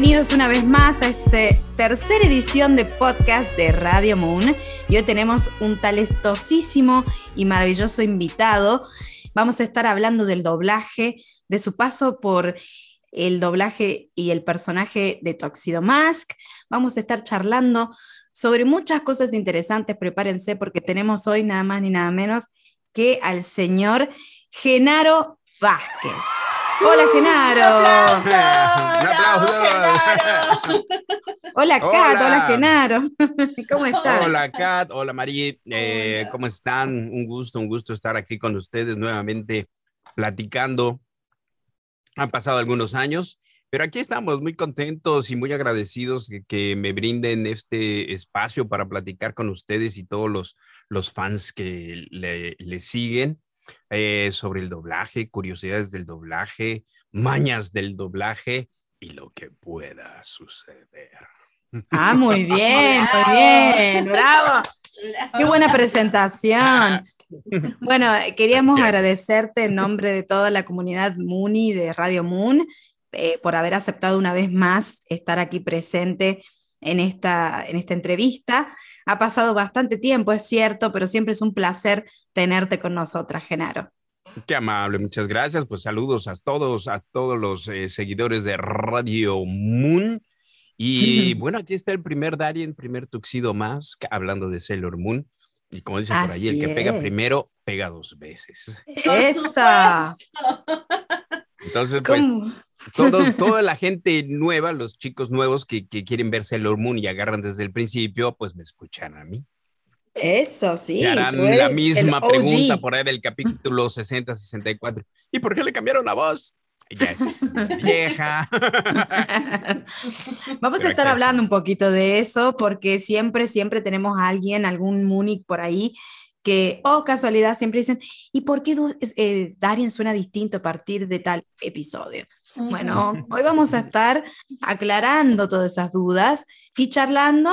Bienvenidos una vez más a esta tercera edición de podcast de Radio Moon. Y hoy tenemos un talentosísimo y maravilloso invitado. Vamos a estar hablando del doblaje, de su paso por el doblaje y el personaje de Toxido Mask. Vamos a estar charlando sobre muchas cosas interesantes. Prepárense porque tenemos hoy nada más ni nada menos que al señor Genaro Vázquez. Hola, Genaro. Un aplauso. Hola, Kat. Hola, Hola. Genaro. ¿Cómo estás? Hola, Kat. Hola, María. Eh, ¿Cómo están? Un gusto, un gusto estar aquí con ustedes nuevamente platicando. Han pasado algunos años, pero aquí estamos muy contentos y muy agradecidos que, que me brinden este espacio para platicar con ustedes y todos los, los fans que le, le siguen eh, sobre el doblaje, curiosidades del doblaje, mañas del doblaje y lo que pueda suceder. Ah, muy bien, muy bien. Bravo. Qué buena presentación. Bueno, queríamos agradecerte en nombre de toda la comunidad Muni de Radio Moon eh, por haber aceptado una vez más estar aquí presente en esta, en esta entrevista. Ha pasado bastante tiempo, es cierto, pero siempre es un placer tenerte con nosotras, Genaro. Qué amable, muchas gracias. Pues saludos a todos, a todos los eh, seguidores de Radio Moon. Y bueno, aquí está el primer Darien, primer Tuxido más, que- hablando de Sailor Moon. Y como dicen por ahí, el Así que pega primero, pega dos veces. Esa. Entonces, pues, toda la gente nueva, los chicos nuevos que, que quieren ver Sailor Moon y agarran desde el principio, pues me escuchan a mí. Eso, sí. y harán la el misma pregunta por ahí del capítulo 60, 64. ¿Y por qué le cambiaron la voz? Ya es vieja. Vamos a estar hablando un poquito de eso porque siempre, siempre tenemos a alguien, algún Múnich por ahí que, oh casualidad, siempre dicen, ¿y por qué eh, Darien suena distinto a partir de tal episodio? Bueno, hoy vamos a estar aclarando todas esas dudas y charlando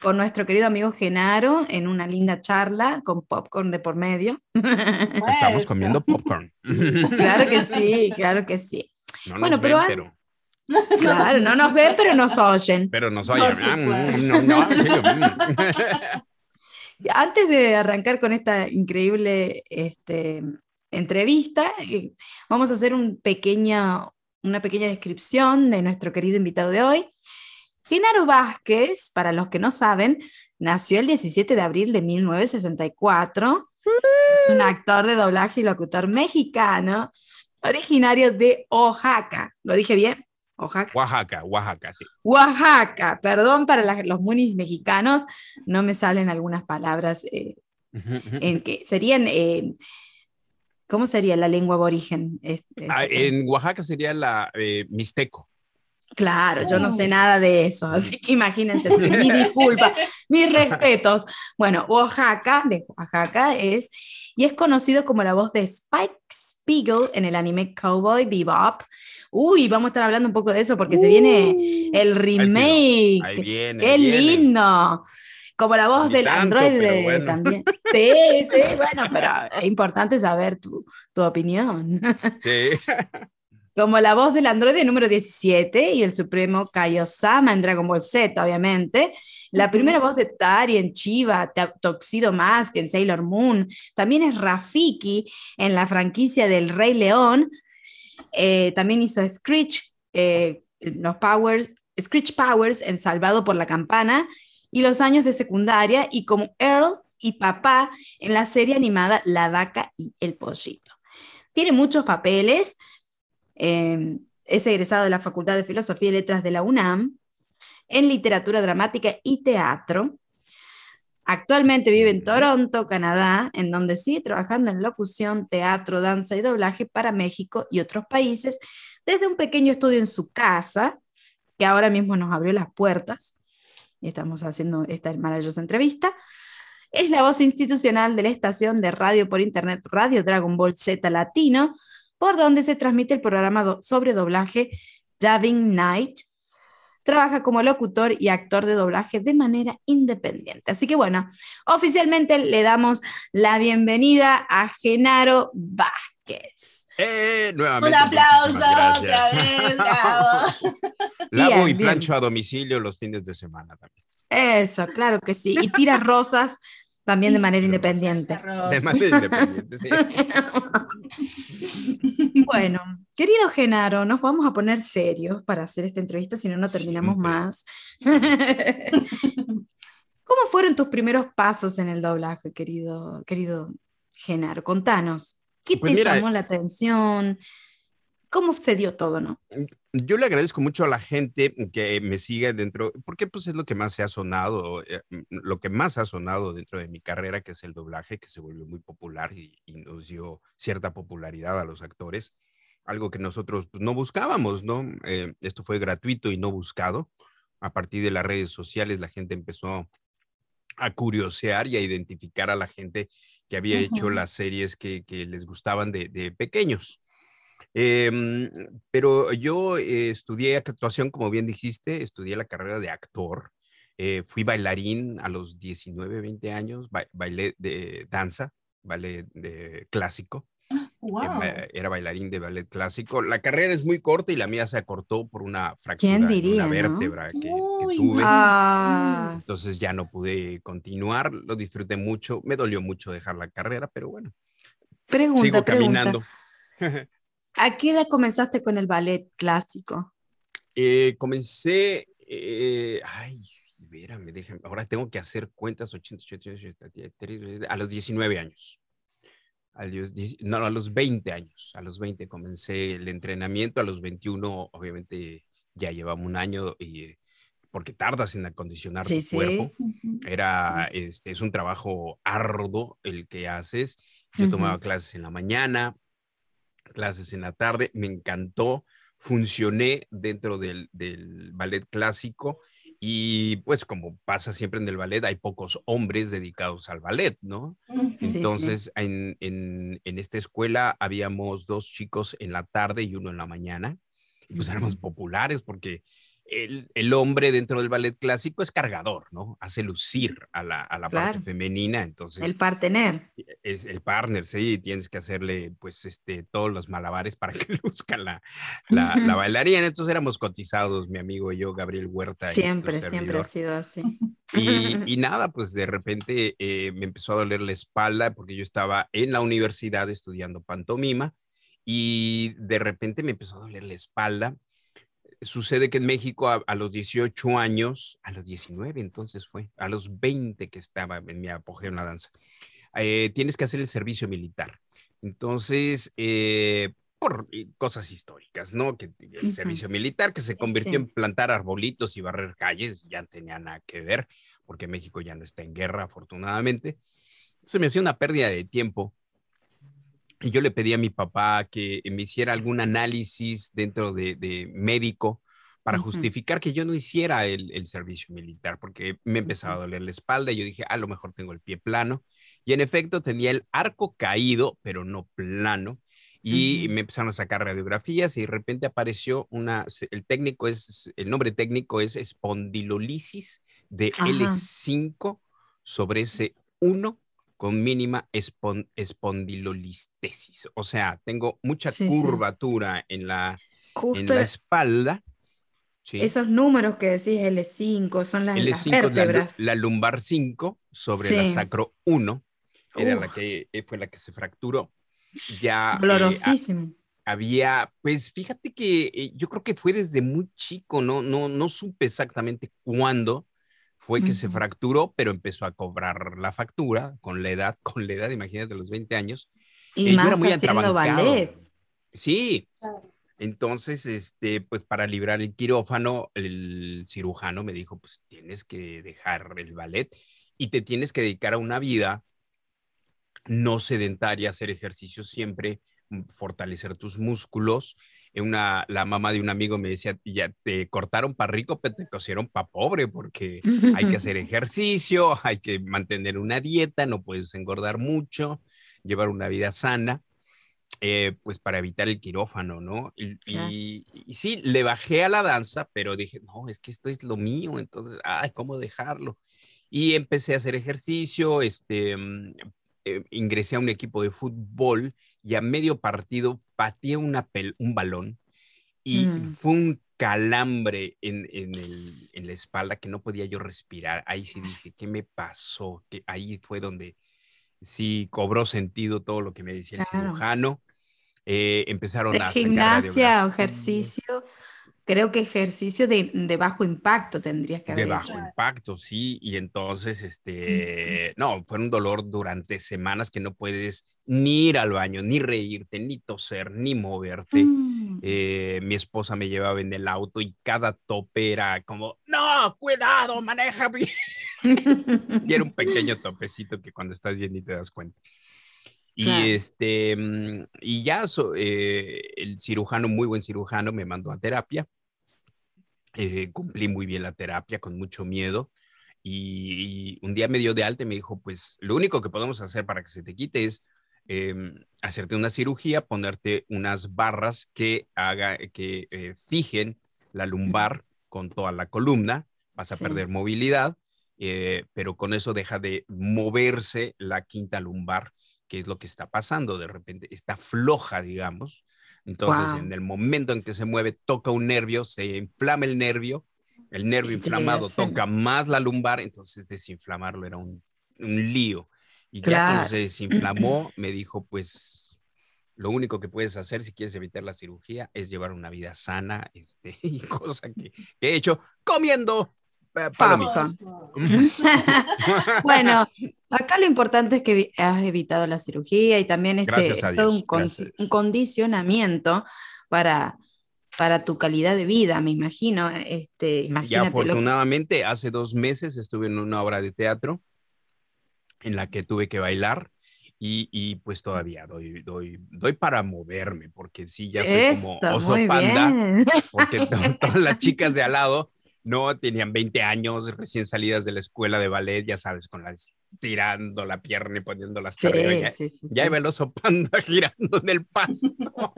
con nuestro querido amigo Genaro en una linda charla con popcorn de por medio. Estamos comiendo popcorn. claro que sí, claro que sí. No nos Bueno, pero ven, an- pero, Claro, no nos ven, pero nos oyen. pero nos oyen. Mm, no, no, sí, mm. Antes de arrancar con esta increíble este, entrevista, eh, vamos a hacer una pequeña descripción de nuestro querido invitado de hoy. Genaro Vázquez, para los que no saben, nació el 17 de abril de 1964, un actor de doblaje y locutor mexicano, originario de Oaxaca. ¿Lo dije bien? Oaxaca. Oaxaca, Oaxaca, sí. Oaxaca, perdón para la- los munis mexicanos, no me salen algunas palabras eh, en que serían, eh, ¿cómo sería la lengua aborigen? Este, Ah, en Oaxaca sería la eh, Mixteco. Claro, yo no sé nada de eso, así que imagínense, mi disculpa, mis respetos. Bueno, Oaxaca, de Oaxaca es, y es conocido como la voz de Spike Spiegel en el anime Cowboy Bebop. Uy, vamos a estar hablando un poco de eso porque se viene el remake. Ahí viene. ¡Qué ahí viene. lindo! Como la voz Ni del tanto, androide bueno. también. Sí, sí, bueno, pero es importante saber tu, tu opinión. Sí. Como la voz del androide número 17 y el supremo Kaiosama en Dragon Ball Z, obviamente. La primera voz de Tari en Chiva, Tuxedo Mask en Sailor Moon. También es Rafiki en la franquicia del Rey León. Eh, también hizo Screech, eh, los Powers, Screech Powers en Salvado por la Campana. Y los años de secundaria y como Earl y papá en la serie animada La Vaca y el Pollito. Tiene muchos papeles. Eh, es egresado de la Facultad de Filosofía y Letras de la UNAM, en literatura dramática y teatro. Actualmente vive en Toronto, Canadá, en donde sigue trabajando en locución, teatro, danza y doblaje para México y otros países, desde un pequeño estudio en su casa, que ahora mismo nos abrió las puertas, y estamos haciendo esta maravillosa entrevista. Es la voz institucional de la estación de radio por internet Radio Dragon Ball Z Latino, por donde se transmite el programa do- sobre doblaje Dubbing Night. Trabaja como locutor y actor de doblaje de manera independiente. Así que bueno, oficialmente le damos la bienvenida a Genaro Vázquez. Eh, nuevamente. Un aplauso otra vez, bravo. Lavo Bien, y bien. plancho a domicilio los fines de semana también. Eso, claro que sí. Y tiras rosas también de manera independiente. De manera independiente, sí. Bueno, querido Genaro, nos vamos a poner serios para hacer esta entrevista, si no, no terminamos Siempre. más. ¿Cómo fueron tus primeros pasos en el doblaje, querido, querido Genaro? Contanos, ¿qué Pues te mira, llamó la atención? ¿Cómo se dio todo, no? Yo le agradezco mucho a la gente que me sigue dentro, porque pues es lo que más se ha sonado, eh, lo que más ha sonado dentro de mi carrera, que es el doblaje, que se volvió muy popular y, y nos dio cierta popularidad a los actores, algo que nosotros pues, no buscábamos, ¿no? Eh, esto fue gratuito y no buscado. A partir de las redes sociales la gente empezó a curiosear y a identificar a la gente que había hecho las series que, que les gustaban de, de pequeños. Em, pero yo eh, estudié actuación, como bien dijiste, estudié la carrera de actor. eh, fui bailarín a los 19, 20 años, ba- bailé de danza, ballet de clásico. eh, Wow. ba- Era bailarín de ballet clásico. La carrera es muy corta y la mía se acortó por una fractura ¿Quién en diría, una no? vértebra que, tuve. Ah, Entonces ya no pude continuar, lo disfruté mucho, me dolió mucho dejar la carrera, pero bueno, pregunta, sigo pregunta. caminando. ¿A qué edad comenzaste con el ballet clásico? Eh, comencé, eh, ay, espérame, déjame, ahora tengo que hacer cuentas, 80, 80, 83, a los 19 años. A los, 10 no, a los 20 años, a los 20 comencé el entrenamiento, a los 21 obviamente ya llevamos un año y porque tardas en acondicionar Sí, tu sí. cuerpo. Era, este, es un trabajo arduo el que haces. Yo tomaba Ujú. clases en la mañana, clases en la tarde, me encantó, funcioné dentro del, del ballet clásico y pues como pasa siempre en el ballet, hay pocos hombres dedicados al ballet, ¿no? Sí. Entonces, En, en, en esta escuela habíamos dos chicos en la tarde y uno en la mañana. Y pues éramos populares porque el, el hombre dentro del ballet clásico es cargador, ¿no? Hace lucir a la, a la Claro. parte femenina. Entonces, El partener. es el partner, sí, tienes que hacerle pues este, todos los malabares para que luzca la, la, la bailarina. Entonces éramos cotizados, mi amigo y yo, Gabriel Huerta. Siempre, siempre ha sido así. Y, y nada, pues de repente eh, me empezó a doler la espalda porque yo estaba en la universidad estudiando pantomima y de repente me empezó a doler la espalda. Sucede que en México a, a los 18 años, a los 19 entonces fue, a los 20 que estaba en mi apogeo en la danza, eh, tienes que hacer el servicio militar. Entonces, eh, por cosas históricas, ¿no? Que el servicio militar que se convirtió Sí. en plantar arbolitos y barrer calles, ya no tenía nada que ver, porque México ya no está en guerra, afortunadamente. Se me hacía una pérdida de tiempo. Y yo le pedí a mi papá que me hiciera algún análisis dentro de, de médico para justificar que yo no hiciera el, el servicio militar, porque me empezaba a doler la espalda y yo dije, a lo mejor tengo el pie plano. Y en efecto tenía el arco caído, pero no plano. Y me empezaron a sacar radiografías y de repente apareció una, el técnico es, el nombre técnico es espondilolisis de Ajá. L5 sobre S1 con mínima espon- espondilolistesis. O sea, tengo mucha Sí, sí. curvatura en la, en la espalda. ¿sí? esos números que decís L5 son las, las L5 es la, lu- vértebras. la lumbar 5 sobre la sacro 1. Era la que eh, fue la que se fracturó. Ya eh, Dolorosísimo. había, pues fíjate que eh, yo creo que fue desde muy chico, no, no, no supe exactamente cuándo fue que se fracturó, pero empezó a cobrar la factura con la edad, con la edad, imagínate, los 20 años. y Eh, yo más era muy haciendo atrabancado. ballet. Sí, entonces, este, pues para librar el quirófano, el cirujano me dijo, pues tienes que dejar el ballet y te tienes que dedicar a una vida no sedentaria, hacer ejercicio siempre, mm, fortalecer tus músculos. Eh, Una, la mamá de un amigo me decía, ya te cortaron para rico, pero te cosieron para pobre, porque hay que hacer ejercicio, hay que mantener una dieta, no puedes engordar mucho, llevar una vida sana, eh, pues para evitar el quirófano, ¿no? Y, Claro. y- y sí, le bajé a la danza, pero dije, no, es que esto es lo mío, entonces, ay, ¿cómo dejarlo? Y empecé a hacer ejercicio, este, mm, eh, ingresé a un equipo de fútbol y a medio partido pateé una un balón y mm. fue un calambre en, en, la espalda que no podía yo respirar. Ahí sí dije, ¿qué me pasó? Que ahí fue donde sí cobró sentido todo lo que me decía el cirujano. Eh, empezaron a... Gimnasia ejercicio creo que ejercicio de, de, bajo impacto tendrías que haber De bajo impacto, sí, y entonces, este, no, fue un dolor durante semanas que no puedes ni ir al baño, ni reírte, ni toser, ni moverte. Mm. Eh, mi esposa me llevaba en el auto y cada tope era como, no, cuidado, maneja bien. y era un pequeño topecito que cuando estás bien ni te das cuenta. Y este, mm, y ya eh, el cirujano, muy buen cirujano, me mandó a terapia. Eh, cumplí muy bien la terapia con mucho miedo. Y, un día me dio de alta y me dijo, pues lo único que podemos hacer para que se te quite es em, hacerte una cirugía, ponerte unas barras que haga, que eh, fijen la lumbar con toda la columna. Vas a perder movilidad, pero con eso deja de moverse la quinta lumbar qué es lo que está pasando. De repente está floja, digamos. Entonces, en el momento en que se mueve, toca un nervio, se inflama el nervio, el nervio inflamado toca más la lumbar, entonces desinflamarlo era un, un lío. Y ya cuando se desinflamó, me dijo, pues lo único que puedes hacer si quieres evitar la cirugía es llevar una vida sana, este, y cosa que, que he hecho comiendo eh, bueno, acá lo importante es que has evitado la cirugía y también este, todo un, condicionamiento para, para tu calidad de vida, me imagino. Este, y afortunadamente, hace dos meses estuve en una obra de teatro en la que tuve que bailar. Y, pues todavía doy, doy, doy para moverme, porque sí, ya soy como oso panda, porque todas las chicas de al lado no, tenían 20 años, recién salidas de la escuela de ballet, ya sabes, con las tirando la pierna y poniendo las sí, ya, ya iba el oso panda girando en el pasto,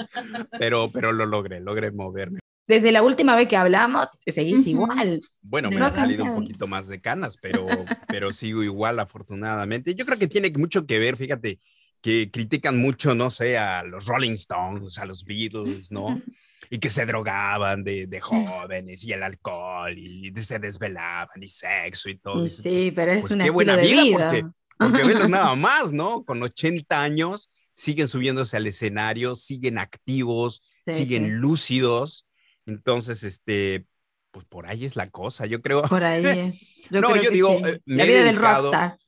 pero, pero lo logré, logré moverme. Desde la última vez que hablamos, seguís igual. Bueno, me ha salido un poquito más de canas, pero, pero sigo igual, afortunadamente. Yo creo que tiene mucho que ver, fíjate, que critican mucho, no sé, a los Rolling Stones, a los Beatles, ¿no? y que se drogaban de, de, jóvenes y el alcohol y se desvelaban y sexo y todo. sí, pero es pues una qué buena vida, porque, porque verlos nada más, ¿no? Con 80 años siguen subiéndose al escenario, siguen activos, siguen lúcidos. Entonces, este, pues por ahí es la cosa, yo creo. Por ahí es. Yo no, yo digo, eh, la vida del rockstar.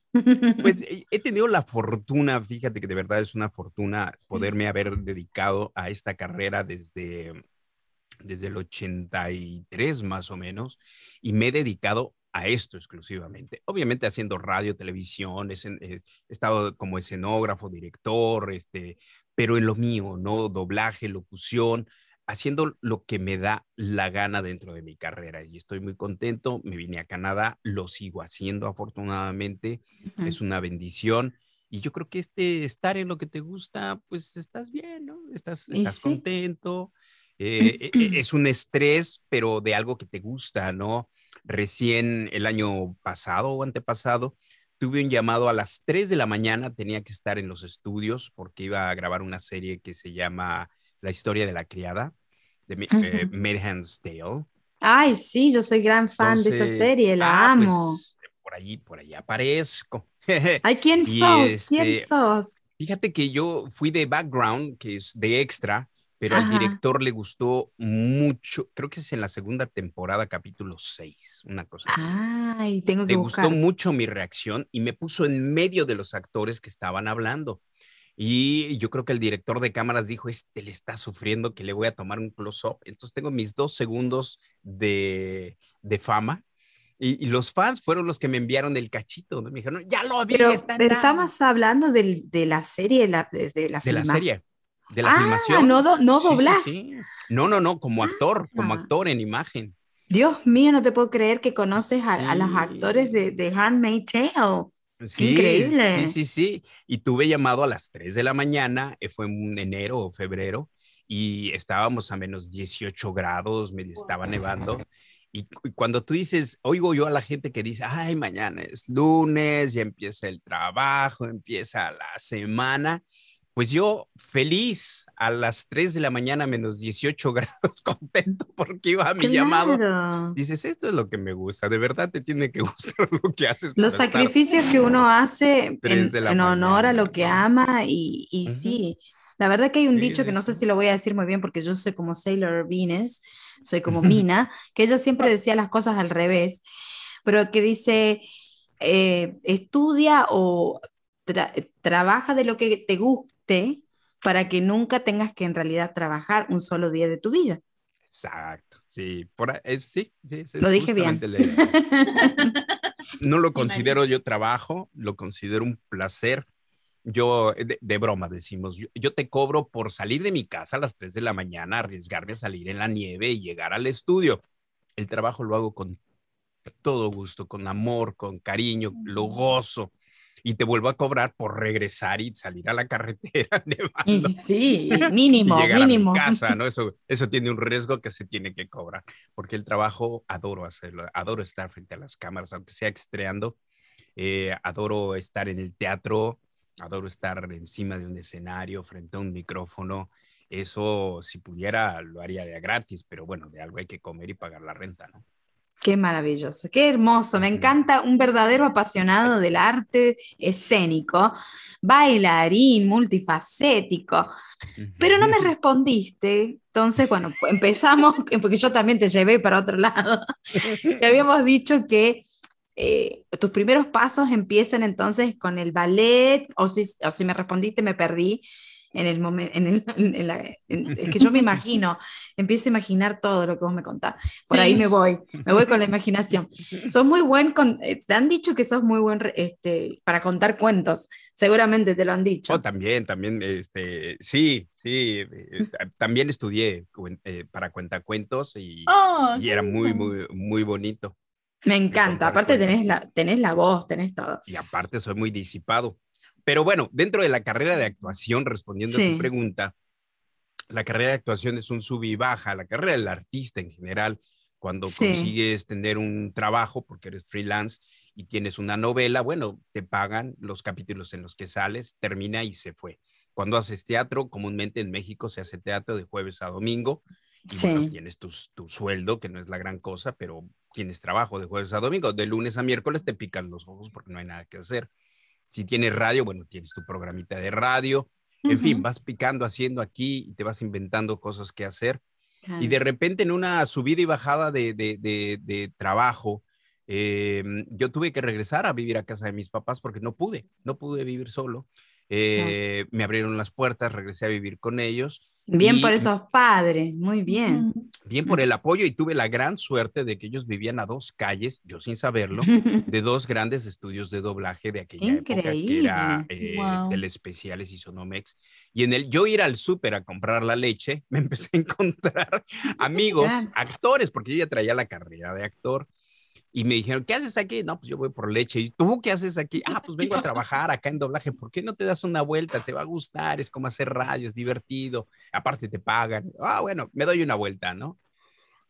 Pues he tenido la fortuna, fíjate que de verdad es una fortuna poderme haber dedicado a esta carrera desde, desde el 83 más o menos, y me he dedicado a esto exclusivamente. Obviamente haciendo radio, televisión, he estado como escenógrafo, director, este, pero en lo mío, ¿no? Doblaje, locución, haciendo lo que me da la gana dentro de mi carrera y estoy muy contento. Me vine a Canadá, lo sigo haciendo afortunadamente, es una bendición. Y yo creo que este estar en lo que te gusta, pues estás bien, ¿no? Estás, estás contento. Eh, e, e, es un estrés, pero de algo que te gusta, ¿no? Recién el año pasado o antepasado, tuve un llamado a las 3 de la mañana, tenía que estar en los estudios porque iba a grabar una serie que se llama La historia de la criada de uh Ay, sí, yo soy gran fan de esa serie, la ah, pues, amo. por allí, por allí aparezco. Ay, ¿quién sos? ¿Quién este, sos? Fíjate que yo fui de background, que es de extra, pero al director le gustó mucho, creo que es en la segunda temporada, capítulo 6, una cosa así. Ay, tengo que Le gustó mucho mi reacción y me puso en medio de los actores que estaban hablando. Y yo creo que el director de cámaras dijo, este le está sufriendo que le voy a tomar un close-up. Entonces tengo mis dos segundos de, de fama. Y, los fans fueron los que me enviaron el cachito. Me dijeron, ya lo vi. Pero, pero estamos hablando de, de, la serie, la, de, la De la serie, de la ah, filmación. No, no. No, no, no, como actor, como ah. actor en imagen. Dios mío, no te puedo creer que conoces a, a, los actores de, de Handmaid's Tale. Sí, Increíble. Sí, sí, sí. Y tuve llamado a las 3 de la mañana, eh, fue en enero o febrero, y estábamos a menos 18 grados, medio estaba nevando. Y, cuando tú dices, oigo yo a la gente que dice, ay, mañana es lunes, ya empieza el trabajo, empieza la semana, pues yo feliz a las 3 de la mañana menos 18 grados, contento porque iba a mi llamado. Dices, esto es lo que me gusta, de verdad te tiene que gustar lo que haces. Los sacrificios que uno hace en, honor a lo que ama y, y sí, la verdad que hay un dicho que no sé si lo voy a decir muy bien porque yo soy como Sailor Venus, soy como Mina, que ella siempre decía las cosas al revés, pero que dice, eh, estudia o trabaja de lo que te guste para que nunca tengas que en realidad trabajar un solo día de tu vida. Exacto, sí, por sí, sí, Lo dije bien. no lo considero yo trabajo, lo considero un placer yo, de, broma decimos, yo, te cobro por salir de mi casa a las 3 de la mañana, arriesgarme a salir en la nieve y llegar al estudio. El trabajo lo hago con todo gusto, con amor, con cariño, lo gozo. Y te vuelvo a cobrar por regresar y salir a la carretera nevando. Sí, mínimo, llegar mínimo. A mi casa, ¿no? Eso, eso tiene un riesgo que se tiene que cobrar, porque el trabajo adoro hacerlo, adoro estar frente a las cámaras, aunque sea estreando, eh, adoro estar en el teatro, adoro estar encima de un escenario, frente a un micrófono. Eso, si pudiera, lo haría de gratis, pero bueno, de algo hay que comer y pagar la renta, ¿no? Qué maravilloso, qué hermoso. Me encanta un verdadero apasionado del arte escénico, bailarín, multifacético. Pero no me respondiste. Entonces, bueno, empezamos, porque yo también te llevé para otro lado. te habíamos dicho que eh, tus primeros pasos empiezan entonces con el ballet, o si, o si me respondiste, me perdí en el momento, en, es que yo me imagino, empiezo a imaginar todo lo que vos me contás. Por ahí me voy, me voy con la imaginación. Sos muy buen, con, eh, te han dicho que sos muy buen este, para contar cuentos, seguramente te lo han dicho. Oh, también, también, este, sí, sí, eh, también estudié para cuentacuentos y, oh, y era muy, muy, muy bonito. Me encanta, aparte tenés la, tenés la voz, tenés todo. Y aparte soy muy disipado. Pero bueno, dentro de la carrera de actuación, respondiendo a tu pregunta, la carrera de actuación es un sub y baja, la carrera del artista en general, cuando consigues tener un trabajo porque eres freelance y tienes una novela, bueno, te pagan los capítulos en los que sales, termina y se fue. Cuando haces teatro, comúnmente en México se hace teatro de jueves a domingo, y tienes tu, tu, sueldo, que no es la gran cosa, pero tienes trabajo de jueves a domingo. De lunes a miércoles te pican los ojos porque no hay nada que hacer. Si tienes radio, bueno, tienes tu programita de radio. En fin, vas picando, haciendo aquí y te vas inventando cosas que hacer. Y de repente en una subida y bajada de, de, de, trabajo, em, yo tuve que regresar a vivir a casa de mis papás porque no pude, no pude vivir solo. Eh, me abrieron las puertas, regresé a vivir con ellos Bien por esos padres, muy bien. Bien por el apoyo y tuve la gran suerte de que ellos vivían a dos calles, yo sin saberlo, de dos grandes estudios de doblaje de aquella época, que era eh, Telespeciales y Sonomex. Y en el yo ir al súper a comprar la leche, me empecé a encontrar amigos, actores, porque yo ya traía la carrera de actor y me dijeron, ¿qué haces aquí? No, pues yo voy por leche. ¿Y tú qué haces aquí? Ah, pues vengo a trabajar acá en doblaje. ¿Por qué no te das una vuelta? Te va a gustar, es como hacer radio, es divertido. Aparte te pagan. Ah, bueno, me doy una vuelta, ¿no?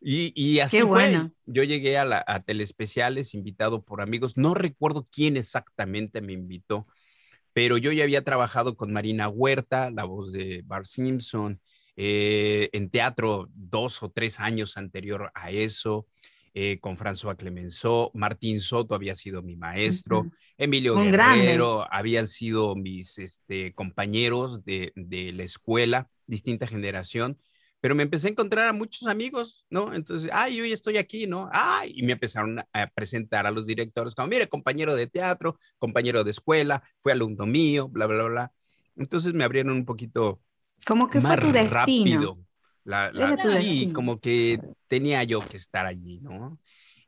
Y, y así fue. Yo llegué a, la, a Telespeciales invitado por amigos. No recuerdo quién exactamente me invitó, pero yo ya había trabajado con Marina Huerta, la voz de Bart Simpson, eh, en teatro dos o tres años anterior a eso. Eh, con François Clemenceau, Martín Soto había sido mi maestro, Emilio Guerrero habían sido mis este, compañeros de, la escuela, distinta generación, pero me empecé a encontrar a muchos amigos, ¿no? Entonces, ay, yo ya estoy aquí, ¿no? Ay, y me empezaron a presentar a los directores como, mire, compañero de teatro, compañero de escuela, fue alumno mío, bla, bla, bla. Entonces me abrieron un poquito como que más fue tu destino. rápido sí, como que tenía yo que estar allí, ¿no?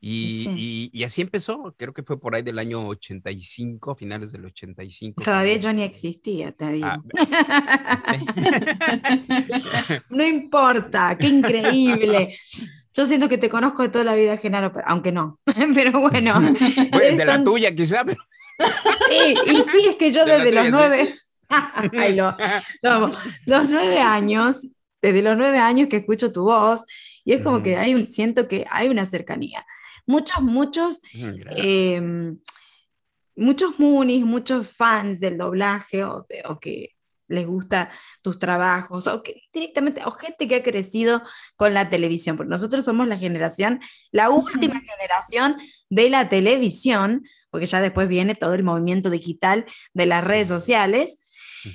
Y, y, así empezó, creo que fue por ahí del año 85, finales del 85. Todavía yo ni existía, te digo. Ah, no importa, qué increíble. Yo siento que te conozco de toda la vida, Genaro, aunque no, pero bueno. de la tuya quizá, pero... Sí, y sí, es que yo desde los nueve... los nueve años desde los nueve años que escucho tu voz Y es como que hay un, siento que hay una cercanía. Muchos, muchos, eh, muchos munis, muchos fans del doblaje o, o que les gusta tus trabajos, o que directamente, o gente que ha crecido con la televisión, porque nosotros somos la generación, la última generación de la televisión, porque ya después viene todo el movimiento digital de las redes sociales.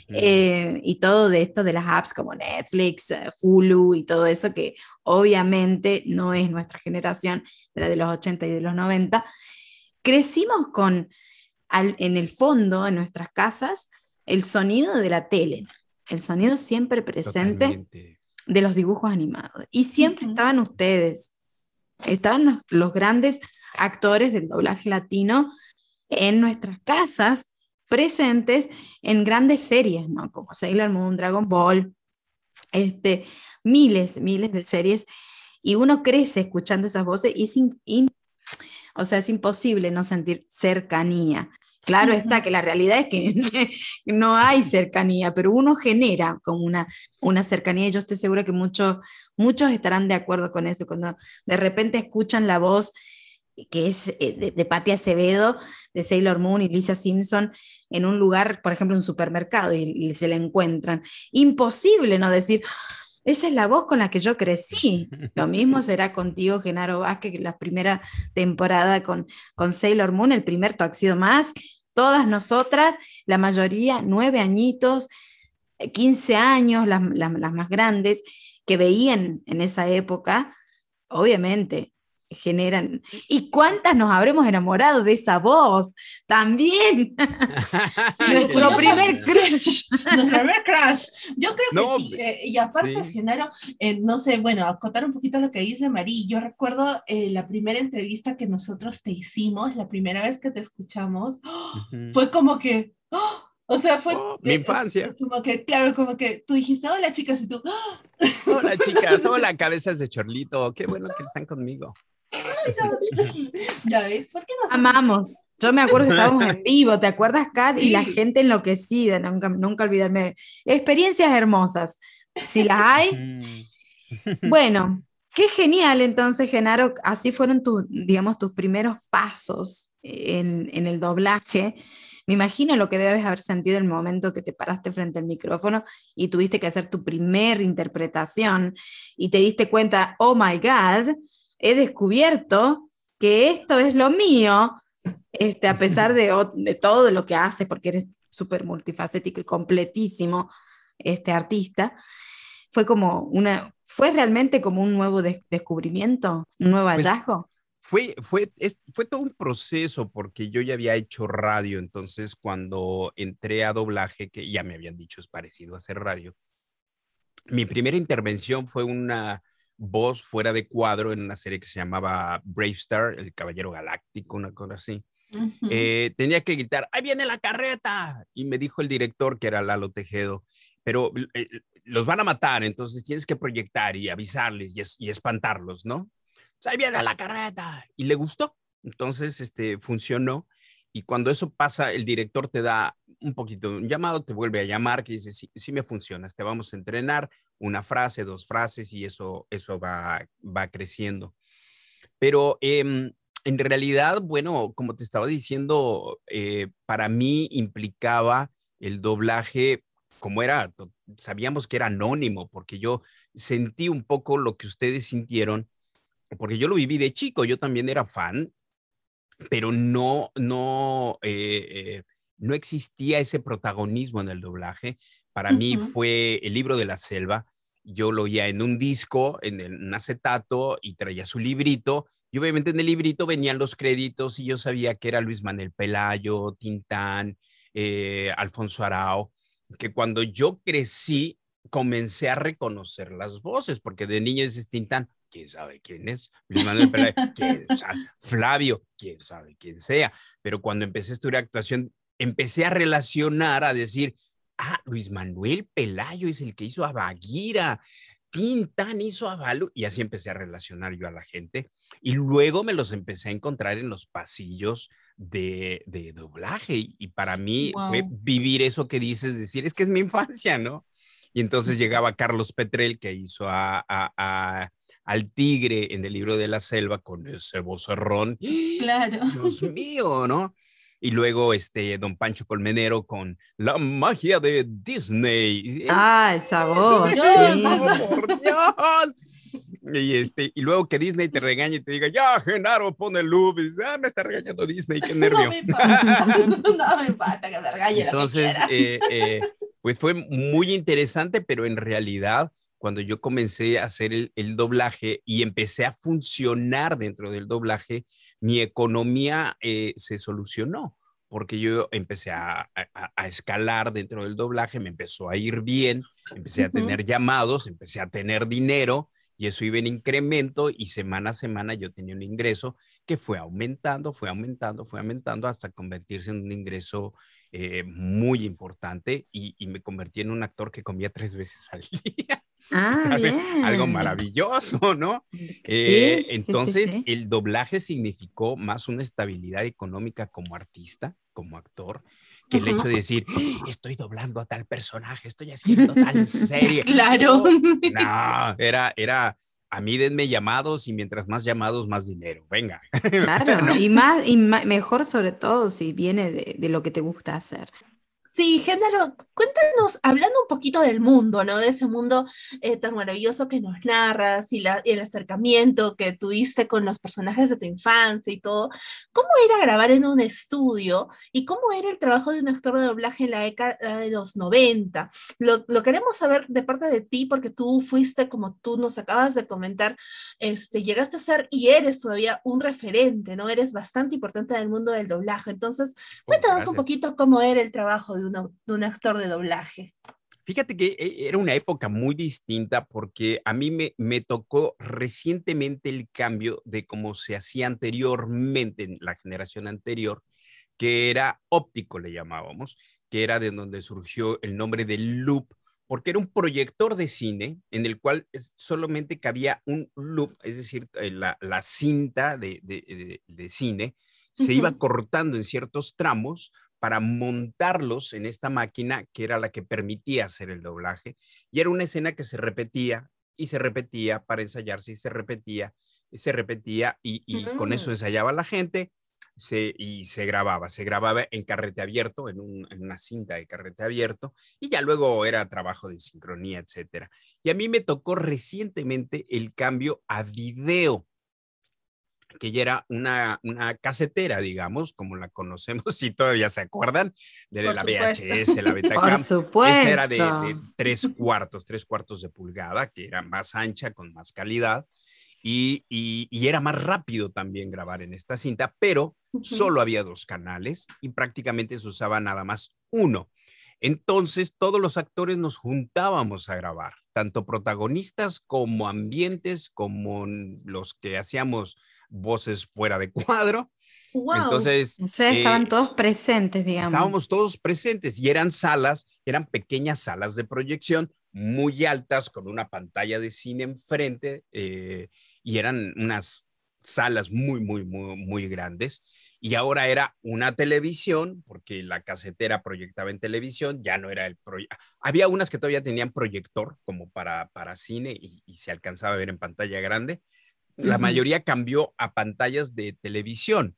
Eh, y todo de esto de las apps como Netflix, eh, Hulu y todo eso que obviamente no es nuestra generación, la de los 80 y de los 90, crecimos con, en el fondo, en nuestras casas, el sonido de la tele, el sonido siempre presente de los dibujos animados. Y siempre estaban ustedes, estaban los, grandes actores del doblaje latino en nuestras casas, presentes en grandes series, ¿no? Como Sailor Moon, Dragon Ball, este, miles, miles de series. Y uno crece escuchando esas voces y es, o sea, es imposible no sentir cercanía. Claro está que la realidad es que no hay cercanía, pero uno genera como una, una cercanía y yo estoy segura que muchos, muchos estarán de acuerdo con eso. Cuando de repente escuchan la voz que es eh, de, de Patti Acevedo, de Sailor Moon y Lisa Simpson en un lugar, por ejemplo, un supermercado y, y se la encuentran. Imposible no decir, esa es la voz con la que yo crecí. Lo mismo será contigo, Genaro Vázquez, la primera temporada con, con Sailor Moon, el primer Tuxedo Mask, todas nosotras, la mayoría, nueve añitos, eh, quince años, las, más grandes, que veían en esa época, obviamente generan. ¿Y cuántas nos habremos enamorado de esa voz? También. Nuestro primer crush. Nuestro primer crush. Yo creo que sí. Eh, y aparte, Genaro, eh, no sé, bueno, acotar un poquito lo que dice Marí. Yo recuerdo eh, la primera entrevista que nosotros te hicimos, la primera vez que te escuchamos, fue como que. ¡oh! O sea, fue. Oh, mi infancia. Como que, claro, como que tú dijiste, hola chicas, y tú. Hola chicas, hola cabezas de chorlito, qué bueno que están conmigo. ¿Ya ves? ¿Por qué no Amamos. Yo me acuerdo que estábamos en vivo, ¿te acuerdas, Kat? Y la gente enloquecida, nunca, nunca olvidarme. Experiencias hermosas, si las hay. Bueno, qué genial entonces, Genaro, así fueron tus, digamos, tus primeros pasos en, en el doblaje. Me imagino lo que debes haber sentido el momento que te paraste frente al micrófono y tuviste que hacer tu primer interpretación y te diste cuenta, oh my God, he descubierto que esto es lo mío, este, a pesar de, de todo lo que haces, porque eres súper multifacético y completísimo este artista, fue como una, fue realmente como un nuevo descubrimiento, un nuevo pues, hallazgo. fue, fue, fue todo un proceso porque yo ya había hecho radio, entonces cuando entré a doblaje, que ya me habían dicho es parecido a hacer radio, mi primera intervención fue una, voz fuera de cuadro en una serie que se llamaba Brave Star, El Caballero Galáctico, una cosa así. Eh, tenía que gritar, ahí viene la carreta. Y me dijo el director, que era Lalo Tejedo, pero eh, los van a matar, entonces tienes que proyectar y avisarles y, espantarlos, ¿no? ahí viene la carreta. Y le gustó. Entonces, este, funcionó. Y cuando eso pasa, el director te da un poquito un llamado, te vuelve a llamar, que dice, sí, sí me funciona, te vamos a entrenar una frase, dos frases y eso, eso va, va creciendo. Pero em, en realidad, bueno, como te estaba diciendo, eh, para mí implicaba el doblaje, como era, sabíamos que era anónimo, porque yo sentí un poco lo que ustedes sintieron, porque yo lo viví de chico, yo también era fan, pero no, no, eh, eh, no existía ese protagonismo en el doblaje. Para mí fue el libro de la selva. Yo lo oía en un disco, en, un acetato, y traía su librito. Y obviamente en el librito venían los créditos y yo sabía que era Luis Manuel Pelayo, Tintán, eh, Alfonso Arao, que cuando yo crecí comencé a reconocer las voces, porque de niño es Tintán, quién sabe quién es, Luis Manuel Pelayo, quién sabe, Flavio, quién sabe quién sea, pero cuando empecé a estudiar actuación, empecé a relacionar, a decir, ah, Luis Manuel Pelayo es el que hizo a Baguira, Tintán hizo a Balu, y así empecé a relacionar yo a la gente, y luego me los empecé a encontrar en los pasillos de, de doblaje, y, para mí fue vivir eso que dices, decir, es que es mi infancia, ¿no? Y entonces llegaba Carlos Petrel, que hizo a, a, al tigre en el libro de la selva con ese vocerrón. Claro. Dios mío, ¿no? Y luego este Don Pancho Colmenero con la magia de Disney. Ah, esa voz. por Dios. Y, este, y luego que Disney te regañe y te diga, ya, Genaro, pone el loop. Y ah, me está regañando Disney, qué nervio. No me no me importa que me regañe Entonces, eh, eh, pues fue muy interesante, pero en realidad, cuando yo comencé a hacer el, el, doblaje y empecé a funcionar dentro del doblaje, mi economía eh, se solucionó porque yo empecé a, a, escalar dentro del doblaje, me empezó a ir bien, empecé a tener llamados, empecé a tener dinero y eso iba en incremento y semana a semana yo tenía un ingreso que fue aumentando, fue aumentando, fue aumentando hasta convertirse en un ingreso eh, muy importante y, me convertí en un actor que comía tres veces al día. Ah, Algo maravilloso, ¿no? Eh, entonces, el doblaje significó más una estabilidad económica como artista, como actor, que el hecho de decir, estoy doblando a tal personaje, estoy haciendo tal serie. claro. No, era, era, a mí denme llamados y mientras más llamados, más dinero. Venga. Claro, y, más, y mejor sobre todo si viene de, de, lo que te gusta hacer. Sí, Género, cuéntanos, hablando un poquito del mundo, ¿no? De ese mundo eh, tan maravilloso que nos narras y, el acercamiento que tuviste con los personajes de tu infancia y todo. ¿Cómo era grabar en un estudio y cómo era el trabajo de un actor de doblaje en la década de los 90? Lo, queremos saber de parte de ti porque tú fuiste, como tú nos acabas de comentar, este, llegaste a ser y eres todavía un referente, ¿no? Eres bastante importante en el mundo del doblaje. Entonces, oh, cuéntanos un poquito cómo era el trabajo de de un actor de doblaje? Fíjate que eh, era una época muy distinta porque a mí me, me, tocó recientemente el cambio de cómo se hacía anteriormente en la generación anterior, que era óptico, le llamábamos, que era de donde surgió el nombre del loop, porque era un proyector de cine en el cual solamente cabía un loop, es decir, eh, la, la cinta de, de, de, cine se iba cortando en ciertos tramos para montarlos en esta máquina que era la que permitía hacer el doblaje. Y era una escena que se repetía y se repetía para ensayarse y se repetía y se repetía y, con eso mm. ensayaba la gente se, y se grababa. Se grababa en carrete abierto, en, en, una cinta de carrete abierto y ya luego era trabajo de sincronía, etcétera. Y a mí me tocó recientemente el cambio a video que ya era una, una casetera, digamos, como la conocemos, si todavía se acuerdan, de la VHS, la Betacam. Por supuesto. Esa era de, tres cuartos, tres cuartos de pulgada, que era más ancha, con más calidad, y, y, era más rápido también grabar en esta cinta, pero solo había dos canales y prácticamente se usaba nada más uno. Entonces, todos los actores nos juntábamos a grabar, tanto protagonistas como ambientes, como los que hacíamos voces fuera de cuadro. Entonces, estaban eh, todos presentes, digamos. Estábamos todos presentes y eran salas, eran pequeñas salas de proyección muy altas con una pantalla de cine enfrente eh, y eran unas salas muy, muy, muy, muy grandes. Y ahora era una televisión, porque la casetera proyectaba en televisión, ya no era el proyector. Había unas que todavía tenían proyector como para, para cine y, y se alcanzaba a ver en pantalla grande, la mayoría cambió a pantallas de televisión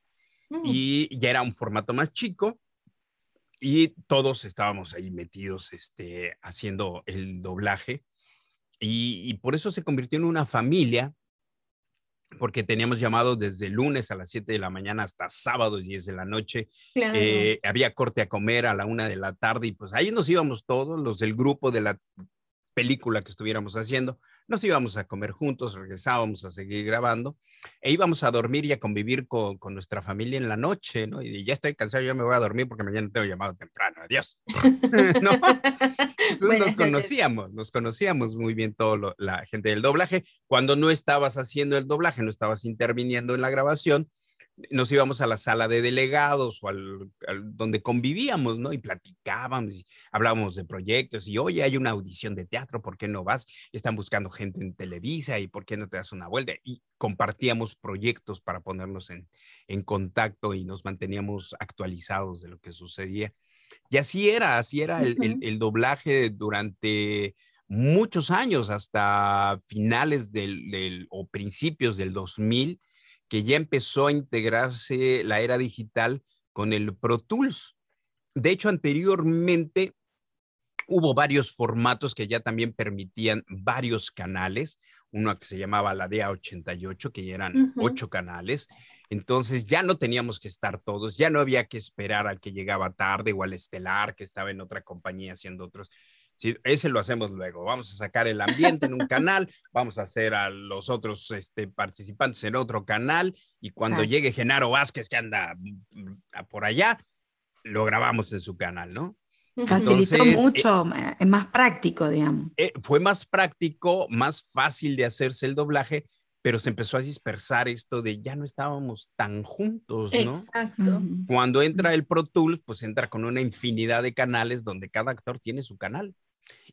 mm. y ya era un formato más chico y todos estábamos ahí metidos este, haciendo el doblaje y, por eso se convirtió en una familia porque teníamos llamado desde lunes a las 7 de la mañana hasta sábado 10 de la noche. Eh, había corte a comer a la una de la tarde y pues ahí nos íbamos todos, los del grupo de la película que estuviéramos haciendo, nos íbamos a comer juntos, regresábamos a seguir grabando e íbamos a dormir y a convivir con, con nuestra familia en la noche, ¿no? Y ya estoy cansado, ya me voy a dormir porque mañana tengo llamado temprano, adiós. ¿No? Entonces nos conocíamos, nos conocíamos muy bien todo la gente del doblaje. Cuando no estabas haciendo el doblaje, no estabas interviniendo en la grabación, nos íbamos a la sala de delegados o al, donde convivíamos, ¿no? Y platicábamos, y hablábamos de proyectos y, oye, hay una audición de teatro, ¿por qué no vas? Están buscando gente en Televisa y ¿por qué no te das una vuelta? Y compartíamos proyectos para ponernos en, en contacto y nos manteníamos actualizados de lo que sucedía. Y así era, así era el, el, el doblaje durante muchos años, hasta finales del, o principios del 2000, que ya empezó a integrarse la era digital con el Pro Tools. De hecho, anteriormente hubo varios formatos que ya también permitían varios canales, uno que se llamaba la DA88, que ya eran ocho canales. Entonces ya no teníamos que estar todos, ya no había que esperar al que llegaba tarde o al estelar que estaba en otra compañía haciendo otros. Sí, ese lo hacemos luego. Vamos a sacar el ambiente en un canal, vamos a hacer a los otros este, participantes en otro canal y cuando llegue Genaro Vázquez que anda mm, por allá, lo grabamos en su canal, ¿no? Facilitó mucho, es más práctico, digamos. Eh, fue más práctico, más fácil de hacerse el doblaje, pero se empezó a dispersar esto de ya no estábamos tan juntos, ¿no? Exacto. Cuando entra el Pro Tools, pues entra con una infinidad de canales donde cada actor tiene su canal.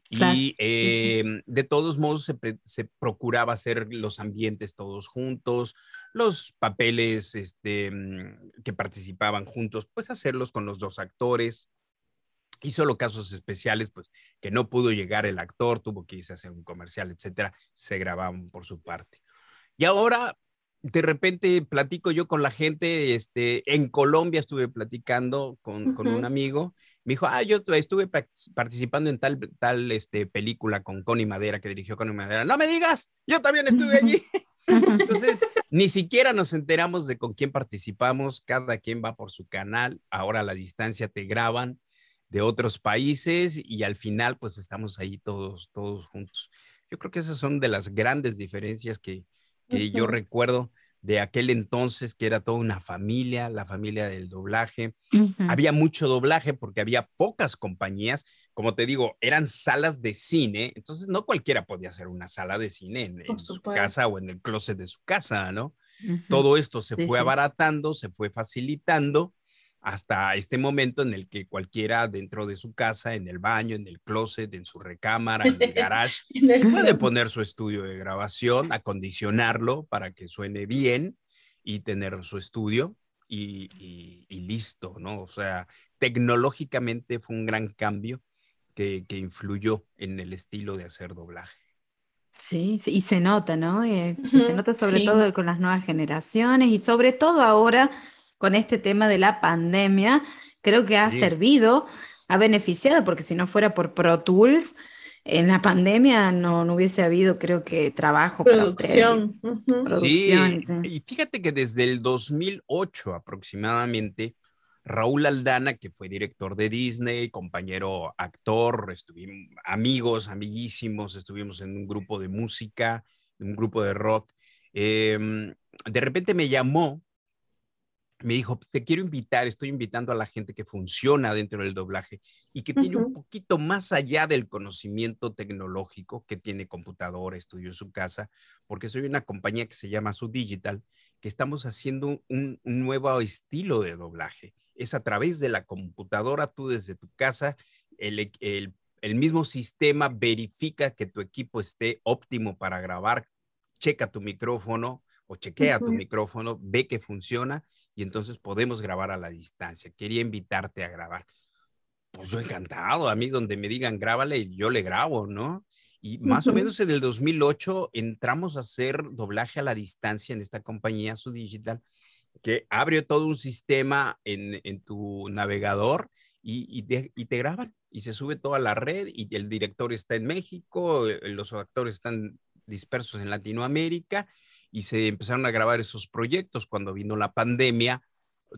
Y em, de todos modos se, procuraba hacer los ambientes todos juntos, los papeles este, mm, que participaban juntos, pues hacerlos con los dos actores. Y solo casos especiales, pues que no pudo llegar el actor, tuvo que irse a hacer un comercial, etcétera, se grababan por su parte. Y ahora, de repente, platico yo con la gente, este, en Colombia estuve platicando con, con un amigo me dijo, ah, yo estuve participando en tal, tal este, película con Connie Madera, que dirigió Connie Madera. No me digas, yo también estuve allí. Entonces, ni siquiera nos enteramos de con quién participamos, cada quien va por su canal, ahora a la distancia te graban de otros países y al final pues estamos ahí todos, todos juntos. Yo creo que esas son de las grandes diferencias que, que yo recuerdo de aquel entonces, que era toda una familia, la familia del doblaje. Había mucho doblaje porque había pocas compañías. Como te digo, eran salas de cine, entonces no cualquiera podía hacer una sala de cine en, su casa o en el closet de su casa, ¿no? Todo esto se fue abaratando, se fue facilitando hasta este momento en el que cualquiera dentro de su casa, en el baño, en el closet, en su recámara, en el garage, puede poner su estudio de grabación, acondicionarlo para que suene bien y tener su estudio y, listo, ¿no? O sea, tecnológicamente fue un gran cambio que, influyó en el estilo de hacer doblaje. Sí, y se nota, ¿no? Eh, se nota sobre todo con las nuevas generaciones y sobre todo ahora con este tema de la pandemia, creo que ha servido, ha beneficiado, porque si no fuera por Pro Tools, en la pandemia no, no hubiese habido, creo que, trabajo. Producción. sí, y fíjate que desde el 2008 aproximadamente, Raúl Aldana, que fue director de Disney, compañero actor, estuvimos amigos, amiguísimos, estuvimos en un grupo de música, un grupo de rock. Em, de repente me llamó me dijo, te quiero invitar, estoy invitando a la gente que funciona dentro del doblaje y que tiene un poquito más allá del conocimiento tecnológico, que tiene computadora, estudio en su casa, porque soy una compañía que se llama Su Digital, que estamos haciendo un, nuevo estilo de doblaje. Es a través de la computadora, tú desde tu casa, el, el mismo sistema verifica que tu equipo esté óptimo para grabar, checa tu micrófono o chequea tu micrófono, ve que funciona y entonces podemos grabar a la distancia. Quería invitarte a grabar. Pues yo encantado, a mí donde me digan grábale, yo le grabo, ¿no? Y más o menos en el 2008 entramos a hacer doblaje a la distancia en esta compañía, su digital, que abre todo un sistema en, en tu navegador y, y, te, y, te, graban y se sube toda la red y el director está en México, eh, los actores están dispersos en Latinoamérica y se empezaron a grabar esos proyectos. Cuando vino la pandemia,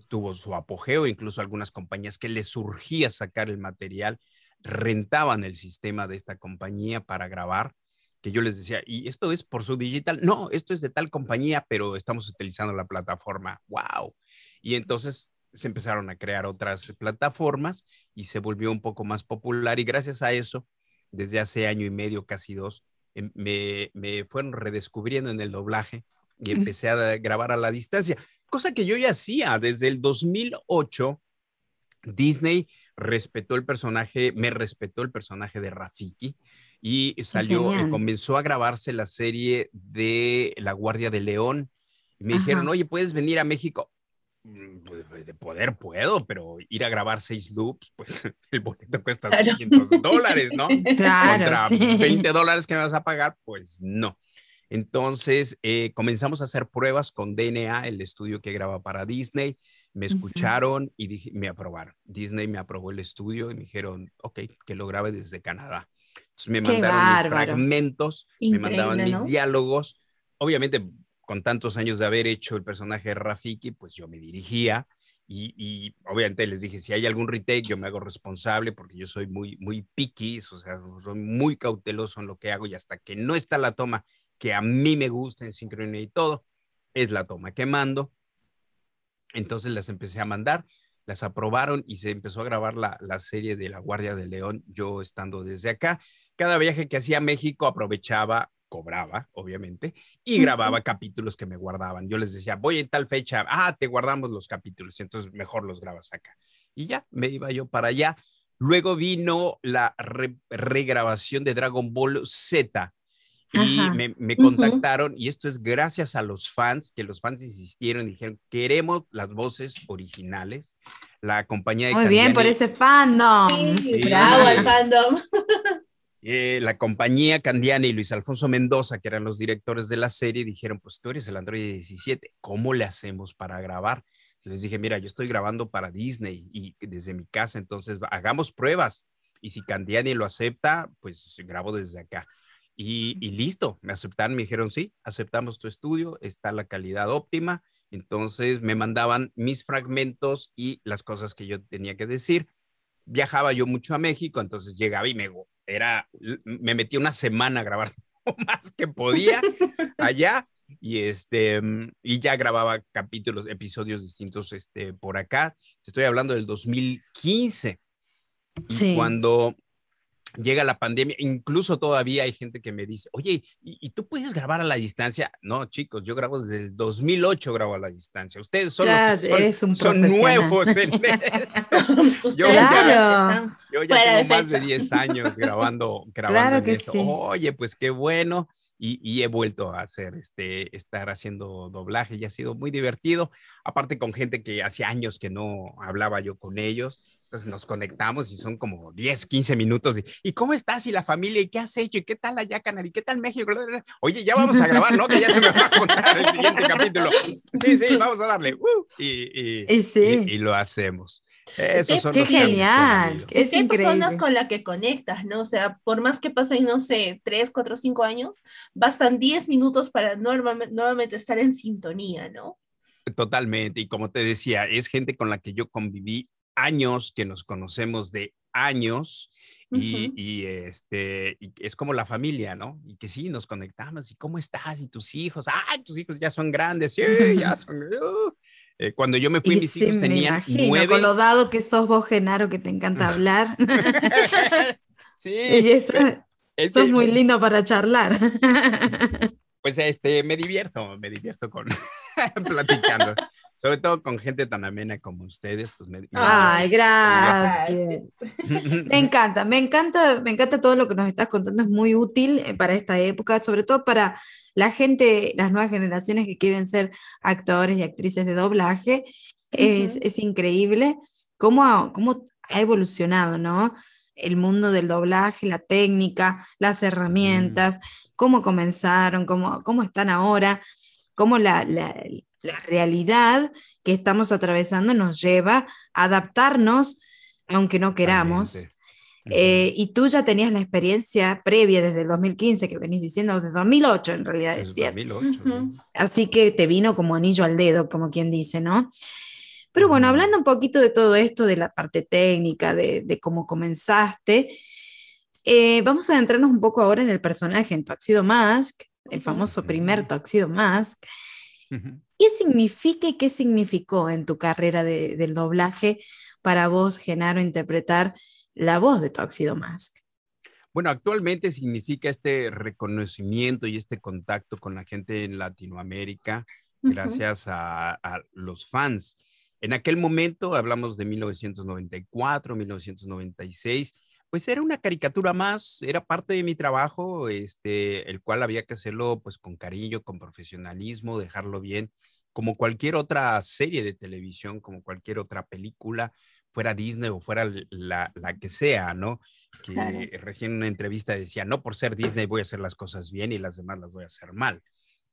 tuvo su apogeo, incluso algunas compañías que les surgía sacar el material, rentaban el sistema de esta compañía para grabar, que yo les decía, ¿y esto es por su digital? No, esto es de tal compañía, pero estamos utilizando la plataforma. ¡Wow! Y entonces se empezaron a crear otras plataformas y se volvió un poco más popular y gracias a eso, desde hace año y medio, casi dos, me, me fueron redescubriendo en el doblaje y empecé a grabar a la distancia, cosa que yo ya hacía desde el 2008. Disney respetó el personaje, me respetó el personaje de Rafiki y salió, eh, comenzó a grabarse la serie de La Guardia de León. Y me dijeron, oye, ¿puedes venir a México? Mm, pues, de poder puedo, pero ir a grabar seis loops, pues el boleto cuesta 200 dólares, ¿no? Claro, Contra 20 dólares que me vas a pagar, pues no. Entonces eh, comenzamos a hacer pruebas con DNA, el estudio que graba para Disney. Me escucharon y me aprobaron. Disney me aprobó el estudio y me dijeron, ok, que lo grabe desde Canadá. Entonces me mandaron mis fragmentos, me mandaban mis diálogos. Obviamente con tantos años de haber hecho el personaje de Rafiki, pues yo me dirigía y, obviamente les dije, si hay algún retake, yo me hago responsable porque yo soy muy, muy picky, o sea, soy muy cauteloso en lo que hago y hasta que no está la toma que a mí me gusta en sincronía y todo, es la toma que mando. Entonces las empecé a mandar, las aprobaron y se empezó a grabar la, la serie de La Guardia de León, yo estando desde acá. Cada viaje que hacía a México aprovechaba cobraba, obviamente, y grababa capítulos que me guardaban. Yo les decía, voy en tal fecha, ah, te guardamos los capítulos, entonces mejor los grabas acá. Y ya, me iba yo para allá. Luego vino la regrabación de Dragon Ball Z y me, contactaron y esto es gracias a los fans, que los fans insistieron y dijeron, queremos las voces originales. La compañía de... Muy bien, por ese fandom. bravo al fandom. Eh, la compañía Candiani y Luis Alfonso Mendoza, que eran los directores de la serie, dijeron, pues tú eres el Android 17, ¿cómo le hacemos para grabar? Les dije, mira, yo estoy grabando para Disney y desde mi casa, entonces hagamos pruebas. Y si Candiani lo acepta, pues grabo desde acá. Y, listo, me aceptaron, me dijeron, sí, aceptamos tu estudio, está la calidad óptima. Entonces me mandaban mis fragmentos y las cosas que yo tenía que decir. Viajaba yo mucho a México, entonces llegaba y me era, me metí una semana a grabar más que podía allá y este y ya grababa capítulos, episodios distintos este por acá. Te estoy hablando del 2015. Y cuando llega la pandemia, incluso todavía hay gente que me dice, oye, ¿y, tú puedes grabar a la distancia? No, chicos, yo grabo desde el 2008, grabo a la distancia. Ustedes son, son, nuevos. En... yo, ya, yo ya tengo más de 10 años grabando, grabando claro esto. Oye, pues qué bueno. Y, y, he vuelto a hacer, este, estar haciendo doblaje y ha sido muy divertido. Aparte con gente que hace años que no hablaba yo con ellos entonces nos conectamos y son como 10, 15 minutos. ¿Y cómo estás? ¿Y la familia? ¿Y qué has hecho? ¿Y qué tal allá, Canadá? ¿Y qué tal México? Oye, ya vamos a grabar, ¿no? Que ya se me va a contar el siguiente capítulo. Sí, sí, vamos a darle. Uh, y, y, lo hacemos. Eso son qué genial. Es hay personas con las que conectas, ¿no? O sea, por más que pasen, no sé, 3, 4, 5 años, bastan 10 minutos para nuevamente estar en sintonía, ¿no? Totalmente. Y como te decía, es gente con la que yo conviví años que nos conocemos de años y, este es como la familia, ¿no? Y que sí, nos conectamos y cómo estás y tus hijos, ay, tus hijos ya son grandes, sí, ya son... Uh". Eh, cuando yo me fui, mis hijos tenían nueve. Con lo dado que sos vos, Genaro, que te encanta hablar. sí. eso, es muy lindo para charlar. pues este, me divierto, me divierto con platicando sobre todo con gente tan amena como ustedes, pues me... Ay, gracias. me encanta, me encanta, me encanta todo lo que nos estás contando, es muy útil eh, para esta época, sobre todo para la gente, las nuevas generaciones que quieren ser actores y actrices de doblaje. es, es, increíble cómo, cómo ha evolucionado, ¿no? El mundo del doblaje, la técnica, las herramientas, cómo comenzaron, cómo, cómo están ahora, cómo la, la la realidad que estamos atravesando nos lleva a adaptarnos, aunque no queramos. Eh, y tú ya tenías la experiencia previa desde el 2015, que venís diciendo, desde 2008 en realidad decías. 2008, Así que te vino como anillo al dedo, como quien dice, ¿no? Pero bueno, hablando un poquito de todo esto, de la parte técnica, de, cómo comenzaste, eh, vamos a adentrarnos un poco ahora en el personaje, en Tuxedo Mask, el famoso primer Tuxedo Mask. ¿Qué significa y qué significó en tu carrera del doblaje para vos, Genaro, interpretar la voz de Tuxedo Mask? Bueno, actualmente significa este reconocimiento y este contacto con la gente en Latinoamérica gracias a, los fans. En aquel momento, hablamos de 1994, 1996, pues era una caricatura más, era parte de mi trabajo, este, el cual había que hacerlo pues con cariño, con profesionalismo, dejarlo bien como cualquier otra serie de televisión, como cualquier otra película, fuera Disney o fuera la, que sea, ¿no? Que recién en una entrevista decía, no por ser Disney voy a hacer las cosas bien y las demás las voy a hacer mal.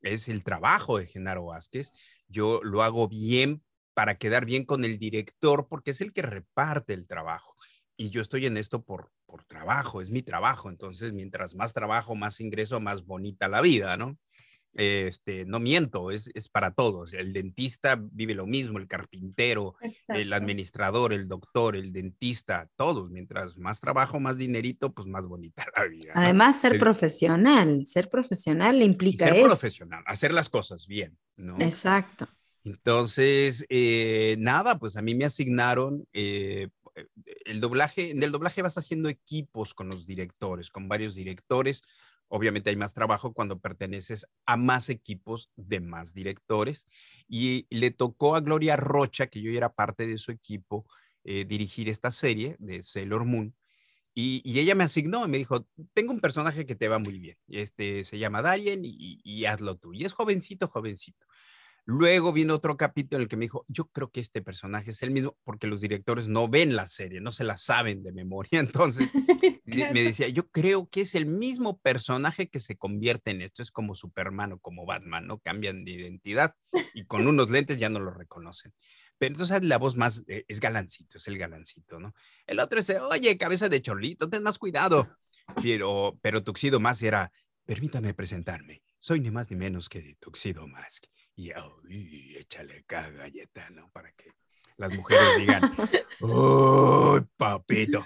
Es el trabajo de Genaro Vázquez. Yo lo hago bien para quedar bien con el director porque es el que reparte el trabajo. Y yo estoy en esto por, por trabajo, es mi trabajo. Entonces, mientras más trabajo, más ingreso, más bonita la vida, ¿no? este, no miento, es, es, para todos. El dentista vive lo mismo, el carpintero, el administrador, el doctor, el dentista, todos. Mientras más trabajo, más dinerito, pues más bonita la vida. Además, ser profesional, ser profesional implica ser profesional, hacer las cosas bien, ¿no? Exacto. Entonces, eh, nada, pues a mí me asignaron eh, el doblaje, en el doblaje vas haciendo equipos con los directores, con varios directores, Obviamente hay más trabajo cuando perteneces a más equipos de más directores. Y le tocó a Gloria Rocha, que yo era parte de su equipo, eh, dirigir esta serie de Sailor Moon. Y, ella me asignó y me dijo, tengo un personaje que te va muy bien. Este, se llama Darien y, y hazlo tú. Y es jovencito, jovencito. Luego vino otro capítulo en el que me dijo, yo creo que este personaje es el mismo, porque los directores no ven la serie, no se la saben de memoria. Entonces me decía, yo creo que es el mismo personaje que se convierte en esto. Es como Superman o como Batman, ¿no? Cambian de identidad y con unos lentes ya no lo reconocen. Pero entonces la voz más eh, es galancito, es el galancito, ¿no? El otro es, oye, cabeza de chorlito, ten más cuidado. Pero, pero Tuxido más era, permítame presentarme, soy ni más ni menos que Tuxido Mask y échale acá galleta, ¿no? Para que las mujeres digan, ¡Uy, papito!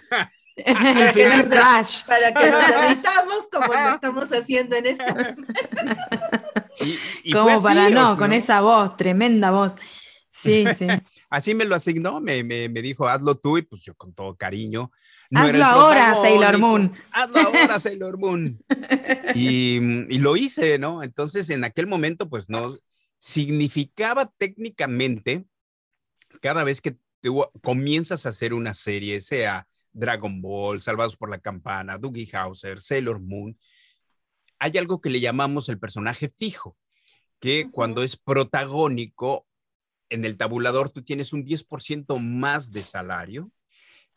El primer dash. Para que nos derritamos como lo estamos haciendo en esta. y, como para no, con esa voz, tremenda voz. Sí, sí. así me lo asignó, me, me, me, dijo, hazlo tú, y pues yo con todo cariño. hazlo ahora, Sailor Moon. Hazlo ahora, Sailor Moon. Y, y, lo hice, ¿no? Entonces, en aquel momento, pues no, significaba técnicamente cada vez que comienzas a hacer una serie, sea Dragon Ball, Salvados por la Campana, Dougie Hauser, Sailor Moon, hay algo que le llamamos el personaje fijo, que cuando es protagónico en el tabulador tú tienes un 10% más de salario.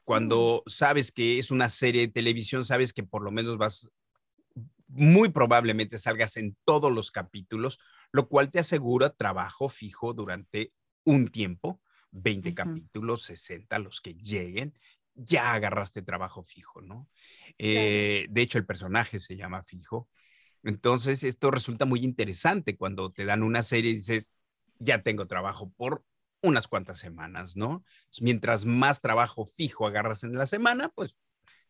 Cuando sabes que es una serie de televisión, sabes que por lo menos vas, muy probablemente salgas en todos los capítulos, lo cual te asegura trabajo fijo durante un tiempo, 20 capítulos, 60 los que lleguen, ya agarraste trabajo fijo, ¿no? Eh, de hecho, el personaje se llama fijo. Entonces, esto resulta muy interesante cuando te dan una serie y dices, ya tengo trabajo por unas cuantas semanas, ¿no? Mientras más trabajo fijo agarras en la semana, pues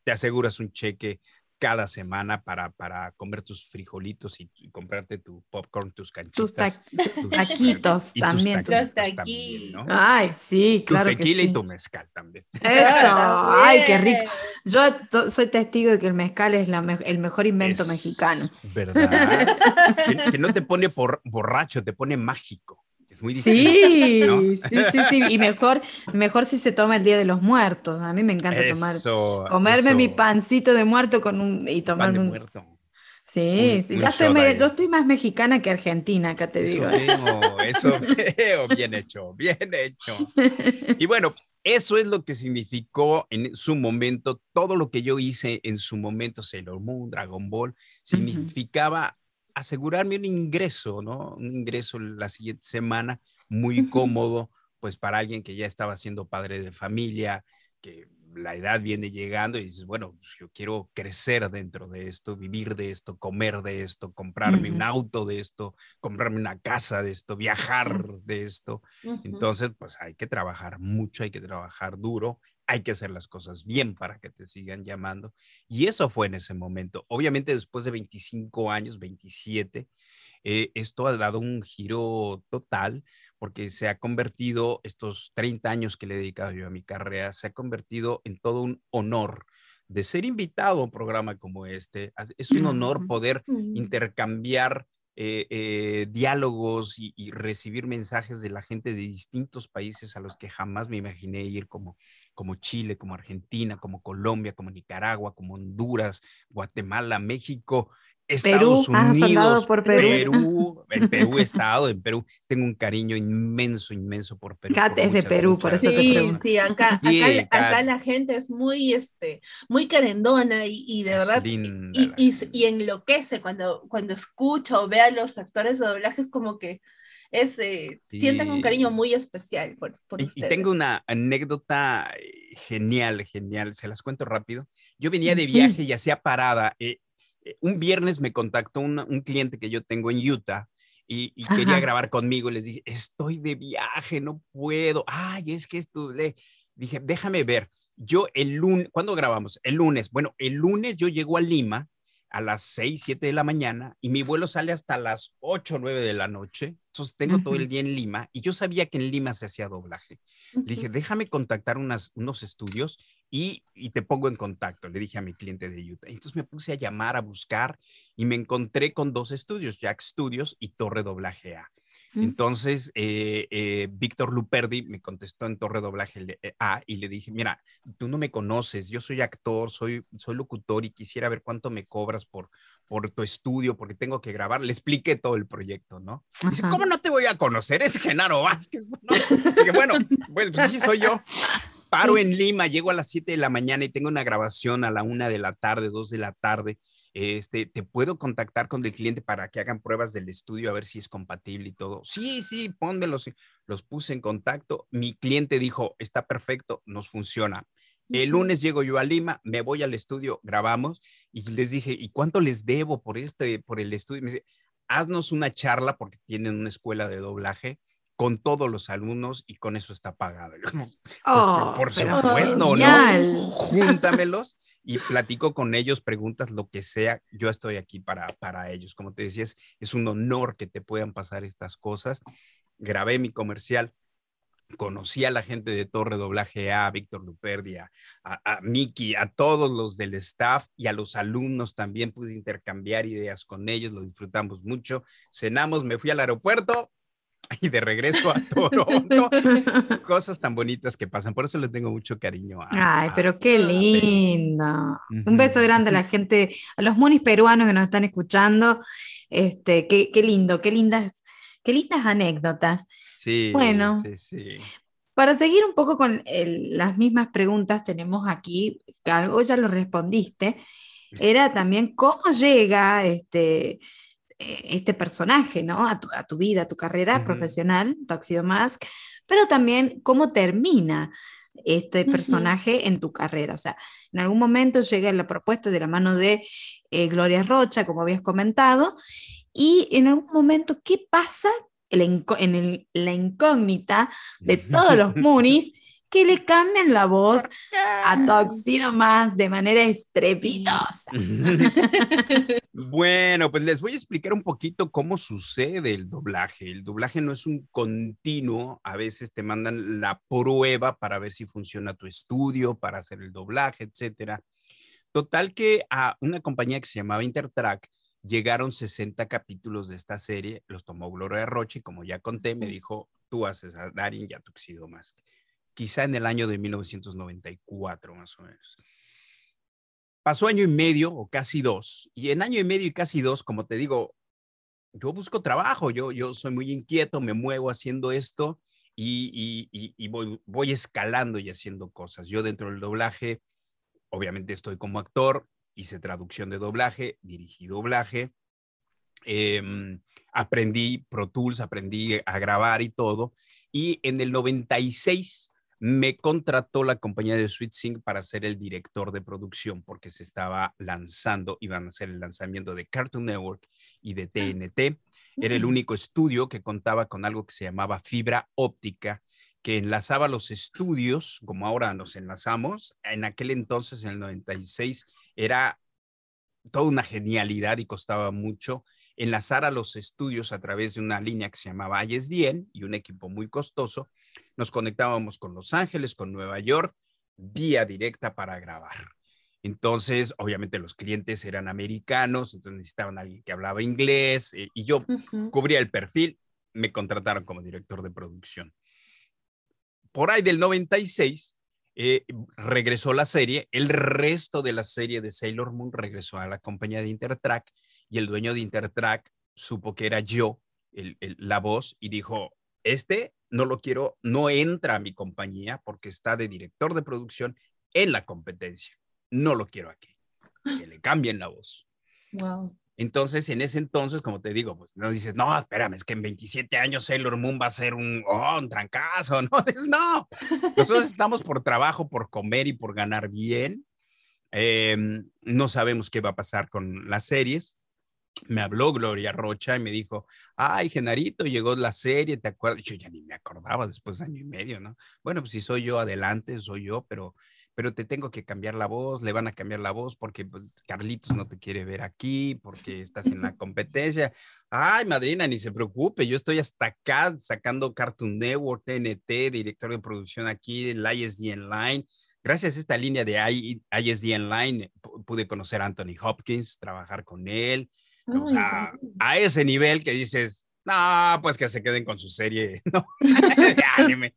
te aseguras un cheque cada semana para, para comer tus frijolitos y, comprarte tu popcorn, tus canchitas. Tus, taquitos también. Tus taquitos. Ay, sí, claro. Tu tequila y tu mezcal también. Eso, ay, qué rico. Yo soy testigo de que el mezcal es la el mejor invento mexicano. ¿Verdad? que, que, no te pone por, borracho, te pone mágico muy Sí, sí, sí, sí, y mejor, mejor si se toma el Día de los Muertos. A mí me encanta tomar, comerme mi pancito de muerto con un, y tomarme un... Muerto. Sí, sí. yo estoy más mexicana que argentina, acá te digo. eso veo, bien hecho, bien hecho. Y bueno, eso es lo que significó en su momento, todo lo que yo hice en su momento, Sailor Moon, Dragon Ball, significaba asegurarme un ingreso, ¿no? Un ingreso la siguiente semana muy cómodo, pues para alguien que ya estaba siendo padre de familia, que la edad viene llegando y dices, bueno, pues, yo quiero crecer dentro de esto, vivir de esto, comer de esto, comprarme un auto de esto, comprarme una casa de esto, viajar de esto. Entonces, pues hay que trabajar mucho, hay que trabajar duro hay que hacer las cosas bien para que te sigan llamando. Y eso fue en ese momento. Obviamente después de 25 años, 27, eh, esto ha dado un giro total porque se ha convertido, estos 30 años que le he dedicado yo a mi carrera, se ha convertido en todo un honor de ser invitado a un programa como este. Es un honor poder intercambiar eh, eh, diálogos y, recibir mensajes de la gente de distintos países a los que jamás me imaginé ir, como, como Chile, como Argentina, como Colombia, como Nicaragua, como Honduras, Guatemala, México, Estados Perú, Unidos, por Perú. Perú, en Perú he estado, en Perú tengo un cariño inmenso, inmenso por Perú. Kat es de Perú, por eso sí, te pregunto. Sí, acá, acá, la gente es muy, este, muy querendona y, de verdad, y, y, enloquece cuando, cuando escucha o ve a los actores de doblaje, es como que es, eh, sienten un cariño muy especial por, por y, ustedes. Y tengo una anécdota eh, genial, genial, se las cuento rápido. Yo venía de viaje y hacía parada. Eh, un viernes me contactó un cliente que yo tengo en Utah y, quería grabar conmigo. les dije, estoy de viaje, no puedo. Ay, es que esto, dije, déjame ver. Yo el lunes, ¿cuándo grabamos? El lunes. Bueno, el lunes yo llego a Lima a las 6, 7 de la mañana y mi vuelo sale hasta las 8, 9 de la noche. Entonces tengo todo el día en Lima y yo sabía que en Lima se hacía doblaje. Dije, déjame contactar unas, unos estudios y, y, te pongo en contacto, le dije a mi cliente de Utah. Entonces me puse a llamar, a buscar y me encontré con dos estudios, Jack Studios y Torre Doblaje A. Entonces, eh, eh, Víctor Luperdi me contestó en Torre Doblaje eh, A y le dije, mira, tú no me conoces, yo soy actor, soy, soy locutor y quisiera ver cuánto me cobras por, por tu estudio, porque tengo que grabar. Le expliqué todo el proyecto, ¿no? Dice, ¿cómo no te voy a conocer? Es Genaro Vázquez. Dije, bueno, pues, pues sí, soy yo paro en Lima, llego a las 7 de la mañana y tengo una grabación a la 1 de la tarde, 2 de la tarde. Este, te puedo contactar con el cliente para que hagan pruebas del estudio a ver si es compatible y todo. Sí, sí, pónmelos. Los puse en contacto. Mi cliente dijo, está perfecto, nos funciona. El lunes llego yo a Lima, me voy al estudio, grabamos y les dije, ¿y cuánto les debo por este, por el estudio? me dice, haznos una charla porque tienen una escuela de doblaje con todos los alumnos y con eso está pagado. Oh, por supuesto, ¿no? Júntamelos y platico con ellos, preguntas lo que sea. Yo estoy aquí para, para ellos. Como te decía, es, un honor que te puedan pasar estas cosas. Grabé mi comercial, conocí a la gente de Torre Doblaje A, Víctor Luperdi, a, a, Miki, a todos los del staff y a los alumnos también pude intercambiar ideas con ellos, lo disfrutamos mucho. Cenamos, me fui al aeropuerto, y de regreso a Toronto. Cosas tan bonitas que pasan. Por eso les tengo mucho cariño. Ay, pero qué lindo. Un beso grande a la gente, a los monis peruanos que nos están escuchando. Este, qué, qué lindo, qué lindas, qué lindas anécdotas. Sí, bueno, sí, sí. Para seguir un poco con las mismas preguntas, tenemos aquí, algo ya lo respondiste, era también cómo llega este, este personaje, ¿no? A tu, a tu vida, a tu carrera profesional, Toxido Mask, pero también cómo termina este personaje en tu carrera. O sea, en algún momento llega la propuesta de la mano de eh, Gloria Rocha, como habías comentado, y en algún momento, ¿qué pasa en la incógnita de todos los Moonies? Que le cambien la voz a Toxido más de manera estrepitosa. bueno, pues les voy a explicar un poquito cómo sucede el doblaje. El doblaje no es un continuo, a veces te mandan la prueba para ver si funciona tu estudio, para hacer el doblaje, etcétera. Total que a una compañía que se llamaba Intertrack llegaron 60 capítulos de esta serie, los tomó Gloria Roche y como ya conté, me dijo, tú haces a Darin y a Tuxedo Mask quizá en el año de 1994 más o menos. Pasó año y medio o casi dos, y en año y medio y casi dos, como te digo, yo busco trabajo, yo, yo soy muy inquieto, me muevo haciendo esto y, y, voy, voy escalando y haciendo cosas. Yo dentro del doblaje, obviamente estoy como actor, hice traducción de doblaje, dirigí doblaje, em, aprendí Pro Tools, aprendí a grabar y todo. Y en el 96 me contrató la compañía de Sweet Sync para ser el director de producción porque se estaba lanzando, iban a hacer el lanzamiento de Cartoon Network y de TNT. Era el único estudio que contaba con algo que se llamaba fibra óptica, que enlazaba los estudios, como ahora nos enlazamos. En aquel entonces, en el 96, era toda una genialidad y costaba mucho enlazar a los estudios a través de una línea que se llamaba ISDN y un equipo muy costoso nos conectábamos con Los Ángeles, con Nueva York, vía directa para grabar. Entonces, obviamente los clientes eran americanos, entonces necesitaban a alguien que hablaba inglés eh, y yo cubría el perfil, me contrataron como director de producción. Por ahí del 96 eh, regresó la serie, el resto de la serie de Sailor Moon regresó a la compañía de Intertrack y el dueño de Intertrack supo que era yo la voz y dijo, este no lo quiero, no entra a mi compañía porque está de director de producción en la competencia. No lo quiero aquí. Que le cambien la voz. Wow. Entonces, en ese entonces, como te digo, pues no dices, no, espérame, es que en 27 años Sailor Moon va a ser un, oh, un trancazo. No, dices, no. Nosotros estamos por trabajo, por comer y por ganar bien. Em, no sabemos qué va a pasar con las series me habló Gloria Rocha y me dijo, ay, Genarito, llegó la serie, ¿te acuerdas? Yo ya ni me acordaba después de año y medio, ¿no? Bueno, pues si soy yo, adelante, soy yo, pero, pero te tengo que cambiar la voz, le van a cambiar la voz porque pues, Carlitos no te quiere ver aquí, porque estás en la competencia. Ay, madrina, ni se preocupe, yo estoy hasta acá sacando Cartoon Network, TNT, director de producción aquí, el ISD Line. Gracias a esta línea de ISD Line pude conocer a Anthony Hopkins, trabajar con él, o sea, a ese nivel que dices, no, pues que se queden con su serie ¿no? de anime.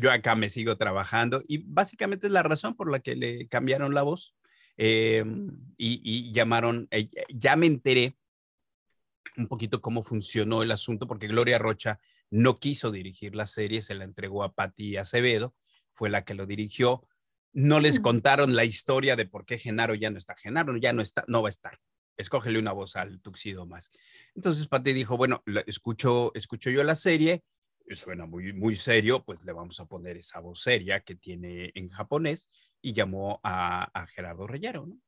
Yo acá me sigo trabajando y básicamente es la razón por la que le cambiaron la voz em, y, llamaron, eh, ya me enteré un poquito cómo funcionó el asunto porque Gloria Rocha no quiso dirigir la serie, se la entregó a Patti Acevedo, fue la que lo dirigió. No les contaron la historia de por qué Genaro ya no está. Genaro ya no está, no va a estar escógele una voz al tuxido más. Entonces Pati dijo, bueno, escucho, escucho yo la serie, suena muy, muy serio, pues le vamos a poner esa voz seria que tiene en japonés y llamó a, Gerardo Reyero, ¿no?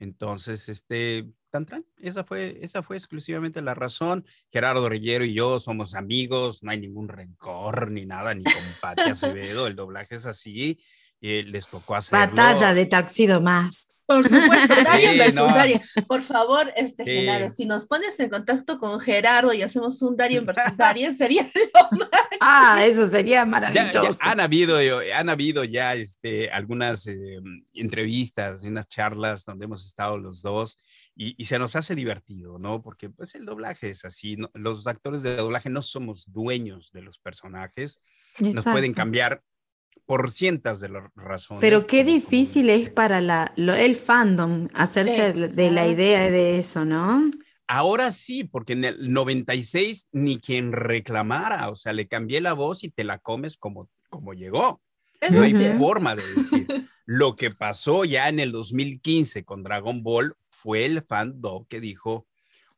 Entonces, este, tan, tan, esa fue, esa fue exclusivamente la razón. Gerardo Reyero y yo somos amigos, no hay ningún rencor ni nada, ni con Pati Acevedo, el doblaje es así eh, les tocó hacer. Batalla de Taxido más. Por supuesto, Darien versus Darien. Por favor, este Genaro, si nos pones en contacto con Gerardo y hacemos un Darien versus Darien, sería lo más. Ah, eso sería maravilloso. han, habido, eh, han habido ya este, algunas eh, entrevistas, unas charlas donde hemos estado los dos y, se nos hace divertido, ¿no? Porque pues el doblaje es así, los actores de doblaje no somos dueños de los personajes, nos pueden cambiar por cientos de las razones. Pero qué difícil es para la, el fandom hacerse de la idea de eso, ¿no? Ahora sí, porque en el 96 ni quien reclamara, o sea, le cambié la voz y te la comes como, como llegó. No hay forma de decir. Lo que pasó ya en el 2015 con Dragon Ball fue el fandom que dijo,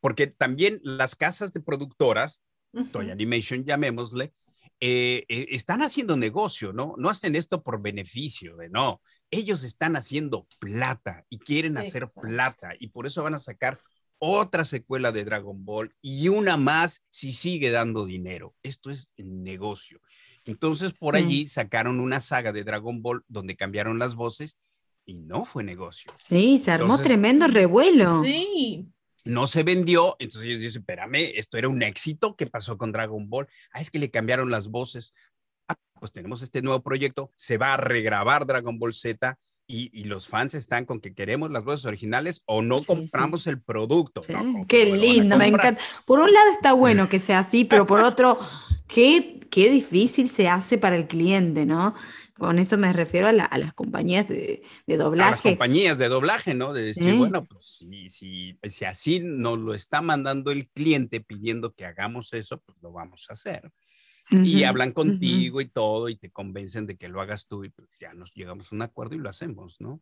porque también las casas de productoras, Toy Animation llamémosle, eh, eh, están haciendo negocio, ¿no? No hacen esto por beneficio, de no. Ellos están haciendo plata y quieren hacer plata y por eso van a sacar otra secuela de Dragon Ball y una más si sigue dando dinero. Esto es negocio. Entonces por allí sacaron una saga de Dragon Ball donde cambiaron las voces y no fue negocio. Sí, se armó tremendo revuelo. Sí no se vendió, entonces ellos dicen, espérame, esto era un éxito, ¿qué pasó con Dragon Ball? Ah, es que le cambiaron las voces. Ah, pues tenemos este nuevo proyecto, se va a regrabar Dragon Ball Z y, los fans están con que queremos las voces originales o no compramos el producto. Qué lindo, me encanta. Por un lado está bueno que sea así, pero por otro, qué, qué difícil se hace para el cliente, ¿no? Con eso me refiero a, las compañías de, doblaje. A las compañías de doblaje, ¿no? De decir, bueno, pues si, si, si, así nos lo está mandando el cliente pidiendo que hagamos eso, pues lo vamos a hacer. y hablan contigo y todo y te convencen de que lo hagas tú y pues ya nos llegamos a un acuerdo y lo hacemos, ¿no?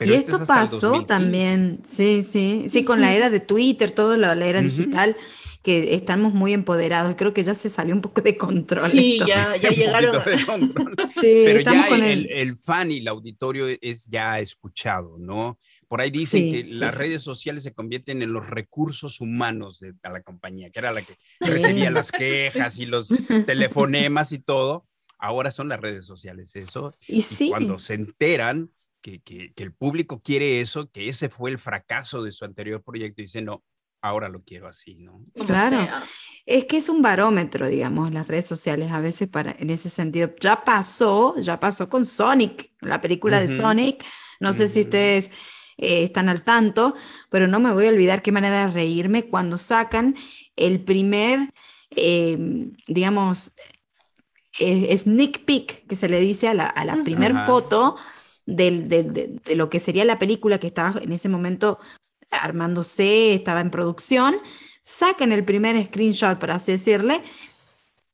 Y este esto pasó también, sí, sí, sí, con la era de Twitter, toda la, era digital, que estamos muy empoderados. Creo que ya se salió un poco de control. Sí, ya, ya llegaron. sí, Pero ya el, el, fan y el auditorio es ya escuchado, ¿no? Por ahí dicen que las redes sociales se convierten en los recursos humanos de, la compañía, que era la que recibía las quejas y los telefonemas y todo. Ahora son las redes sociales eso. Y, y cuando se enteran, que, el público quiere eso, que ese fue el fracaso de su anterior proyecto y dice, no, ahora lo quiero así, ¿no? Claro, es que es un barómetro, digamos, las redes sociales a veces para, en ese sentido. Ya pasó, ya pasó con Sonic, la película de Sonic, no sé si ustedes eh, están al tanto, pero no me voy a olvidar qué manera de reírme cuando sacan el primer, em, digamos, eh, sneak peek que se le dice a la, a la primer foto de, lo que sería la película que estaba en ese momento armándose, estaba en producción, sacan el primer screenshot, por así decirle,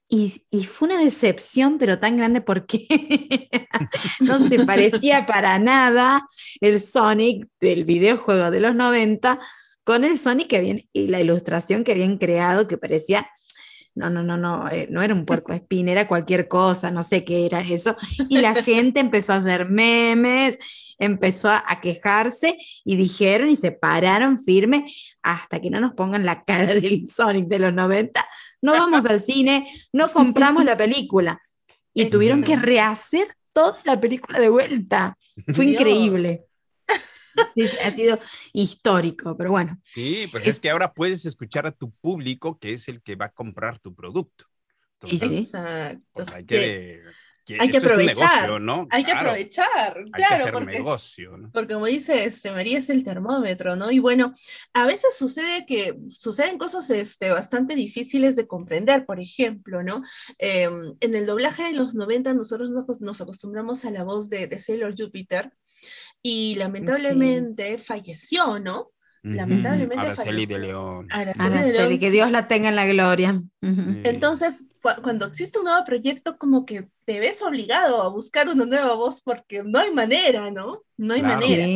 y, y, fue una decepción, pero tan grande porque no se parecía para nada el Sonic del videojuego de los 90 con el Sonic que habían, y la ilustración que habían creado que parecía no, no, no, no, eh, no era un puerco espín, era cualquier cosa, no sé qué era eso. Y la gente empezó a hacer memes, empezó a, quejarse y dijeron y se pararon firme hasta que no nos pongan la cara del Sonic de los 90. No vamos al cine, no compramos la película. Y tuvieron que rehacer toda la película de vuelta. Fue increíble ha sido histórico, pero bueno. Sí, pues es, que ahora puedes escuchar a tu público, que es el que va a comprar tu producto. Exacto. Pues hay que, hay que aprovechar, ¿no? Hay que aprovechar, claro, porque, negocio, ¿no? porque como dice este, María es el termómetro, ¿no? Y bueno, a veces sucede que suceden cosas este, bastante difíciles de comprender, por ejemplo, ¿no? Em, en el doblaje de los 90 nosotros nos, acostumbramos a la voz de, de Sailor Jupiter, y lamentablemente falleció, ¿no? Lamentablemente Araceli de León. Araceli, que Dios la tenga en la gloria. Entonces, cuando existe un nuevo proyecto, como que te ves obligado a buscar una nueva voz porque no hay manera, ¿no? No hay manera.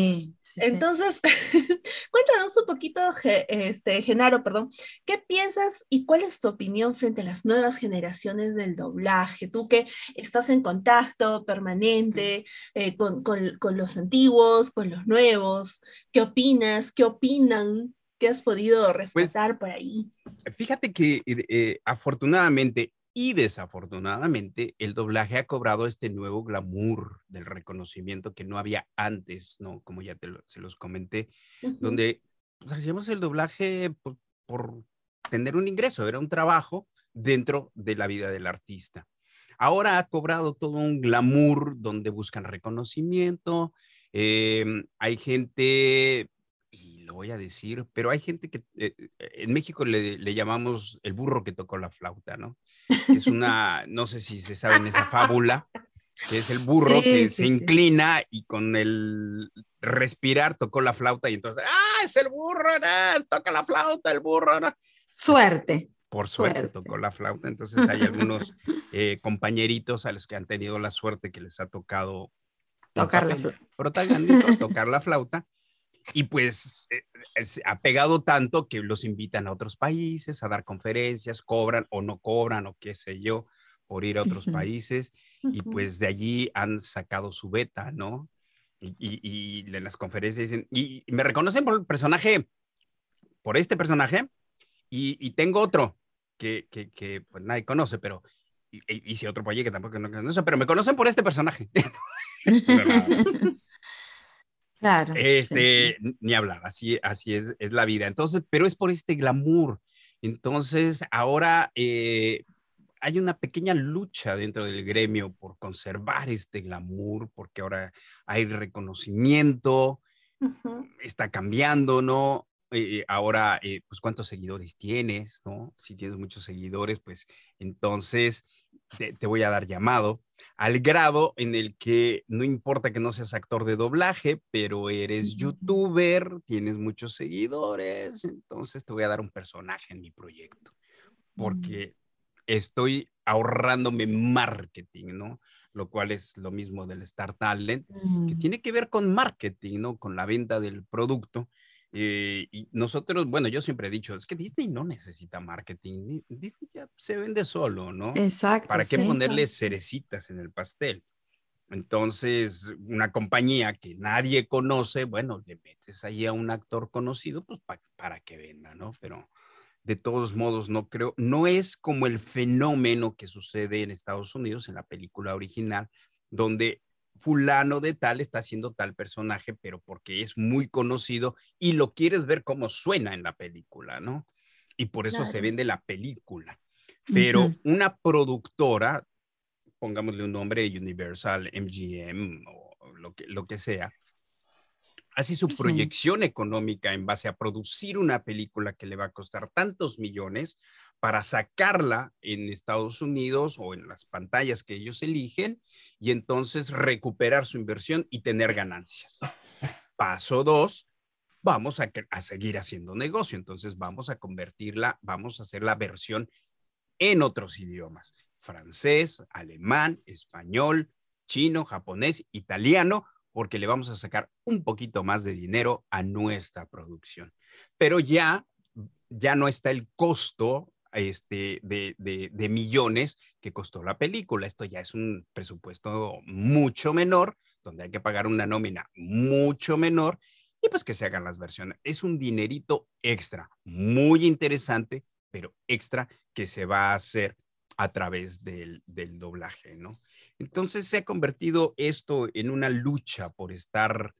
Entonces, cuéntanos un poquito, este, Genaro, perdón, ¿qué piensas y cuál es tu opinión frente a las nuevas generaciones del doblaje? Tú que estás en contacto permanente eh, con, con los antiguos, con los nuevos, ¿qué opinas? ¿Qué opinan? ¿Qué has podido pues, rescatar por ahí? Fíjate que eh, afortunadamente y desafortunadamente el doblaje ha cobrado este nuevo glamour del reconocimiento que no había antes, ¿no? Como ya te se los comenté, donde pues, hacíamos el doblaje por, por tener un ingreso, era un trabajo dentro de la vida del artista. Ahora ha cobrado todo un glamour donde buscan reconocimiento. Em, hay gente lo voy a decir, pero hay gente que eh, eh, en México le, llamamos el burro que tocó la flauta, ¿no? Es una, no sé si se saben esa fábula, que es el burro que se inclina y con el respirar tocó la flauta y entonces, ¡ah, es el burro! Toca la flauta, el burro, ¿no? Suerte. Por suerte, tocó la flauta, entonces hay algunos eh, compañeritos a los que han tenido la suerte que les ha tocado tocar la flauta. tocar la flauta y pues eh, ha pegado tanto que los invitan a otros países a dar conferencias, cobran o no cobran o qué sé yo, por ir a otros países. Y pues de allí han sacado su beta, ¿no? Y, y, en las conferencias dicen, y, me reconocen por el personaje, por este personaje, y, tengo otro que, que, que, pues nadie conoce, pero hice otro país que tampoco no conoce, pero me conocen por este personaje. Claro. Este, ni hablar, así, así es, es la vida. Entonces, pero es por este glamour. Entonces, ahora eh, hay una pequeña lucha dentro del gremio por conservar este glamour, porque ahora hay reconocimiento, está cambiando, ¿no? Eh, ahora, eh, pues, ¿cuántos seguidores tienes, no? Si tienes muchos seguidores, pues, entonces te, voy a dar llamado, al grado en el que no importa que no seas actor de doblaje, pero eres youtuber, tienes muchos seguidores, entonces te voy a dar un personaje en mi proyecto, porque estoy ahorrándome marketing, ¿no? Lo cual es lo mismo del Star Talent, que mm. tiene que ver con marketing, ¿no? Con la venta del producto eh, y nosotros, bueno, yo siempre he dicho, es que Disney no necesita marketing, Disney ya se vende solo, ¿no? Exacto. ¿Para qué ponerle cerecitas en el pastel? Entonces, una compañía que nadie conoce, bueno, le metes ahí a un actor conocido, pues para que venda, ¿no? Pero de todos modos, no creo, no es como el fenómeno que sucede en Estados Unidos en la película original, donde fulano de tal está haciendo tal personaje, pero porque es muy conocido y lo quieres ver cómo suena en la película, ¿no? Y por eso se vende la película. Pero una productora, pongámosle un nombre, Universal, MGM o lo que, lo que sea, hace su proyección económica en base a producir una película que le va a costar tantos millones para sacarla en Estados Unidos o en las pantallas que ellos eligen y entonces recuperar su inversión y tener ganancias. Paso dos, vamos a, seguir haciendo negocio. Entonces vamos a convertirla, vamos a hacer la versión en otros idiomas, francés, alemán, español, chino, japonés, italiano, porque le vamos a sacar un poquito más de dinero a nuestra producción. Pero ya, ya no está el costo este, de, de, millones que costó la película. Esto ya es un presupuesto mucho menor, donde hay que pagar una nómina mucho menor y pues que se hagan las versiones. Es un dinerito extra, muy interesante, pero extra que se va a hacer a través del, del doblaje, ¿no? Entonces se ha convertido esto en una lucha por estar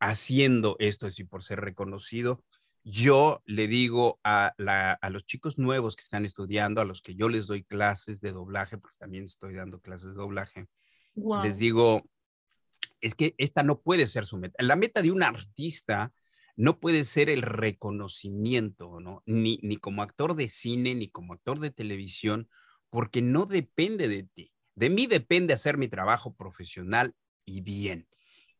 haciendo esto y por ser reconocido. Yo le digo a, los chicos nuevos que están estudiando, a los que yo les doy clases de doblaje, porque también estoy dando clases de doblaje, les digo, es que esta no puede ser su meta. La meta de un artista no puede ser el reconocimiento, ¿no? Ni, ni como actor de cine, ni como actor de televisión, porque no depende de ti. De mí depende hacer mi trabajo profesional y bien.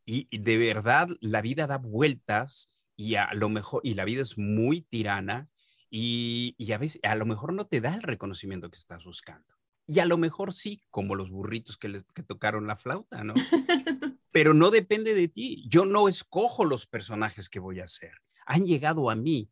Y, de verdad, la vida da vueltas y a lo mejor, y la vida es muy tirana y, a veces, a lo mejor no te da el reconocimiento que estás buscando. Y a lo mejor sí, como los burritos que, les, que tocaron la flauta, ¿no? Pero no depende de ti. Yo no escojo los personajes que voy a hacer. Han llegado a mí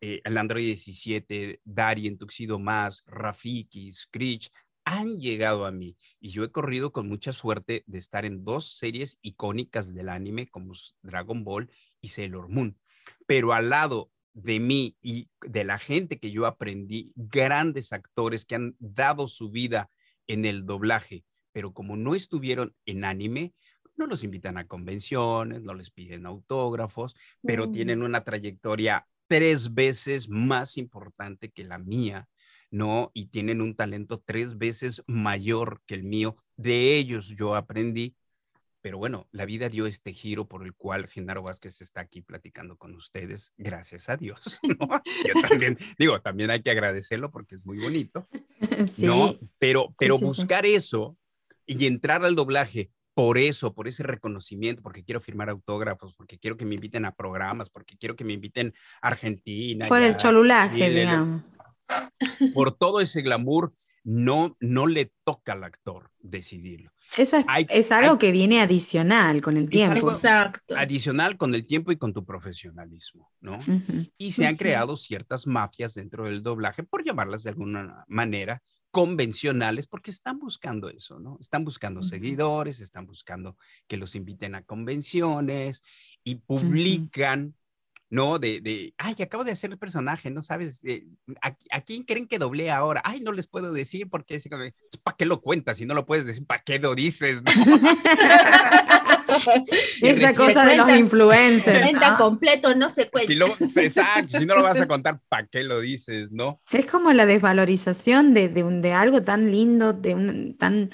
eh, el Android 17, Darien, Tuxido Más, Rafiki, Screech, han llegado a mí y yo he corrido con mucha suerte de estar en dos series icónicas del anime como Dragon Ball y Sailor Moon. Pero al lado de mí y de la gente que yo aprendí, grandes actores que han dado su vida en el doblaje, pero como no estuvieron en anime, no los invitan a convenciones, no les piden autógrafos, pero tienen una trayectoria tres veces más importante que la mía ¿no? Y tienen un talento tres veces mayor que el mío. De ellos yo aprendí, pero bueno, la vida dio este giro por el cual Genaro Vázquez está aquí platicando con ustedes, gracias a Dios, Yo también, digo, también hay que agradecerlo porque es muy bonito, ¿no? Pero, pero buscar eso y entrar al doblaje por eso, por ese reconocimiento, porque quiero firmar autógrafos, porque quiero que me inviten a programas, porque quiero que me inviten a Argentina. Por el cholulaje, digamos por todo ese glamour, no, no le toca al actor decidirlo. Eso es, algo que viene adicional con el tiempo. Exacto. Adicional con el tiempo y con tu profesionalismo, ¿no? Y se han creado ciertas mafias dentro del doblaje, por llamarlas de alguna manera, convencionales, porque están buscando eso, ¿no? Están buscando seguidores, están buscando que los inviten a convenciones y publican ¿no? De, de, ay, acabo de hacer el personaje, ¿no sabes? Eh, ¿a, quién creen que doblé ahora? Ay, no les puedo decir porque es, ¿para qué lo cuentas? Si no lo puedes decir, ¿para qué lo dices? Esa cosa de los influencers. Cuenta completo, no se cuenta. Si exacto, si no lo vas a contar, ¿para qué lo dices, no? Es como la desvalorización de, de, de algo tan lindo, de un tan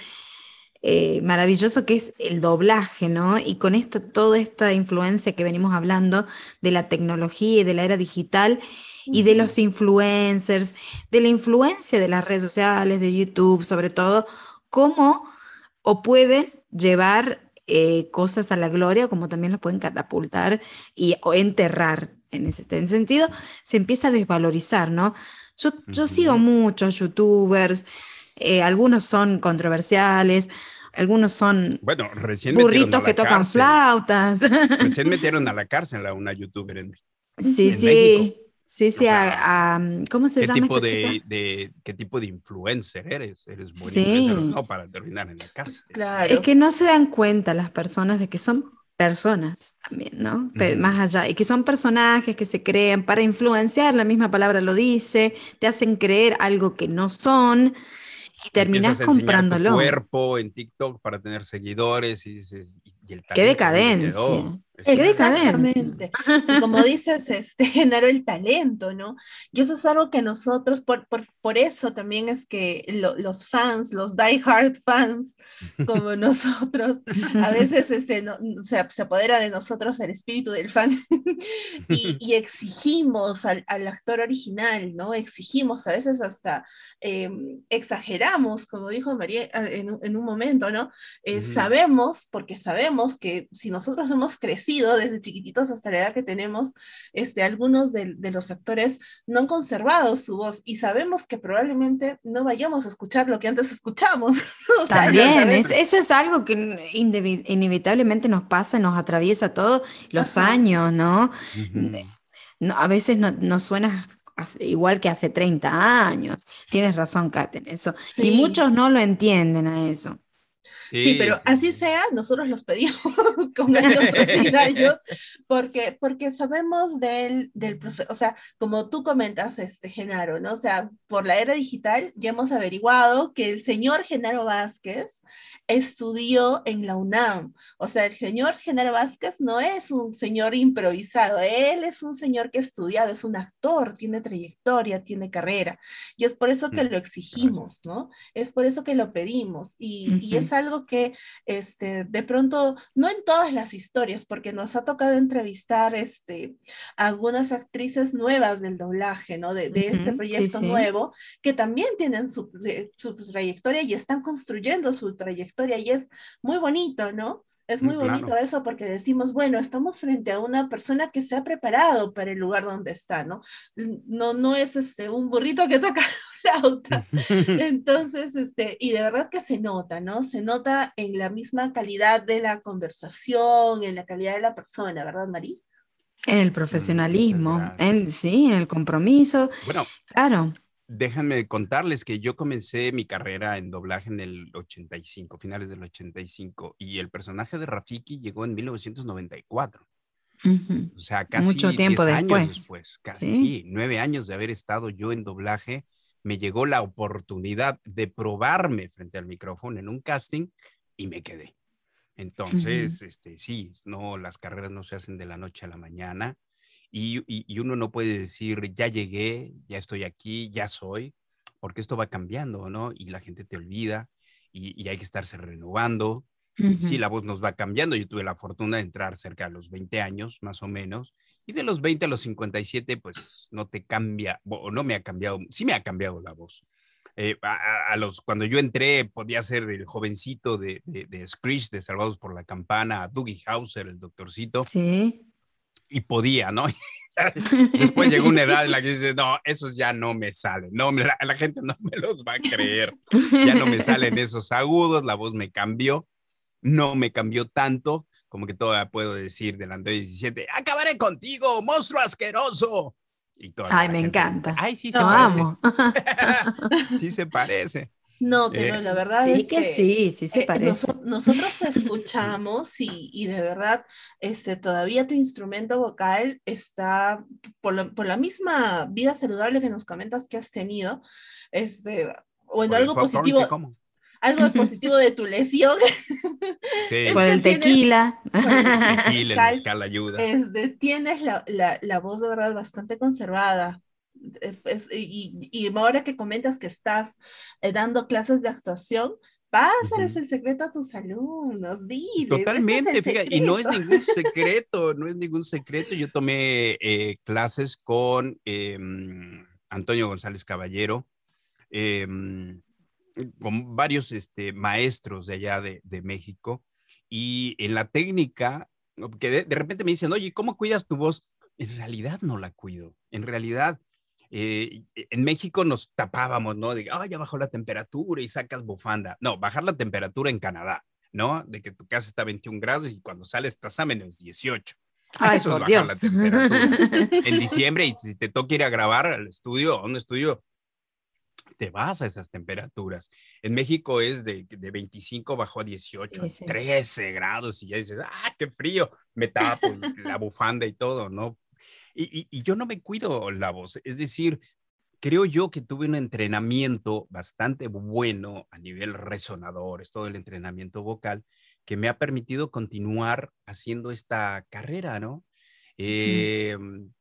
eh, maravilloso que es el doblaje, ¿no? Y con esto, toda esta influencia que venimos hablando de la tecnología y de la era digital y de los influencers, de la influencia de las redes sociales, de YouTube, sobre todo, cómo o pueden llevar eh, cosas a la gloria, como también lo pueden catapultar y o enterrar. En ese, sentido, se empieza a desvalorizar, ¿no? Yo, yo sigo muchos youtubers, eh, algunos son controversiales, algunos son bueno, recién burritos que tocan flautas. Recién metieron a la cárcel a una youtuber en, sí, sí. Sí, sí, ¿cómo se ¿qué llama? Tipo de, ¿Qué tipo de influencer eres? Eres sí. no para terminar en la cárcel. Claro. Es que no se dan cuenta las personas de que son personas también, ¿no? Más allá, y que son personajes que se crean para influenciar, la misma palabra lo dice, te hacen creer algo que no son y terminas comprándolo. Tu cuerpo en TikTok para tener seguidores y dices, y el Qué decadencia. Exactamente. como dices, este, generó el talento, ¿no? Y eso es algo que nosotros, por, por, por eso también es que los fans, los die-hard fans, como nosotros, a veces este, no, se, se, apodera de nosotros el espíritu del fan y, exigimos al, al, actor original, ¿no? Exigimos, a veces hasta em, exageramos, como dijo María en, en un momento, ¿no? Eh, sabemos, porque sabemos que si nosotros hemos crecido, desde chiquititos hasta la edad que tenemos, este, algunos de, los actores no han conservado su voz y sabemos que probablemente no vayamos a escuchar lo que antes escuchamos. También, eso es algo que inevitablemente nos pasa, nos atraviesa todos los años, ¿no? no a veces no, no suena igual que hace 30 años. Tienes razón, Katen, eso. Y muchos no lo entienden a eso. Sí, pero así sea, nosotros los pedimos con años porque, porque sabemos del, del profe o sea, como tú comentas, este, Genaro, ¿no? O sea, por la era digital ya hemos averiguado que el señor Genaro Vázquez estudió en la UNAM. O sea, el señor Genaro Vázquez no es un señor improvisado, él es un señor que ha estudiado, es un actor, tiene trayectoria, tiene carrera. Y es por eso que mm, lo exigimos, ¿no? Es por eso que lo pedimos. Y, y es algo que este, de pronto, no en todas las historias, porque nos ha tocado entrevistar este, algunas actrices nuevas del doblaje, ¿no? De, este proyecto nuevo, que también tienen su, su trayectoria y están construyendo su trayectoria y es muy bonito, ¿no? Es muy bonito eso porque decimos, bueno, estamos frente a una persona que se ha preparado para el lugar donde está, ¿no? No, no es este, un burrito que toca flauta. Entonces, este, y de verdad que se nota, ¿no? Se nota en la misma calidad de la conversación, en la calidad de la persona, ¿verdad, Marí? En el profesionalismo, en, sí, en el compromiso. Bueno, claro déjenme contarles que yo comencé mi carrera en doblaje en el 85, finales del 85, y el personaje de Rafiki llegó en 1994. O sea, casi Mucho tiempo después. años después, casi nueve años de haber estado yo en doblaje, me llegó la oportunidad de probarme frente al micrófono en un casting y me quedé. Entonces, este, sí, no, las carreras no se hacen de la noche a la mañana y, uno no puede decir, ya llegué, ya estoy aquí, ya soy, porque esto va cambiando, ¿no? Y la gente te olvida y, hay que estarse renovando. Sí, la voz nos va cambiando. Yo tuve la fortuna de entrar cerca de los 20 años, más o menos, y de los 20 a los 57, pues no te cambia, o no me ha cambiado, sí me ha cambiado la voz. Eh, a, los, cuando yo entré, podía ser el jovencito de, de, de Screech, de Salvados por la Campana, Dougie Hauser, el doctorcito. Sí y podía, ¿no? Después llegó una edad en la que dice, no, esos ya no me salen, no, la, la, gente no me los va a creer, ya no me salen esos agudos, la voz me cambió, no me cambió tanto, como que todavía puedo decir delante de 17, acabaré contigo, monstruo asqueroso. Y Ay, me encanta. Ay, sí se parece. sí se parece. No, pero la verdad es que, sí, sí se eh, parece. nosotros escuchamos y, de verdad, este, todavía tu instrumento vocal está, por, la misma vida saludable que nos comentas que has tenido, este, bueno, algo positivo. Algo positivo de tu lesión. Sí. por el tequila. el tequila, el ayuda. tienes la, la voz de verdad bastante conservada y, ahora que comentas que estás eh, dando clases de actuación, pásales el secreto a tus alumnos, diles. Totalmente, fíjate, y no es ningún secreto, no es ningún secreto. Yo tomé eh, clases con em, Antonio González Caballero, em, con varios este, maestros de allá de, México, y en la técnica, que de, de repente me dicen, oye, ¿cómo cuidas tu voz? En realidad no la cuido, en realidad eh, en México nos tapábamos, ¿no? De, ah, ya bajó la temperatura y sacas bufanda. No, bajar la temperatura en Canadá, ¿no? De que tu casa está a 21 grados y cuando sales estás a menos 18. Eso es bajar la temperatura. en diciembre, y si te toca ir a grabar al estudio, a un estudio, te vas a esas temperaturas. En México es de, de 25 bajó a 18, 13 grados y ya dices, ah, qué frío, me tapo la bufanda y todo, ¿no? Y, yo no me cuido la voz, es decir, creo yo que tuve un entrenamiento bastante bueno a nivel resonador, es todo el entrenamiento vocal, que me ha permitido continuar haciendo esta carrera, ¿no? Em,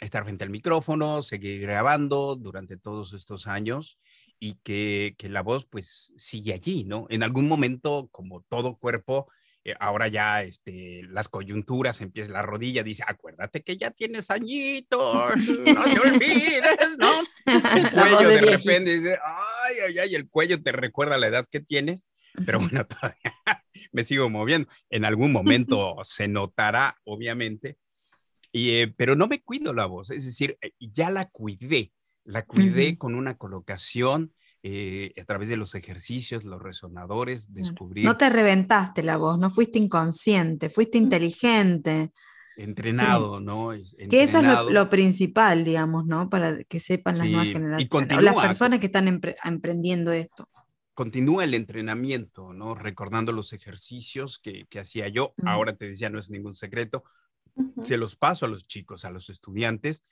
estar frente al micrófono, seguir grabando durante todos estos años y que, que, la voz pues sigue allí, ¿no? En algún momento, como todo cuerpo, eh, ahora ya este, las coyunturas, empieza la rodilla, dice, acuérdate que ya tienes añitos, no te olvides, ¿no? El cuello de repente dice, ay, ay, ay, el cuello te recuerda la edad que tienes. pero bueno, todavía me sigo moviendo. En algún momento se notará, obviamente, y, eh, pero no me cuido la voz, es decir, eh, ya la cuidé, la cuidé con una colocación, eh, a través de los ejercicios, los resonadores, descubrir. No te reventaste la voz, no fuiste inconsciente, fuiste inteligente. Entrenado, ¿no? Que eso es lo, principal, digamos, ¿no? Para que sepan las nuevas generaciones, las personas que están emprendiendo esto. Continúa el entrenamiento, ¿no? Recordando los ejercicios que, que hacía yo. Ahora te decía, no es ningún secreto. Se los paso a los chicos, a los estudiantes,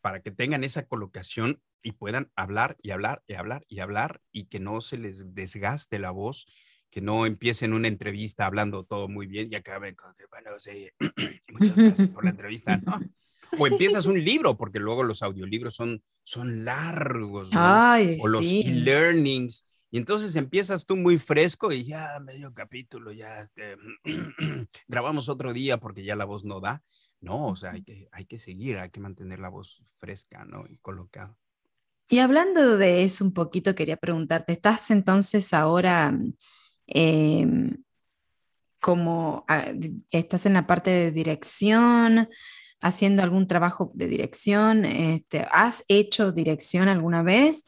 para que tengan esa colocación y puedan hablar y hablar y hablar y hablar y que no se les desgaste la voz, que no empiecen una entrevista hablando todo muy bien y acaben con que, bueno, sí, muchas gracias por la entrevista, ¿no? O empiezas un libro, porque luego los audiolibros son, son largos, o los e-learnings. Y entonces empiezas tú muy fresco y ya medio capítulo, ya este, grabamos otro día porque ya la voz no da. No, o sea, hay que, hay que seguir, hay que mantener la voz fresca, ¿no? Y colocada. Y hablando de eso un poquito, quería preguntarte, ¿estás entonces ahora em, como, ah, estás en la parte de dirección, haciendo algún trabajo de dirección? Este, ¿Has hecho dirección alguna vez?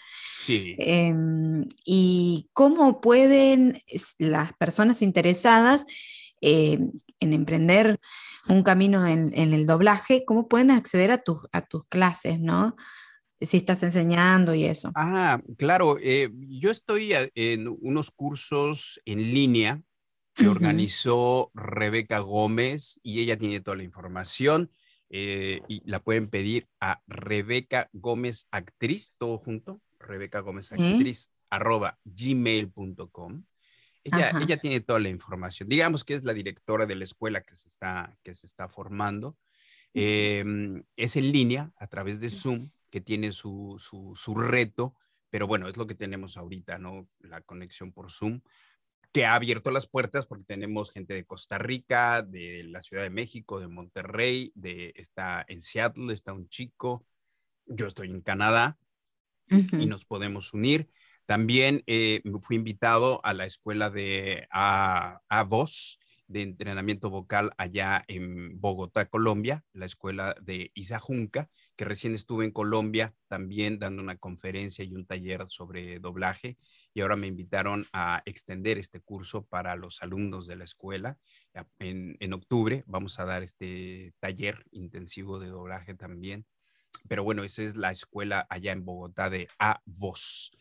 Sí. Em, ¿Y cómo pueden las personas interesadas em, en emprender un camino en, el doblaje, cómo pueden acceder a, a tus clases, ¿no? si estás enseñando y eso. Ah, claro. Eh, yo estoy en unos cursos en línea que organizó Rebeca Gómez y ella tiene toda la información eh, y la pueden pedir a Rebeca Gómez Actriz, todo junto, Rebeca Gómez Actriz, arroba gmail.com. Ella, ella, tiene toda la información. Digamos que es la directora de la escuela que se está, que se está formando. Em, es en línea a través de Zoom que tiene su, su, reto, pero bueno, es lo que tenemos ahorita, ¿no? La conexión por Zoom, que ha abierto las puertas porque tenemos gente de Costa Rica, de la Ciudad de México, de Monterrey, de, está en Seattle, está un chico, yo estoy en Canadá y nos podemos unir. También eh, fui invitado a la escuela de A, a Voz, de entrenamiento vocal allá en Bogotá, Colombia, la escuela de Isa Junca, que recién estuve en Colombia también dando una conferencia y un taller sobre doblaje y ahora me invitaron a extender este curso para los alumnos de la escuela. En, en octubre vamos a dar este taller intensivo de doblaje también. Pero bueno, esa es la escuela allá en Bogotá de A Voz.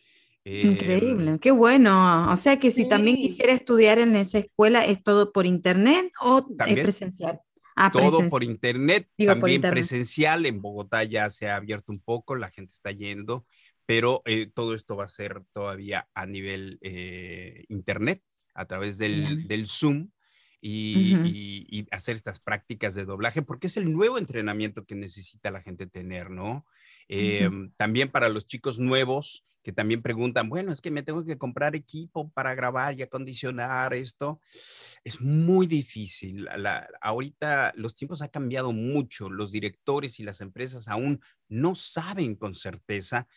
Increíble, em, qué bueno. O sea que si también quisiera estudiar en esa escuela, ¿es todo por internet o es presencial? Ah, todo por internet, también presencial. En Bogotá ya se ha abierto un poco, la gente está yendo, pero eh, todo esto va a ser todavía a nivel eh, internet, a través del, del Zoom. Y, y, hacer estas prácticas de doblaje, porque es el nuevo entrenamiento que necesita la gente tener, ¿no? Em, también para los chicos nuevos, que también preguntan, bueno, es que me tengo que comprar equipo para grabar y acondicionar esto. Es muy difícil. ahorita los tiempos han cambiado mucho. Los directores y las empresas aún no saben con certeza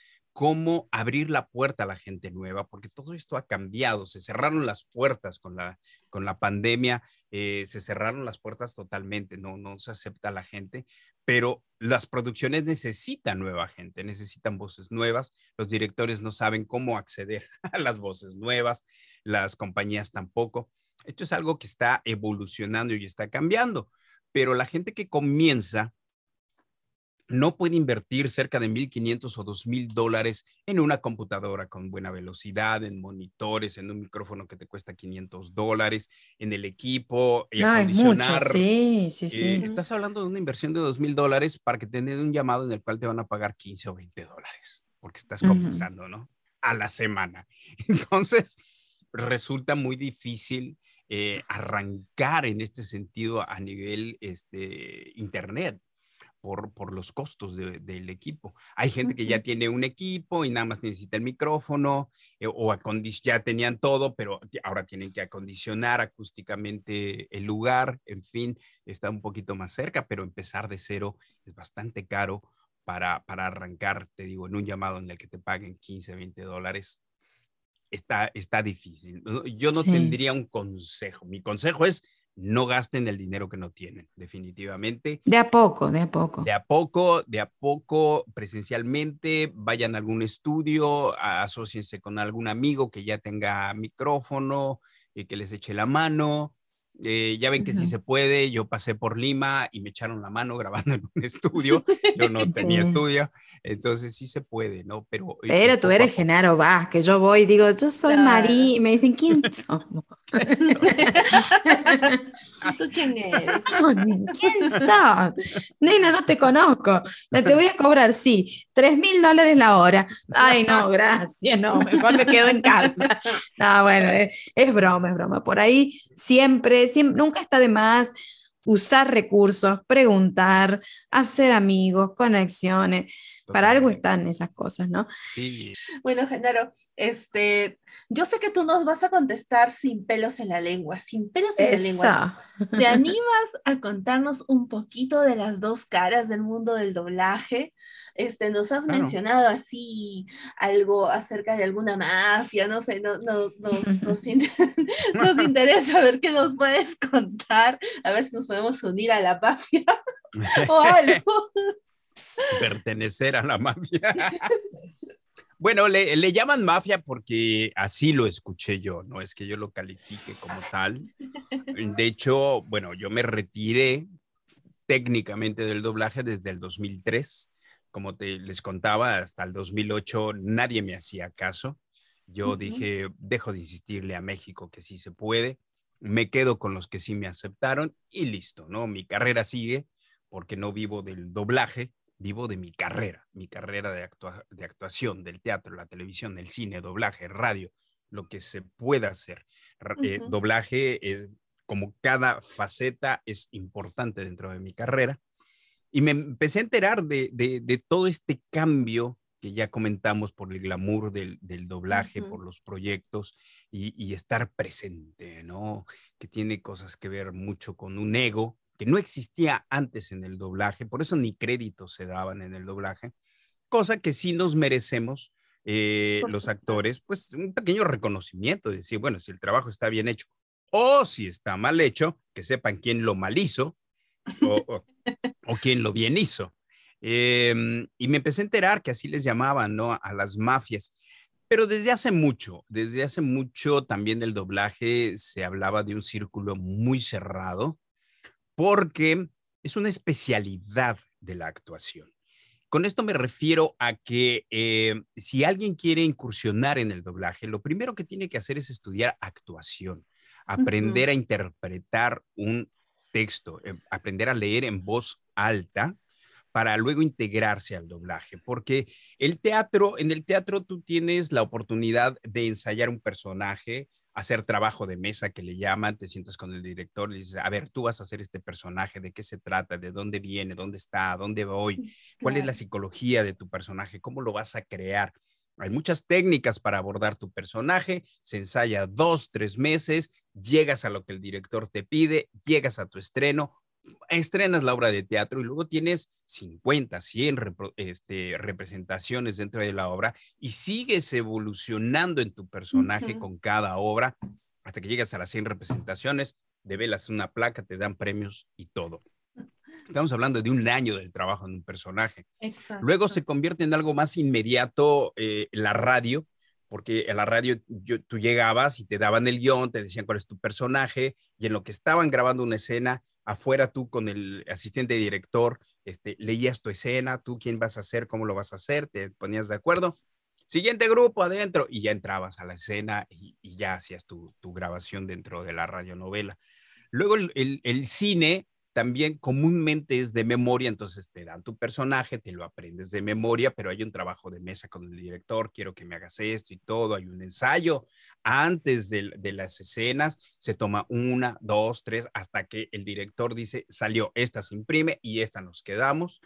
cómo abrir la puerta a la gente nueva, porque todo esto ha cambiado. Se cerraron las puertas con la, con la pandemia, eh, se cerraron las puertas totalmente, no, no se acepta la gente pero las producciones necesitan nueva gente, necesitan voces nuevas, los directores no saben cómo acceder a las voces nuevas, las compañías tampoco. Esto es algo que está evolucionando y está cambiando, pero la gente que comienza no puede invertir cerca de 1.500 o 2.000 dólares en una computadora con buena velocidad, en monitores, en un micrófono que te cuesta 500 dólares, en el equipo y acondicionar. Sí, sí, sí. Eh, estás hablando de una inversión de 2.000 dólares para que te den un llamado en el cual te van a pagar 15 o 20 dólares, porque estás comenzando, ¿no? A la semana. Entonces, resulta muy difícil eh, arrancar en este sentido a nivel este, internet por, los costos del equipo. Hay gente que ya tiene un equipo y nada más necesita el micrófono eh, o ya tenían todo, pero ahora tienen que acondicionar acústicamente el lugar, en fin, está un poquito más cerca, pero empezar de cero es bastante caro para, para arrancar, te digo, en un llamado en el que te paguen 15, 20 dólares. está, está difícil. Yo no tendría un consejo. Mi consejo es no gasten el dinero que no tienen, definitivamente. De a poco, de a poco. De a poco, de a poco, presencialmente, vayan a algún estudio, asóciense con algún amigo que ya tenga micrófono, y que les eche la mano, eh, ya ven que si se puede, yo pasé por Lima y me echaron la mano grabando en un estudio, yo no tenía estudio, entonces sí se puede, ¿no? Pero, eh, Pero tú eres Genaro Vaz, que yo voy y digo, yo soy Marí, y me dicen, ¿quién somos? ¿Tú quién eres? ¿Quién sos? Nena, no te conozco, te voy a cobrar, sí, tres mil dólares la hora. Ay, no, gracias, no, mejor me quedo en casa. No, bueno, es, es broma, es broma. Por ahí siempre nunca está de más usar recursos, preguntar, hacer amigos, conexiones. Para algo están esas cosas, ¿no? Sí. Bueno, Genaro, este, yo sé que tú nos vas a contestar sin pelos en la lengua, sin pelos en la lengua. ¿Te animas a contarnos un poquito de las dos caras del mundo del doblaje? Este, nos has mencionado así algo acerca de alguna mafia, no sé, no, no, nos, nos, nos, interesa ver qué nos puedes contar, a ver si nos podemos unir a la mafia o algo. Pertenecer a la mafia. Bueno, le, le, llaman mafia porque así lo escuché yo, no es que yo lo califique como tal. De hecho, bueno, yo me retiré técnicamente del doblaje desde el 2003 como te les contaba, hasta el 2008 nadie me hacía caso. Yo dije, dejo de insistirle a México que sí se puede, me quedo con los que sí me aceptaron y listo, ¿no? Mi carrera sigue porque no vivo del doblaje, vivo de mi carrera, mi carrera de, de actuación, del teatro, la televisión, el cine, doblaje, radio, lo que se pueda hacer. Eh, doblaje, eh, como cada faceta, es importante dentro de mi carrera y me empecé a enterar de, de, todo este cambio que ya comentamos por el glamour del, del doblaje, por los proyectos y, y, estar presente, ¿no? Que tiene cosas que ver mucho con un ego que no existía antes en el doblaje, por eso ni créditos se daban en el doblaje, cosa que sí nos merecemos eh, los actores, pues un pequeño reconocimiento, de decir, bueno, si el trabajo está bien hecho o si está mal hecho, que sepan quién lo mal hizo o, o quién lo bien hizo. Em, y me empecé a enterar que así les llamaban, ¿no? A las mafias. Pero desde hace mucho, desde hace mucho también del doblaje se hablaba de un círculo muy cerrado, porque es una especialidad de la actuación. Con esto me refiero a que eh, si alguien quiere incursionar en el doblaje, lo primero que tiene que hacer es estudiar actuación, aprender a interpretar un texto, em, aprender a leer en voz alta para luego integrarse al doblaje, porque el teatro, en el teatro tú tienes la oportunidad de ensayar un personaje, hacer trabajo de mesa que le llaman, te sientas con el director y dices, a ver, tú vas a hacer este personaje, ¿de qué se trata? ¿De dónde viene? ¿Dónde está? ¿Dónde voy? ¿Cuál es la psicología de tu personaje? ¿Cómo lo vas a crear? Hay muchas técnicas para abordar tu personaje, se ensaya dos, tres meses, llegas a lo que el director te pide, llegas a tu estreno, estrenas la obra de teatro y luego tienes 50, 100 este, representaciones dentro de la obra y sigues evolucionando en tu personaje con cada obra hasta que llegas a las 100 representaciones, develas una placa, te dan premios y todo. Estamos hablando de un año del trabajo en un personaje. Luego se convierte en algo más inmediato eh, la radio, porque en la radio tú llegabas y te daban el guion, te decían cuál es tu personaje, y en lo que estaban grabando una escena, afuera tú con el asistente director, este, leías tu escena, tú quién vas a hacer, cómo lo vas a hacer, te ponías de acuerdo. Siguiente grupo adentro y ya entrabas a la escena y, ya hacías tu, grabación dentro de la radionovela. Luego el, el cine también comúnmente es de memoria, entonces te dan tu personaje, te lo aprendes de memoria, pero hay un trabajo de mesa con el director, quiero que me hagas esto y todo, hay un ensayo antes de, las escenas, se toma una, dos, tres, hasta que el director dice, salió, esta se imprime y esta nos quedamos.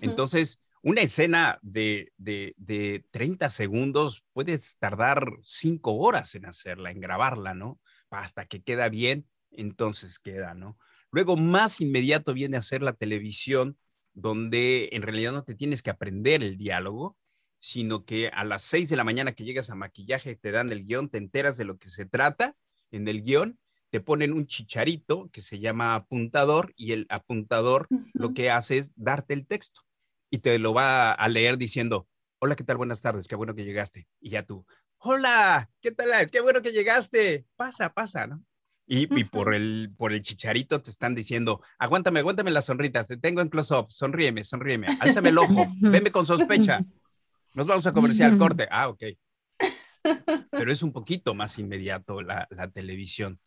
Entonces, una escena de, de, de 30 segundos puedes tardar cinco horas en hacerla, en grabarla, ¿no? Hasta que queda bien, entonces queda, ¿no? Luego, más inmediato viene a ser la televisión, donde en realidad no te tienes que aprender el diálogo, sino que a las 6 de la mañana que llegas a maquillaje te dan el guion, te enteras de lo que se trata en el guion, te ponen un chicharito que se llama apuntador y el apuntador lo que hace es darte el texto y te lo va a leer diciendo, hola, ¿qué tal? Buenas tardes, qué bueno que llegaste. Y ya tú, hola, ¿qué tal? Qué bueno que llegaste. Pasa, pasa, ¿no? Y, por, el, por el chicharito te están diciendo, aguántame, aguántame las sonritas, te tengo en close-up, sonríeme, sonríeme, álzame el ojo, veme con sospecha. Nos vamos a comercial, corte. Ah, ok. Pero es un poquito más inmediato la, la televisión.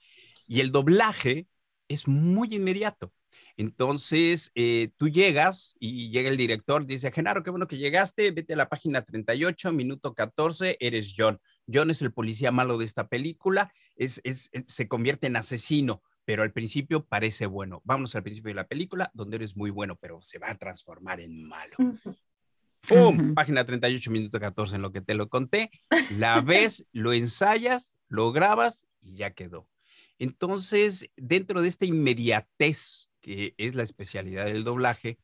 Y el doblaje es muy inmediato. Entonces, eh, tú llegas y llega el director, dice, Genaro, qué bueno que llegaste, vete a la página 38, minuto 14, eres John. John es el policía malo de esta película, es, es, se convierte en asesino, pero al principio parece bueno. Vamos al principio de la película, donde eres muy bueno, pero se va a transformar en malo. ¡Pum! Página 38, minuto 14, en lo que te lo conté. La ves, lo ensayas, lo grabas y ya quedó. Entonces, dentro de esta inmediatez que es la especialidad del doblaje,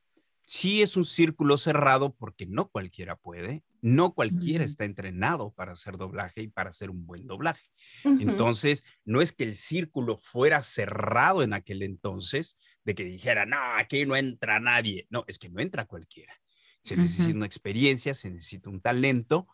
sí es un círculo cerrado porque no cualquiera puede, no cualquiera está entrenado para hacer doblaje y para hacer un buen doblaje. Entonces, no es que el círculo fuera cerrado en aquel entonces, de que dijera, no, aquí no entra nadie. No, es que no entra cualquiera. Se necesita una experiencia, se necesita un talento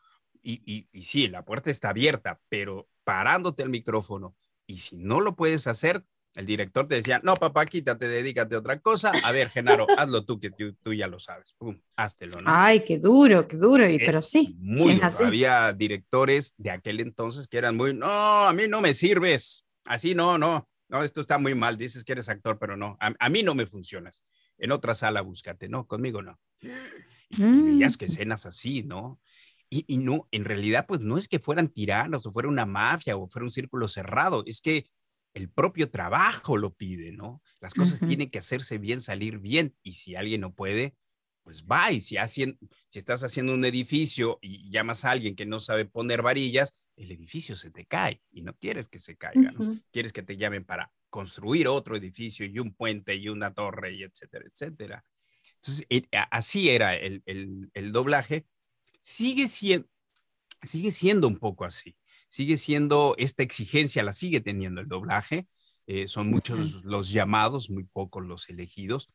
y, y, y sí, la puerta está abierta, pero parándote al micrófono y si no lo puedes hacer, el director te decía, no, papá, quítate, dedícate a otra cosa. A ver, Genaro, hazlo tú, que tú, ya lo sabes. Pum, háztelo, ¿no? Ay, qué duro, qué duro, y, pero sí. Muy duro. Había directores de aquel entonces que eran muy, no, a mí no me sirves. Así no, no, no, esto está muy mal. Dices que eres actor, pero no, a, mí no me funcionas. En otra sala búscate, ¿no? Conmigo no. Y, veías que mm. escenas así, ¿no? Y, y no, en realidad, pues no es que fueran tiranos o fuera una mafia o fuera un círculo cerrado, es que el propio trabajo lo pide, ¿no? Las cosas tienen que hacerse bien, salir bien, y si alguien no puede, pues va, y si, si estás haciendo un edificio y llamas a alguien que no sabe poner varillas, el edificio se te cae y no quieres que se caiga, ¿no? Quieres que te llamen para construir otro edificio y un puente y una torre y etcétera, etcétera. Entonces, eh, así era el, el doblaje. Sigue siendo, sigue siendo un poco así sigue siendo esta exigencia, la sigue teniendo el doblaje. Eh, son muchos los llamados, muy pocos los elegidos.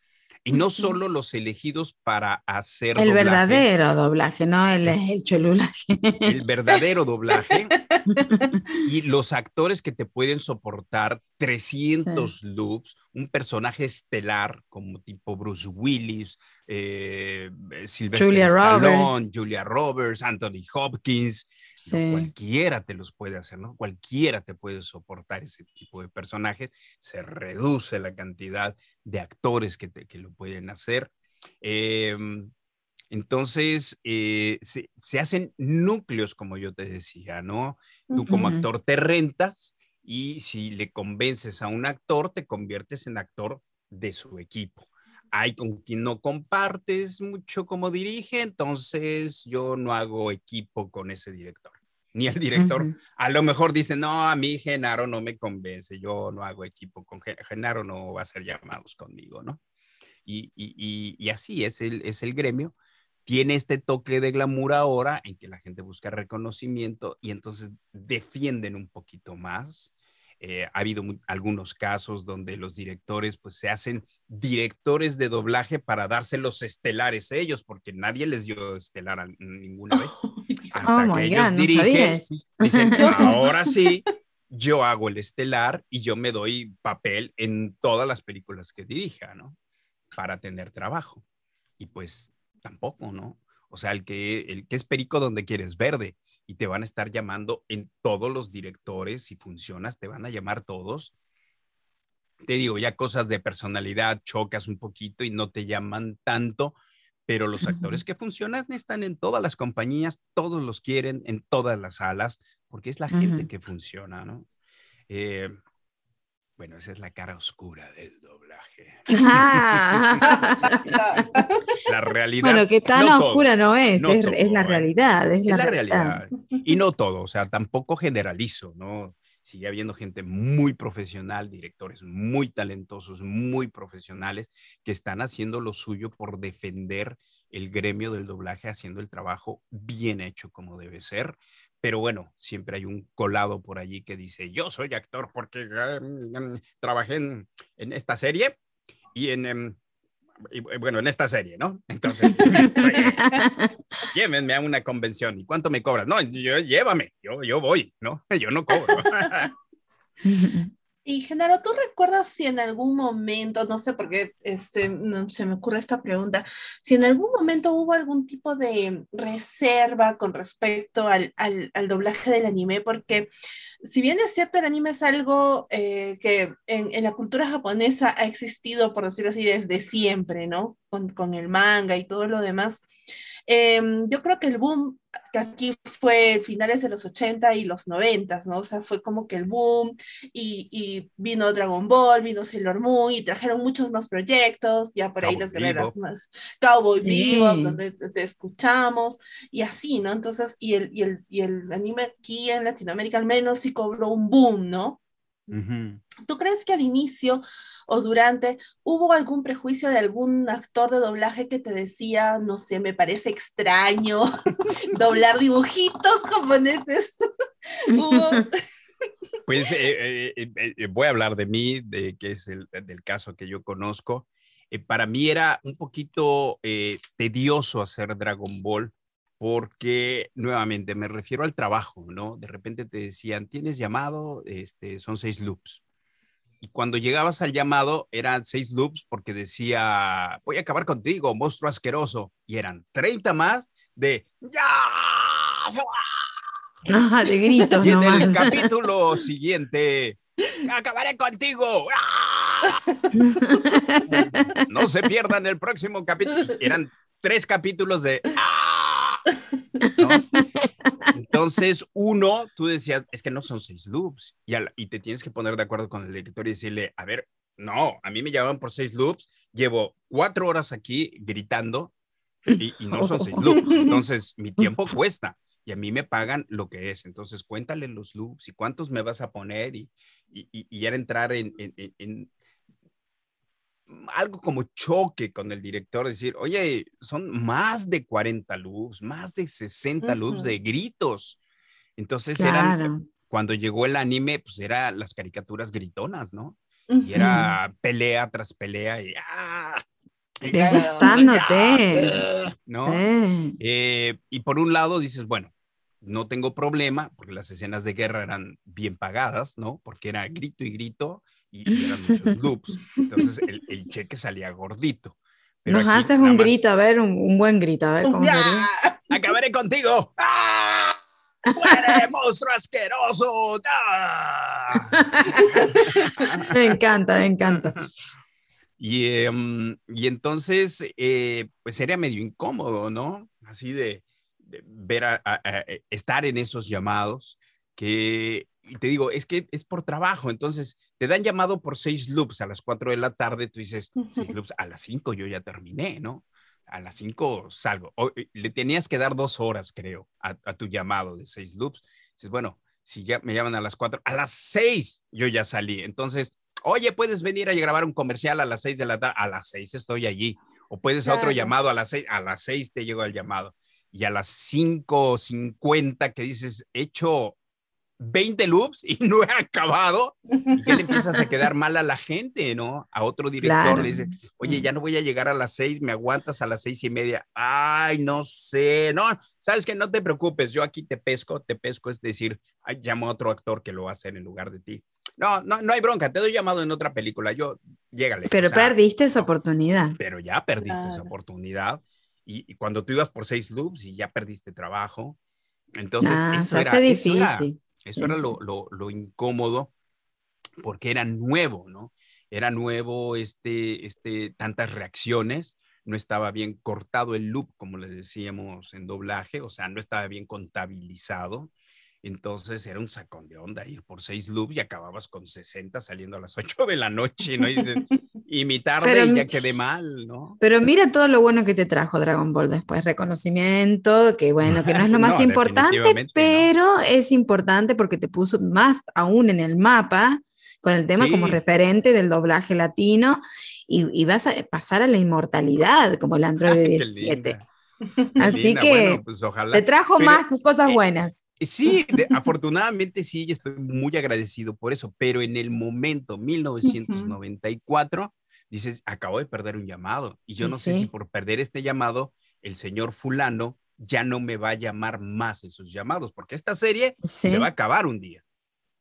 Y no solo los elegidos para hacer el verdadero doblaje, no el, el cholulaje. El verdadero doblaje. y los actores que te pueden soportar 300 loops, un personaje estelar como tipo Bruce Willis, eh, Sylvester Julia Stallone, Julia Roberts, Anthony Hopkins, cualquiera te los puede hacer, ¿no? Cualquiera te puede soportar ese tipo de personajes. Se reduce la cantidad de actores que, que lo pueden hacer. Em, entonces, eh, se, se, hacen núcleos, como yo te decía, ¿no? Tú como actor te rentas y si le convences a un actor, te conviertes en actor de su equipo hay con quien no compartes mucho como dirige, entonces yo no hago equipo con ese director. Ni el director, a lo mejor dice, no, a mí Genaro no me convence, yo no hago equipo con Genaro, no va a hacer llamados conmigo, ¿no? Y, y, y, así es el, es el gremio. Tiene este toque de glamour ahora en que la gente busca reconocimiento y entonces defienden un poquito más eh, ha habido algunos casos donde los directores pues se hacen directores de doblaje para darse los estelares a ellos, porque nadie les dio estelar ninguna vez. Hasta oh que ellos dirigen, ahora sí, yo hago el estelar y yo me doy papel en todas las películas que dirija, ¿no? Para tener trabajo. Y pues tampoco, ¿no? O sea, el que, el que es perico donde quieres verde y te van a estar llamando en todos los directores, si funcionas, te van a llamar todos. Te digo, ya cosas de personalidad, chocas un poquito y no te llaman tanto, pero los actores que funcionan están en todas las compañías, todos los quieren, en todas las salas, porque es la gente que funciona, ¿no? Eh, bueno, esa es la cara oscura del doblaje. Ah. la realidad. Bueno, que tan oscura no es, es, la ¿eh? realidad. Es, la, realidad. Y no todo, o sea, tampoco generalizo, ¿no? sigue habiendo gente muy profesional, directores muy talentosos, muy profesionales, que están haciendo lo suyo por defender el gremio del doblaje, haciendo el trabajo bien hecho como debe ser. Pero bueno, siempre hay un colado por allí que dice, yo soy actor porque eh, mm, trabajé en, esta serie y en... Em, bueno, en esta serie, ¿no? Entonces, llévenme a una convención. ¿Y cuánto me cobras? No, yo, llévame, yo, yo voy, ¿no? Yo no cobro. Y Genaro, ¿tú recuerdas si en algún momento, no sé por qué este, se me ocurre esta pregunta, si en algún momento hubo algún tipo de reserva con respecto al, al, doblaje del anime? Porque si bien es cierto, el anime es algo eh, que en, en, la cultura japonesa ha existido, por decirlo así, desde siempre, ¿no? Con, con el manga y todo lo demás. Em, yo creo que el boom que aquí fue finales de los 80 y los 90, ¿no? O sea, fue como que el boom y, y vino Dragon Ball, vino Sailor Moon y trajeron muchos más proyectos, ya por ahí las guerreras más, Cowboy sí. donde te, escuchamos y así, ¿no? Entonces, y el, y, el, y el anime aquí en Latinoamérica al menos sí cobró un boom, ¿no? ¿Tú crees que al inicio o durante, ¿hubo algún prejuicio de algún actor de doblaje que te decía, no sé, me parece extraño doblar dibujitos japoneses? Pues eh, eh, eh, voy a hablar de mí, de que es el del caso que yo conozco. para mí era un poquito tedioso hacer Dragon Ball porque nuevamente me refiero al trabajo, ¿no? De repente te decían, tienes llamado, este, son seis loops. Y cuando llegabas al llamado eran seis loops porque decía, voy a acabar contigo, monstruo asqueroso. Y eran 30 más de, ya. Ah, de gritos. Y en el capítulo siguiente, acabaré contigo. No se pierdan el próximo capítulo. Eran tres capítulos de... Entonces, uno, tú decías, es que no son seis loops y, y, te tienes que poner de acuerdo con el director y decirle, a ver, no, a mí me llamaban por seis loops, llevo cuatro horas aquí gritando y, no son seis loops. Entonces, mi tiempo cuesta y a mí me pagan lo que es. Entonces, cuéntale los loops y cuántos me vas a poner y, y, y era entrar en, en, algo como choque con el director, decir, oye, son más de 40 loops, más de 60 loops de gritos. Entonces eran, cuando llegó el anime, pues era las caricaturas gritonas, ¿no? Y era pelea tras pelea y ¡ah! ¿no? Eh, y por un lado dices, bueno, no tengo problema, porque las escenas de guerra eran bien pagadas, ¿no? Porque era grito y grito, y, eran muchos loops. Entonces el, el cheque salía gordito. Pero Nos haces un grito, a ver, un, buen grito, a ver cómo sería. ¡Acabaré contigo! ¡Ah! ¡Muere, monstruo asqueroso! ¡Ah! me encanta, me encanta. Y, em, y entonces, eh, pues sería medio incómodo, ¿no? Así de, ver a, estar en esos llamados que y te digo, es que es por trabajo, entonces te dan llamado por seis loops a las cuatro de la tarde, tú dices, seis loops, a las cinco yo ya terminé, ¿no? A las cinco salgo. le tenías que dar dos horas, creo, a, tu llamado de seis loops. Dices, bueno, si ya me llaman a las cuatro, a las seis yo ya salí. Entonces, oye, puedes venir a grabar un comercial a las seis de la tarde, a las seis estoy allí. O puedes a otro llamado a las seis, a las seis te llegó el llamado. Y a las cinco cincuenta que dices, hecho 20 loops y no he acabado, y ya le empiezas a quedar mal a la gente, ¿no? A otro director le dice, oye, ya no voy a llegar a las seis, me aguantas a las seis y media. Ay, no sé, no, sabes que no te preocupes, yo aquí te pesco, te pesco, es decir, llamo a otro actor que lo va a hacer en lugar de ti. No, no, no hay bronca, te doy llamado en otra película, yo, llégale. Pero perdiste esa oportunidad. Pero ya perdiste esa oportunidad. Y, cuando tú ibas por seis loops y ya perdiste trabajo, entonces ah, eso, era, difícil. Eso era lo, lo, incómodo porque era nuevo, ¿no? Era nuevo este, este, tantas reacciones, no estaba bien cortado el loop, como le decíamos en doblaje, o sea, no estaba bien contabilizado. Entonces era un sacón de onda ir por seis loops y acababas con 60 saliendo a las 8 de la noche, ¿no? Y dices, imitarle y ya quedé mal, ¿no? Pero mira todo lo bueno que te trajo Dragon Ball después, reconocimiento, que bueno, que no es lo más importante, pero es importante porque te puso más aún en el mapa con el tema como referente del doblaje latino y, vas a pasar a la inmortalidad como el Android 17. Así que pues te trajo más cosas eh, buenas. Sí, afortunadamente sí, estoy muy agradecido por eso, pero en el momento 1994, dices, acabo de perder un llamado y yo no sé si por perder este llamado, el señor fulano ya no me va a llamar más en sus llamados, porque esta serie se va a acabar un día.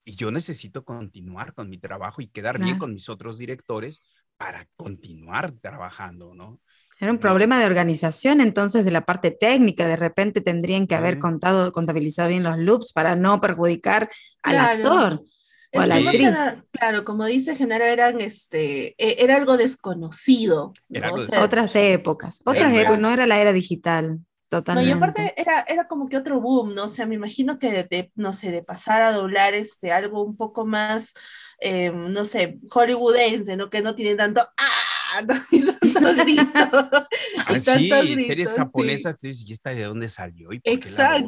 Y yo necesito continuar con mi trabajo y quedar bien con mis otros directores para continuar trabajando, ¿no? Era un problema de organización, entonces, de la parte técnica. De repente tendrían que haber contado, contabilizado bien los loops para no perjudicar al actor o a la actriz. claro, como dice Genaro, eran, este, e, era algo desconocido. otras épocas. Otras épocas, no era la era digital. Totalmente. No, y aparte era, era como que otro boom, ¿no? O sea, me imagino que de, no sé, de pasar a doblar este, algo un poco más, eh, no sé, hollywoodense, ¿no? Que no tiene tanto ¡ah! Ah, sí, series japonesas, ¿y esta de dónde salió? ¿Y por qué la no?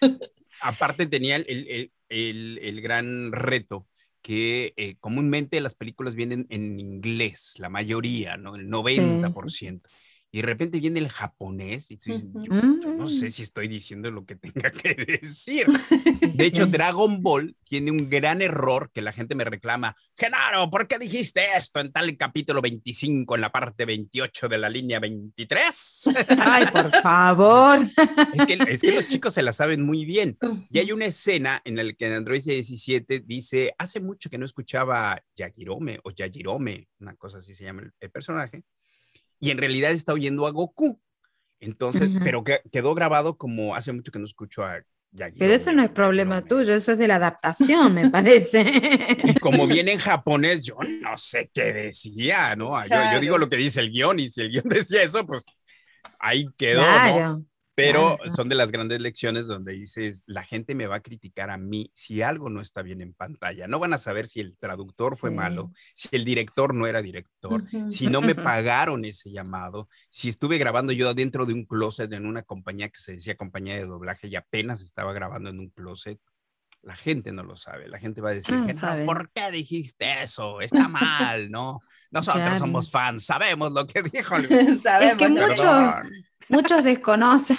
Aparte tenía el, el, el, gran reto que eh, comúnmente las películas vienen en inglés, la mayoría, ¿no? El 90% y de repente viene el japonés y tú dices, yo, no sé mm. si estoy diciendo lo que tenga que decir. De hecho, Dragon Ball tiene un gran error que la gente me reclama. Genaro, ¿por qué dijiste esto en tal capítulo 25 en la parte 28 de la línea 23? Ay, por favor. Es que, es que los chicos se la saben muy bien. Y hay una escena en la que en Android 17 dice, hace mucho que no escuchaba Yagirome o Yagirome, una cosa así se llama el personaje y en realidad está oyendo a Goku. Entonces, pero que, quedó grabado como hace mucho que no escucho a Yagi. Pero eso no es problema tuyo, eso es de la adaptación, me parece. Y como viene en japonés, yo no sé qué decía, ¿no? Yo, digo lo que dice el guion y si el guion decía eso, pues ahí quedó, ¿no? Pero son de las grandes lecciones donde dices, la gente me va a criticar a mí si algo no está bien en pantalla. No van a saber si el traductor fue malo, si el director no era director, si no me pagaron ese llamado, si estuve grabando yo dentro de un closet en una compañía que se decía compañía de doblaje y apenas estaba grabando en un closet. La gente no lo sabe. La gente va a decir, ¿por qué dijiste eso? Está mal, ¿no? Nosotros somos fans, sabemos lo que dijo. sabemos, es que Muchos desconocen,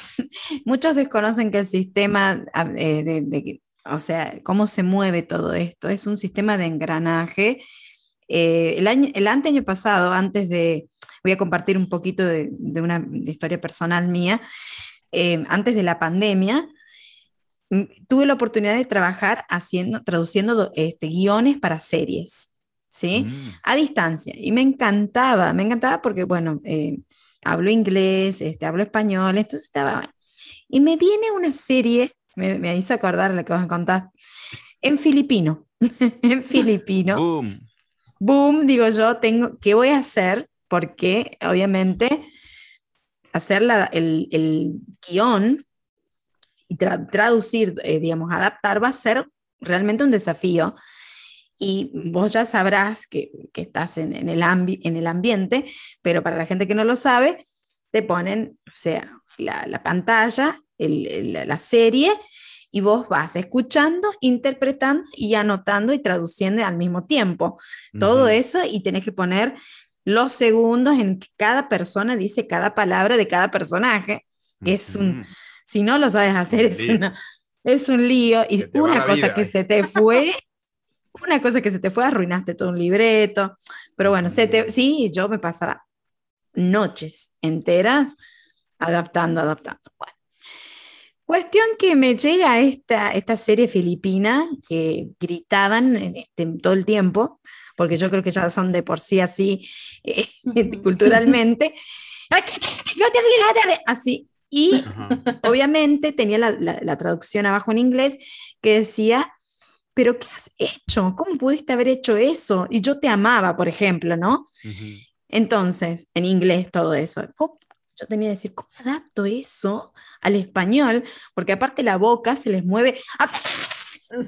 muchos desconocen que el sistema eh, de, o sea, cómo se mueve todo esto, es un sistema de engranaje. Eh, el, año, el año pasado, antes de, voy a compartir un poquito de, una historia personal mía, eh, antes de la pandemia, tuve la oportunidad de trabajar haciendo, traduciendo este, guiones para series, ¿sí? Mm. A distancia. Y me encantaba, me encantaba porque, bueno, hablo inglés, este, hablo español, entonces estaba... Y me viene una serie, me, me hizo acordar lo que vas a contar, en filipino, en filipino. Boom. Boom, digo yo, tengo, ¿qué voy a hacer? Porque obviamente hacer la, el, el, guion y traducir, eh, digamos, adaptar va a ser realmente un desafío. Y vos ya sabrás que, que estás en, en, el en, el ambiente, pero para la gente que no lo sabe, te ponen, o sea, la, la pantalla, el, la serie, y vos vas escuchando, interpretando y anotando y traduciendo al mismo tiempo. Todo eso y tenés que poner los segundos en que cada persona dice cada palabra de cada personaje, que es un, si no lo sabes hacer, es, una, es un lío. Y una cosa que se te fue una cosa que se te fue, arruinaste todo un libreto, pero bueno, se te, sí, yo me pasaba noches enteras adaptando, adaptando. Bueno. Cuestión que me llega esta, esta serie filipina que gritaban este, todo el tiempo, porque yo creo que ya son de por sí así eh, culturalmente. Así. Y obviamente tenía la, la, traducción abajo en inglés que decía pero ¿qué has hecho? ¿Cómo pudiste haber hecho eso? Y yo te amaba, por ejemplo, ¿no? Entonces, en inglés todo eso. Yo tenía que decir, ¿cómo adapto eso al español? Porque aparte la boca se les mueve.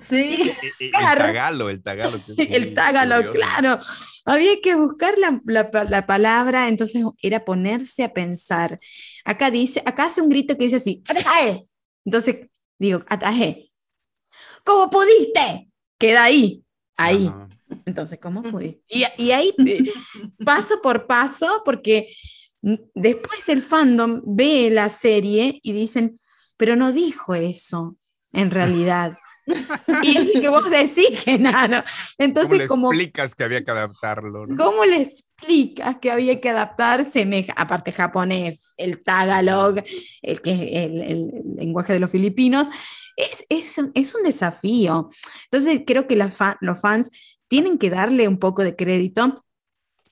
Sí. El, tagalo, el tagalo. el tagalo, claro. Había que buscar la, la, palabra, entonces era ponerse a pensar. Acá dice, acá hace un grito que dice así, ataje. Entonces digo, ataje. ¿Cómo pudiste? Queda ahí, ahí. Entonces, ¿cómo pudiste? Y, y ahí, eh, paso por paso, porque después el fandom ve la serie y dicen, pero no dijo eso en realidad. y que vos decís, Genaro. Entonces, ¿Cómo le explicas que había que adaptarlo? ¿Cómo le explicas que había que adaptarse? Aparte japonés, el tagalog, el, que el, el, lenguaje de los filipinos, es, es, es un desafío. Entonces, creo que los fans tienen que darle un poco de crédito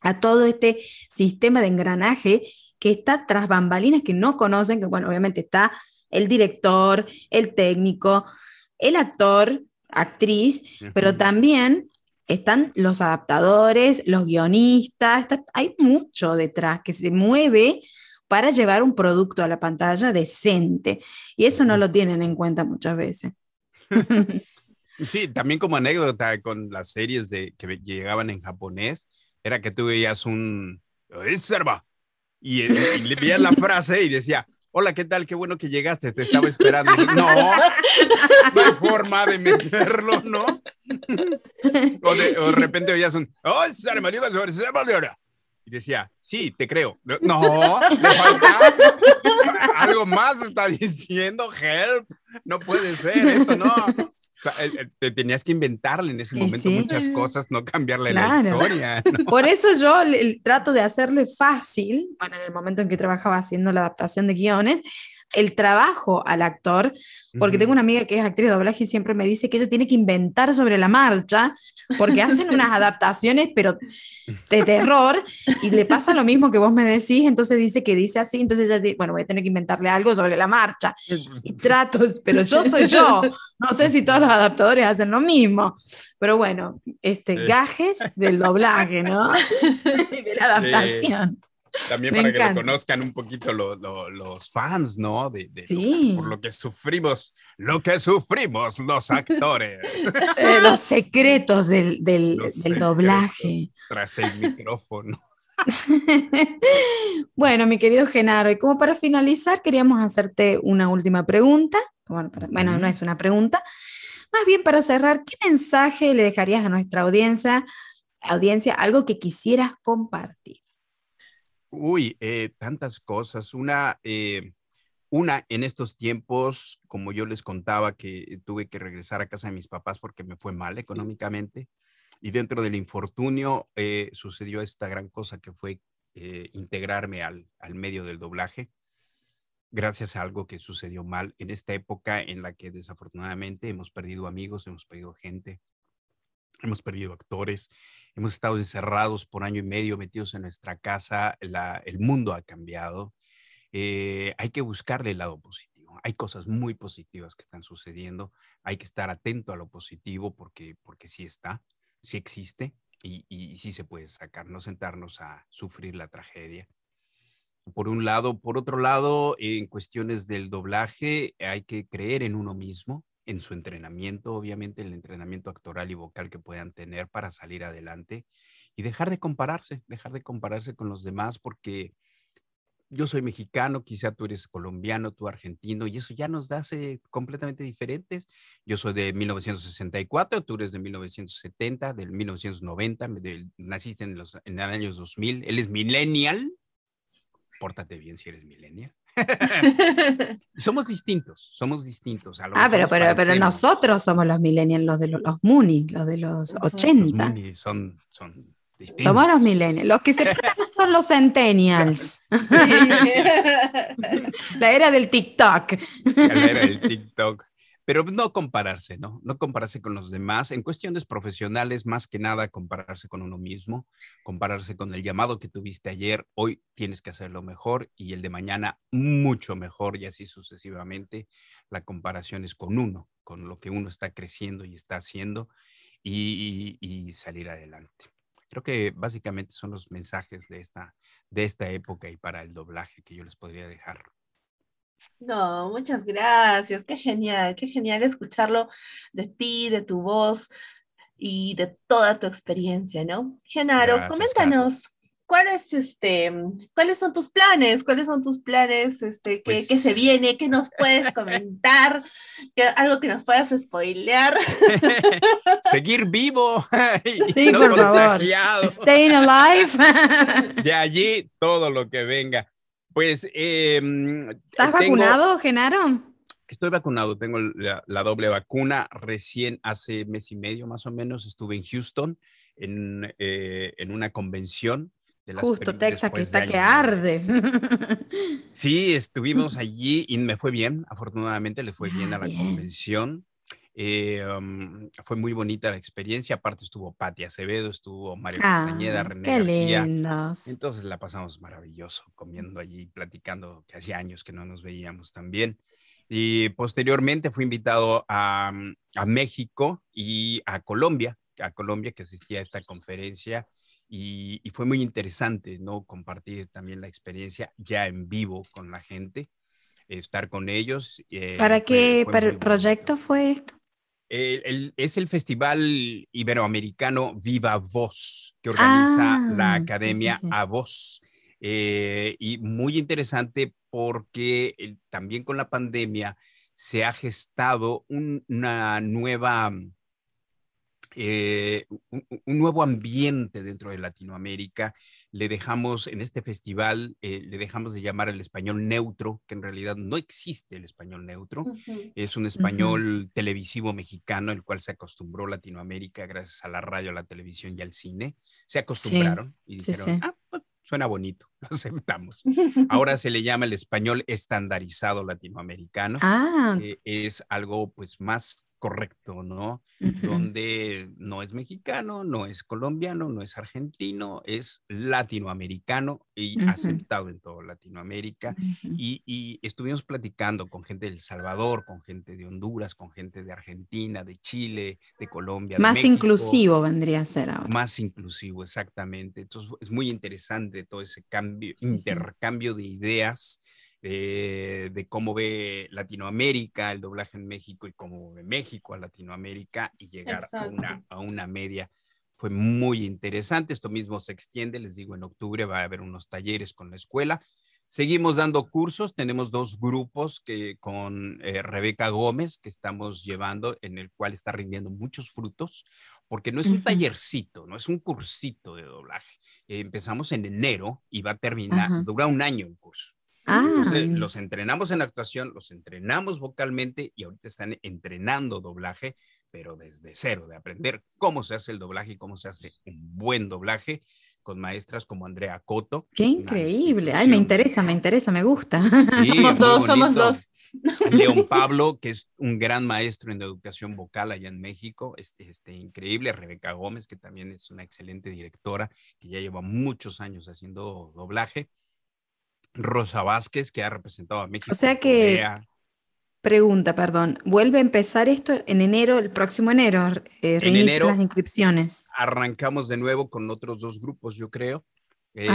a todo este sistema de engranaje que está tras bambalinas que no conocen, que bueno, obviamente está el director, el técnico, el actor, actriz, pero también están los adaptadores, los guionistas, hay mucho detrás que se mueve para llevar un producto a la pantalla decente. Y eso no lo tienen en cuenta muchas veces. Sí, también como anécdota con las series de, que llegaban en japonés, era que tú veías un... Y, y le veías la frase y decía, hola, ¿qué tal? Qué bueno que llegaste, te estaba esperando. no, no hay forma de meterlo, ¿no? o, de, repente oías un, oh, y decía, sí, te creo. No, le falta algo más está diciendo, help, no puede ser, esto no. Te tenías que inventarle en ese momento muchas cosas, no cambiarle la historia. Por eso yo trato de hacerle fácil, bueno, en el momento en que trabajaba haciendo la adaptación de guiones, el trabajo al actor, porque tengo una amiga que es actriz de doblaje y siempre me dice que ella tiene que inventar sobre la marcha, porque hacen unas adaptaciones, pero de terror, y le pasa lo mismo que vos me decís, entonces dice que dice así, entonces ella dice, bueno, voy a tener que inventarle algo sobre la marcha, y tratos, pero yo soy yo, no sé si todos los adaptadores hacen lo mismo, pero bueno, este, gajes del doblaje, ¿no? de la adaptación. También para que lo conozcan un poquito los fans, ¿no? De, sí. por lo que sufrimos, lo que sufrimos los actores. Eh, los secretos del, del, del doblaje. Tras el micrófono. bueno, mi querido Genaro, y como para finalizar, queríamos hacerte una última pregunta. Bueno, bueno, no es una pregunta. Más bien para cerrar, ¿qué mensaje le dejarías a nuestra audiencia, audiencia algo que quisieras compartir? Uy, eh, tantas cosas. Una, eh, una, en estos tiempos, como yo les contaba, que tuve que regresar a casa de mis papás porque me fue mal económicamente. Y dentro del infortunio eh, sucedió esta gran cosa que fue integrarme al, al medio del doblaje gracias a algo que sucedió mal en esta época en la que desafortunadamente hemos perdido amigos, hemos perdido gente, hemos perdido actores, hemos estado encerrados por año y medio, metidos en nuestra casa, el mundo ha cambiado. Eh, hay que buscarle el lado positivo. Hay cosas muy positivas que están sucediendo. Hay que estar atento a lo positivo porque, porque sí está, sí existe y, y sí se puede sacar, no sentarnos a sufrir la tragedia por un lado. Por otro lado, en cuestiones del doblaje, hay que creer en uno mismo, en su entrenamiento, obviamente el entrenamiento actoral y vocal que puedan tener para salir adelante y dejar de compararse, dejar de compararse con los demás porque yo soy mexicano, quizá tú eres colombiano, tú argentino, y eso ya nos hace completamente diferentes. Yo soy de 1964, tú eres de 1970, del 1990, naciste en los en años 2000, él es millennial. Pórtate bien si eres millennial. somos distintos, somos distintos. ah, pero, pero, pero nosotros somos los millennials, los de los, los Moonies, los de los 80. Los Moonies son, son distintos. Somos los millennials. Los que se son los centennials. La era del TikTok. La era del TikTok pero no compararse, ¿no? No compararse con los demás. En cuestiones profesionales, más que nada, compararse con uno mismo, compararse con el llamado que tuviste ayer, hoy tienes que hacerlo mejor y el de mañana mucho mejor y así sucesivamente. La comparación es con uno, con lo que uno está creciendo y está haciendo y, salir adelante. Creo que básicamente son los mensajes de esta, de esta época y para el doblaje que yo les podría dejar. No, muchas gracias. Qué genial, qué genial escucharlo de ti, de tu voz y de toda tu experiencia, ¿no? Genaro, coméntanos. ¿Cuáles, este, ¿Cuáles son tus planes? ¿Cuáles son tus planes? Este, ¿qué, ¿qué, pues se viene? ¿Qué nos puedes comentar? ¿Qué, algo que nos puedas spoilear. Seguir vivo. sí, por favor. Staying alive. De allí todo lo que venga. Pues. Em, ¿Estás vacunado, Genaro? Estoy vacunado, tengo la, doble vacuna. Recién hace mes y medio más o menos estuve en Houston en, eh, en una convención Justo Texas que está que arde. Sí, estuvimos allí y me fue bien, afortunadamente le fue bien a la convención. Eh, um, fue muy bonita la experiencia, aparte estuvo Patti Acevedo, estuvo Mario Castañeda, René García. Entonces la pasamos maravilloso comiendo allí, platicando, que hacía años que no nos veíamos también. Y posteriormente fui invitado a, a México y a Colombia, a Colombia que asistía a esta conferencia y, fue muy interesante, ¿no? Compartir también la experiencia ya en vivo con la gente, estar con ellos. Eh, ¿Para qué proyecto fue esto? Es el Festival Iberoamericano Viva Voz, que organiza la ah, Academia A Voz. Eh, y muy interesante porque también con la pandemia se ha gestado una nueva eh, un, nuevo ambiente dentro de Latinoamérica. Le dejamos, en este festival, eh, le dejamos de llamar el español neutro, que en realidad no existe el español neutro. Es un español televisivo mexicano, el cual se acostumbró Latinoamérica gracias a la radio, a la televisión y al cine. Se acostumbraron y dijeron, ah, pues, suena bonito, lo aceptamos. Ahora se le llama el español estandarizado latinoamericano. Ah. es algo pues más correcto, ¿no? Donde no es mexicano, no es colombiano, no es argentino, es latinoamericano y aceptado en toda Latinoamérica. y, estuvimos platicando con gente de El Salvador, con gente de Honduras, con gente de Argentina, de Chile, de Colombia. Más inclusivo vendría a ser ahora. Más inclusivo, exactamente. Entonces es muy interesante todo ese cambio, intercambio de ideas eh, de cómo ve Latinoamérica, el doblaje en México y cómo ve México a Latinoamérica y llegar a una, a una media. Fue muy interesante. Esto mismo se extiende, les digo, en octubre va a haber unos talleres con la escuela. Seguimos dando cursos, tenemos dos grupos que con eh, Rebeca Gómez que estamos llevando, en el cual está rindiendo muchos frutos, porque no es un tallercito, no es un cursito de doblaje. empezamos en enero y va a terminar, dura un año un curso. Ah. los entrenamos en actuación, los entrenamos vocalmente y ahorita están entrenando doblaje, pero desde cero, de aprender cómo se hace el doblaje y cómo se hace un buen doblaje con maestras como Andrea Coto. Qué increíble. Ay, me interesa, me interesa, me gusta. somos dos, somos dos. León Pablo, que es un gran maestro en educación vocal allá en México, este, este, increíble. Rebeca Gómez, que también es una excelente directora, que ya lleva muchos años haciendo doblaje. Rosa Vázquez, que ha representado a México. O sea que, pregunta, perdón, ¿vuelve a empezar esto en enero, el próximo enero? Eh, en enero las inscripciones. Arrancamos de nuevo con otros dos grupos, yo creo. Eh,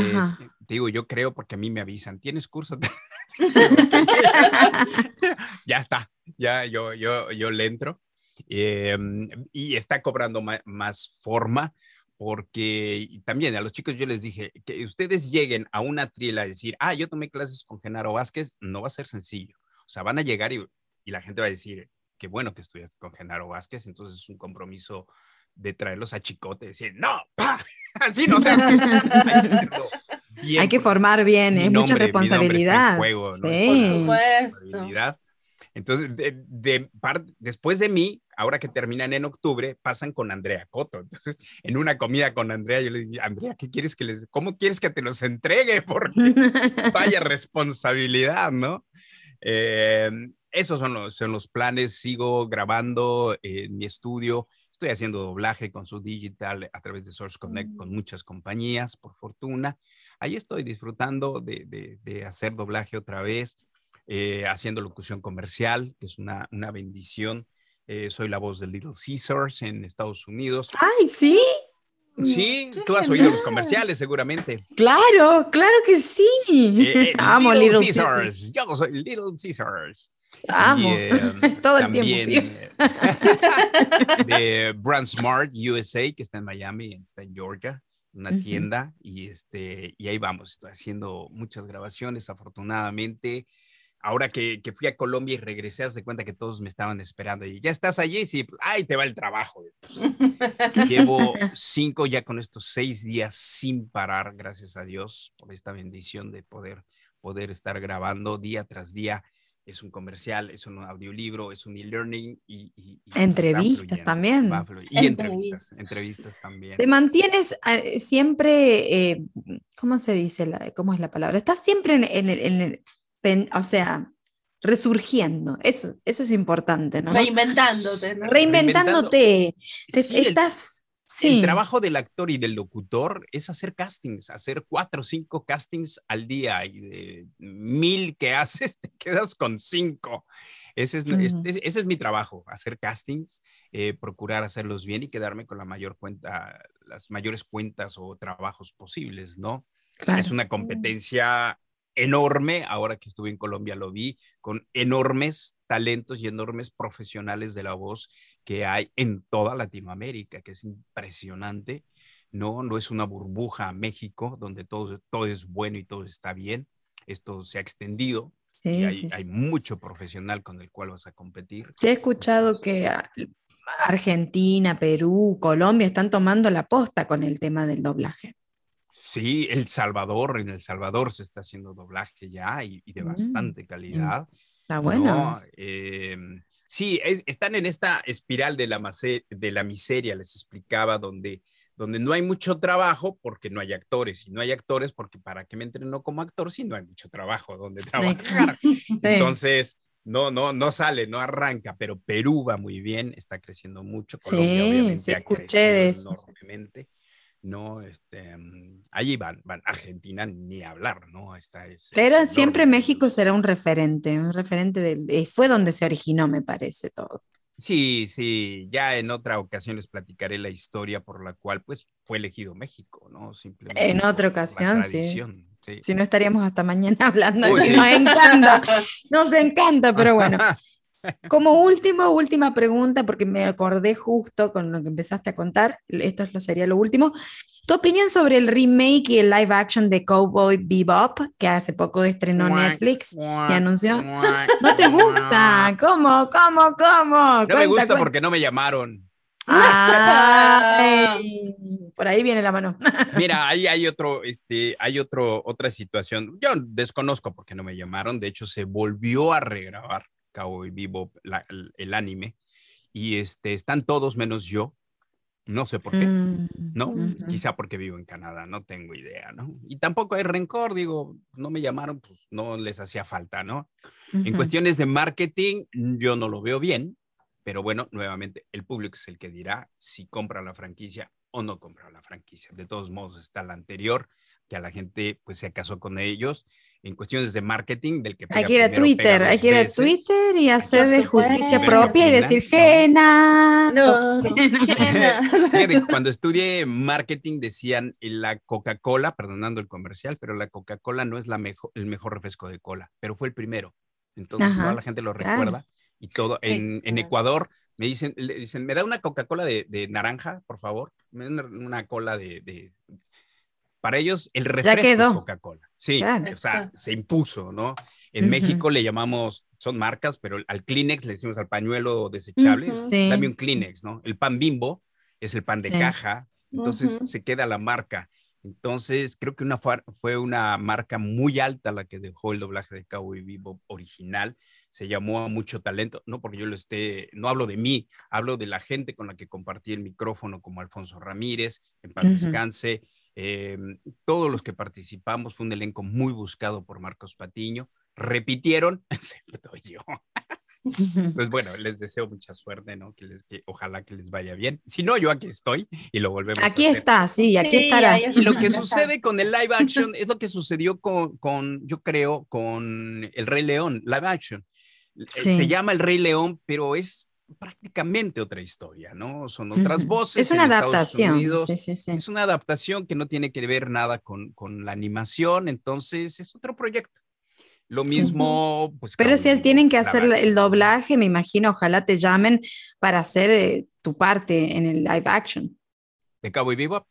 digo, yo creo porque a mí me avisan, ¿tienes curso? ya está, ya yo, yo, yo le entro. Em, y está cobrando más forma porque también a los chicos yo les dije que ustedes lleguen a una trila y decir, ah, yo tomé clases con Genaro Vázquez, no va a ser sencillo. O sea, van a llegar y, y la gente va a decir, qué bueno que estudiaste con Genaro Vázquez, entonces es un compromiso de traerlos a chicote, decir, no, pa, así no se hace. Hay que formar bien, es ¿eh? mucha responsabilidad. Juego, ¿no? Sí. Por supuesto. Entonces, de, después de mí, ahora que terminan en octubre, pasan con Andrea Coto. Entonces, en una comida con Andrea, yo le dije, Andrea, ¿qué quieres que les, cómo quieres que te los entregue? Porque vaya responsabilidad, ¿no? Eh, esos son los, son los planes. Sigo grabando en mi estudio. Estoy haciendo doblaje con su digital a través de Source Connect con mm. muchas compañías, por fortuna. Ahí estoy disfrutando de, de, de hacer doblaje otra vez. Eh, haciendo locución comercial, que es una, una bendición. Eh, soy la voz de Little Caesars en Estados Unidos. ¡Ay, sí! Sí, tú has oído los comerciales seguramente. Claro, claro que sí. Eh, Amo Little, Caesars. Yo soy Little Caesars. Amo. Todo el tiempo. de Brand Smart USA, que está en Miami, está en Georgia una tienda y este y ahí vamos estoy haciendo muchas grabaciones afortunadamente ahora que, que, fui a Colombia y regresé, hace cuenta que todos me estaban esperando y ya estás allí, sí, pues, ahí te va el trabajo. Llevo cinco ya con estos seis días sin parar, gracias a Dios por esta bendición de poder, poder estar grabando día tras día. Es un comercial, es un audiolibro, es un e-learning y, entrevistas también. y entrevistas, entrevistas también. Te mantienes eh, siempre, eh, ¿cómo se dice? La, ¿Cómo es la palabra? Estás siempre en, en, en, o sea, resurgiendo. Eso, eso es importante, ¿no? Reinventándote. Reinventándote. estás... El trabajo del actor y del locutor es hacer castings, hacer cuatro o cinco castings al día y de mil que haces te quedas con cinco. Ese es, ese es mi trabajo, hacer castings, eh, procurar hacerlos bien y quedarme con la mayor cuenta, las mayores cuentas o trabajos posibles, ¿no? Es una competencia enorme, ahora que estuve en Colombia lo vi, con enormes talentos y enormes profesionales de la voz que hay en toda Latinoamérica, que es impresionante. No, no es una burbuja México donde todo, todo es bueno y todo está bien. Esto se ha extendido y hay, hay, mucho profesional con el cual vas a competir. Se ha escuchado que Argentina, Perú, Colombia están tomando la posta con el tema del doblaje. Sí, El Salvador, en El Salvador se está haciendo doblaje ya y, de mm, bastante calidad. Está bueno. Em, sí, están en esta espiral de la, de la miseria, les explicaba, donde, donde no hay mucho trabajo porque no hay actores, y no hay actores porque para qué me entreno como actor si no hay mucho trabajo donde trabajar. Entonces, no, no, no sale, no arranca, pero Perú va muy bien, está creciendo mucho. Colombia, obviamente, sí, de eso. enormemente. ¿No? Este, mm, allí van, van, Argentina ni hablar, ¿no? Está Pero siempre México será un referente, un referente de, eh, fue donde se originó, me parece todo. Sí, sí, ya en otra ocasión les platicaré la historia por la cual pues fue elegido México, ¿no? Simplemente en otra ocasión, sí. Si no estaríamos hasta mañana hablando, nos encanta, nos encanta, pero bueno. Como último, última pregunta, porque me acordé justo con lo que empezaste a contar, esto lo sería lo último. ¿Tu opinión sobre el remake y el live action de Cowboy Bebop que hace poco estrenó Netflix y anunció? ¿No te gusta? ¿Cómo? ¿Cómo? ¿Cómo? No me gusta porque no me llamaron. por ahí viene la mano. Mira, ahí hay otro, este, hay otro, otra situación. Yo desconozco porque no me llamaron. De hecho, se volvió a regrabar Cowboy Vivo, el, anime, y este, están todos menos yo. No sé por qué, mm, ¿no? Quizá porque vivo en Canadá, no tengo idea, ¿no? Y tampoco hay rencor, digo, no me llamaron, pues no les hacía falta, ¿no? En cuestiones de marketing, yo no lo veo bien, pero bueno, nuevamente, el público es el que dirá si compra la franquicia o no compra la franquicia. De todos modos, está la anterior, que a la gente pues se casó con ellos en cuestiones de marketing del que hay que ir a Twitter hay que ir a Twitter y hacer justicia propia y decir Gena no, cuando estudié marketing decían la Coca-Cola perdonando el comercial pero la Coca-Cola no es la mejor el mejor refresco de cola pero fue el primero. Entonces toda la gente lo recuerda y todo en, en, Ecuador me dicen le dicen me da una Coca-Cola de, de, naranja por favor me da una, cola de, de para ellos el refresco es Coca-Cola. Sí, o sea, se impuso, ¿no? En México le llamamos, son marcas, pero al Kleenex le decimos al pañuelo desechable, dame un Kleenex, ¿no? El pan bimbo es el pan de caja, entonces se queda la marca. Entonces, creo que una fue una marca muy alta la que dejó el doblaje de Cowboy Vivo original. Se llamó a mucho talento, no porque yo lo esté, no hablo de mí, hablo de la gente con la que compartí el micrófono, como Alfonso Ramírez, en paz descanse, Em, todos los que participamos fue un elenco muy buscado por Marcos Patiño. Repitieron, yo. Pues bueno, les deseo mucha suerte, ¿no? Que, les, que ojalá que les vaya bien. Si no, yo aquí estoy y lo volvemos aquí a hacer. está, sí, aquí estará. Y lo que sucede con el live action es lo que sucedió con, con yo creo, con el Rey León, live action. Se llama el Rey León, pero es prácticamente otra historia, ¿no? Son otras voces. Es una adaptación. Sí, sí, sí. Es una adaptación que no tiene que ver nada con, con la animación, entonces es otro proyecto. Lo mismo, pues. Pero si tienen que hacer el doblaje, me imagino, ojalá te llamen para hacer eh, tu parte en el live action. ¿De Cabo y Vivo?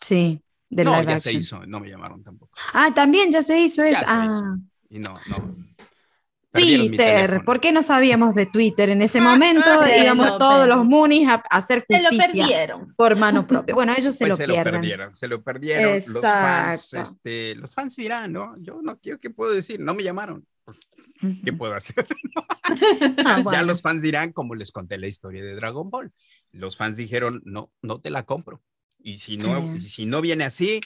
Sí, de no, ya se hizo, no me llamaron tampoco. Ah, también ya se hizo eso. Ah. Y no, no. Twitter, ¿por qué no sabíamos de Twitter en ese momento? Íbamos todos los Munis a, hacer justicia. Se lo perdieron. Por mano propia. Bueno, ellos se, pues lo, se lo perdieron. Se lo perdieron. Los fans, este, los fans dirán, ¿no? Yo no quiero, ¿qué puedo decir? No me llamaron. ¿Qué puedo hacer? Ah, ya los fans dirán, como les conté la historia de Dragon Ball. Los fans dijeron, no, no te la compro. Y si no, si no viene así,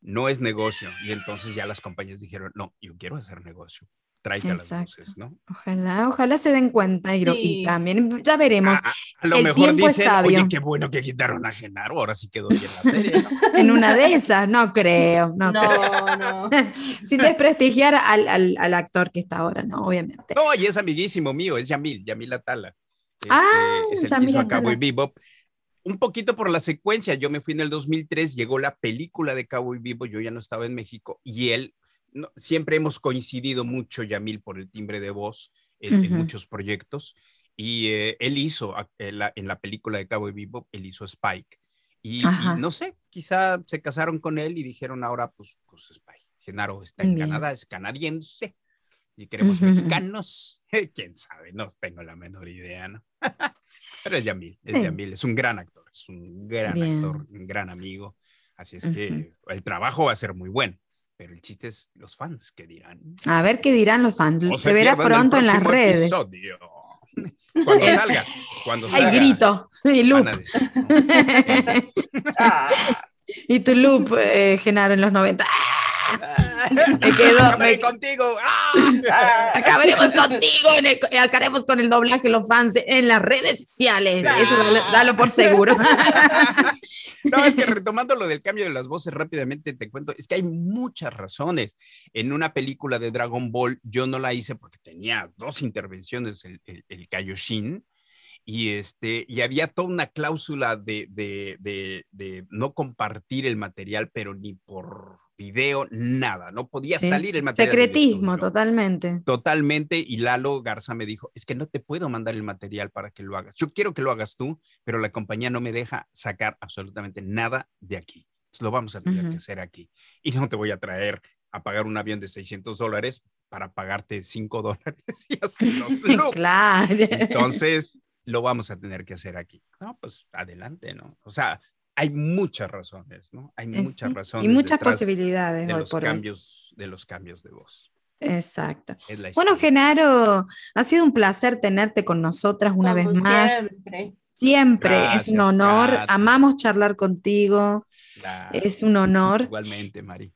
no es negocio. Y entonces ya las compañías dijeron, no, yo quiero hacer negocio traiga las voces, ¿no? Ojalá, ojalá se den cuenta y, también ya veremos. A, lo mejor dicen, oye, qué bueno que quitaron a Genaro, ahora sí quedó bien la serie, ¿no? en una de esas, no creo, no, no, no. Sin desprestigiar al, al, al, actor que está ahora, ¿no? Obviamente. No, y es amiguísimo mío, es Yamil, Yamil Atala. ah, este, es el Yamil Cowboy Bebop. Un poquito por la secuencia, yo me fui en el 2003, llegó la película de Cowboy Vivo, yo ya no estaba en México, y él siempre hemos coincidido mucho, Yamil, por el timbre de voz en, muchos proyectos. Y eh, él hizo en la, película de Cabo Vivo, él hizo Spike. Y, no sé, quizá se casaron con él y dijeron ahora, pues, pues Spike. Genaro está en Canadá, es canadiense. Y queremos mexicanos. Quién sabe, no tengo la menor idea, ¿no? Pero es Yamil, es Yamil, es un gran actor, es un gran actor, un gran amigo. Así es que el trabajo va a ser muy bueno. Pero el chiste es los fans, ¿qué dirán? A ver qué dirán los fans. se, verá pronto en las redes. Cuando salga, cuando salga. Hay grito y loop. y tu loop, eh, Genaro, en los 90. Me quedo. Me... contigo. ¡Ah! Acabaremos contigo. En el, acabaremos con el doblaje los fans en las redes sociales. Eso dalo, por seguro. no, es que retomando lo del cambio de las voces rápidamente te cuento, es que hay muchas razones. En una película de Dragon Ball yo no la hice porque tenía dos intervenciones el, el, el Kaioshin y, este, y había toda una cláusula de, de, de, de, no compartir el material, pero ni por video, nada, no podía salir el material. Secretismo, totalmente. Totalmente, y Lalo Garza me dijo, es que no te puedo mandar el material para que lo hagas. Yo quiero que lo hagas tú, pero la compañía no me deja sacar absolutamente nada de aquí. lo vamos a tener que hacer aquí. Y no te voy a traer a pagar un avión de 600 dólares para pagarte 5 dólares y hacer los claro. Entonces, lo vamos a tener que hacer aquí. No, pues adelante, ¿no? O sea, hay muchas razones, ¿no? Hay muchas razones. Y muchas posibilidades. De los, cambios, de los cambios de voz. Exacto. Bueno, Genaro, ha sido un placer tenerte con nosotras una vez más. Siempre. Siempre, es un honor. Amamos charlar contigo. Es un honor. Igualmente, Mari.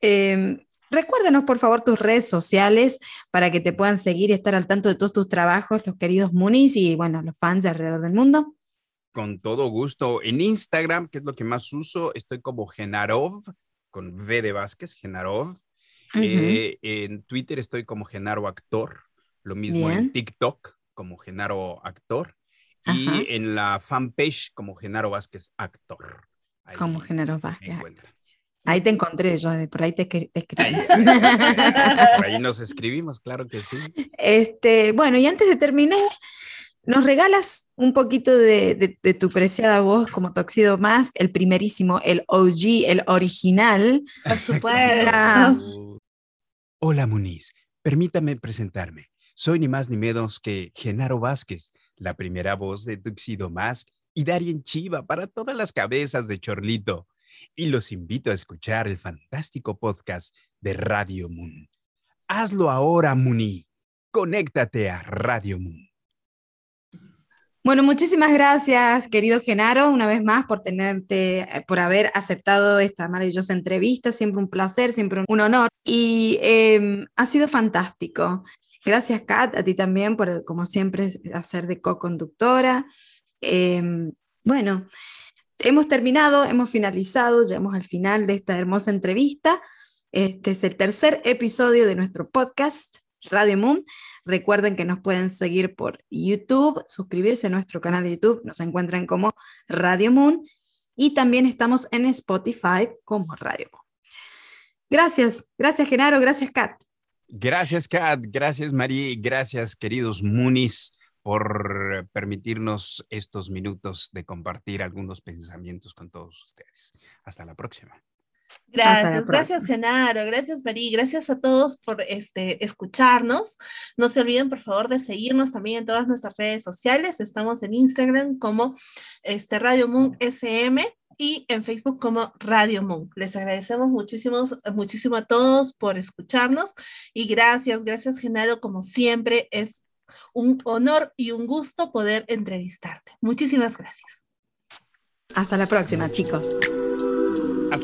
Eh, Recuérdanos, por favor, tus redes sociales para que te puedan seguir y estar al tanto de todos tus trabajos, los queridos Munis y, bueno, los fans de alrededor del mundo. Con todo gusto. En Instagram, que es lo que más uso, estoy como Genarov, con V de Vázquez, Genarov. Eh, en Twitter estoy como Genaro Actor, lo mismo en TikTok como Genaro Actor. Y en la fanpage como Genaro Vázquez Actor. como Genaro Vázquez. Ahí te encontré yo, por ahí te, escribí. por ahí nos escribimos, claro que sí. Este, bueno, y antes de terminar, ¿nos regalas un poquito de, tu preciada voz como Toxido Mask, el primerísimo, el OG, el original? Por supuesto. Hola Muniz, permítame presentarme. Soy ni más ni menos que Genaro Vázquez, la primera voz de Tuxedo Mask y Darien Chiva para todas las cabezas de Chorlito y los invito a escuchar el fantástico podcast de Radio Moon. Hazlo ahora, Muni. Conéctate a Radio Moon. Bueno, muchísimas gracias, querido Genaro, una vez más por tenerte, eh, por haber aceptado esta maravillosa entrevista. Siempre un placer, siempre un honor. Y em, ha sido fantástico. Gracias, Kat, a ti también por, como siempre, hacer de co-conductora. Em, bueno, hemos terminado, hemos finalizado, llegamos al final de esta hermosa entrevista. Este es el tercer episodio de nuestro podcast. Radio Moon. Recuerden que nos pueden seguir por YouTube, suscribirse a nuestro canal de YouTube, nos encuentran como Radio Moon y también estamos en Spotify como Radio Moon. Gracias, gracias Genaro, gracias Kat. Gracias Kat, gracias María, gracias queridos Moonis por permitirnos estos minutos de compartir algunos pensamientos con todos ustedes. Hasta la próxima. Gracias, gracias Genaro, gracias María, gracias a todos por este, escucharnos. No se olviden por favor de seguirnos también en todas nuestras redes sociales. Estamos en Instagram como este, Radio Moon SM y en Facebook como Radio Moon. Les agradecemos muchísimo, muchísimo a todos por escucharnos y gracias, gracias Genaro, como siempre es un honor y un gusto poder entrevistarte. Muchísimas gracias. Hasta la próxima, chicos.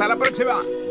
Hasta la próxima.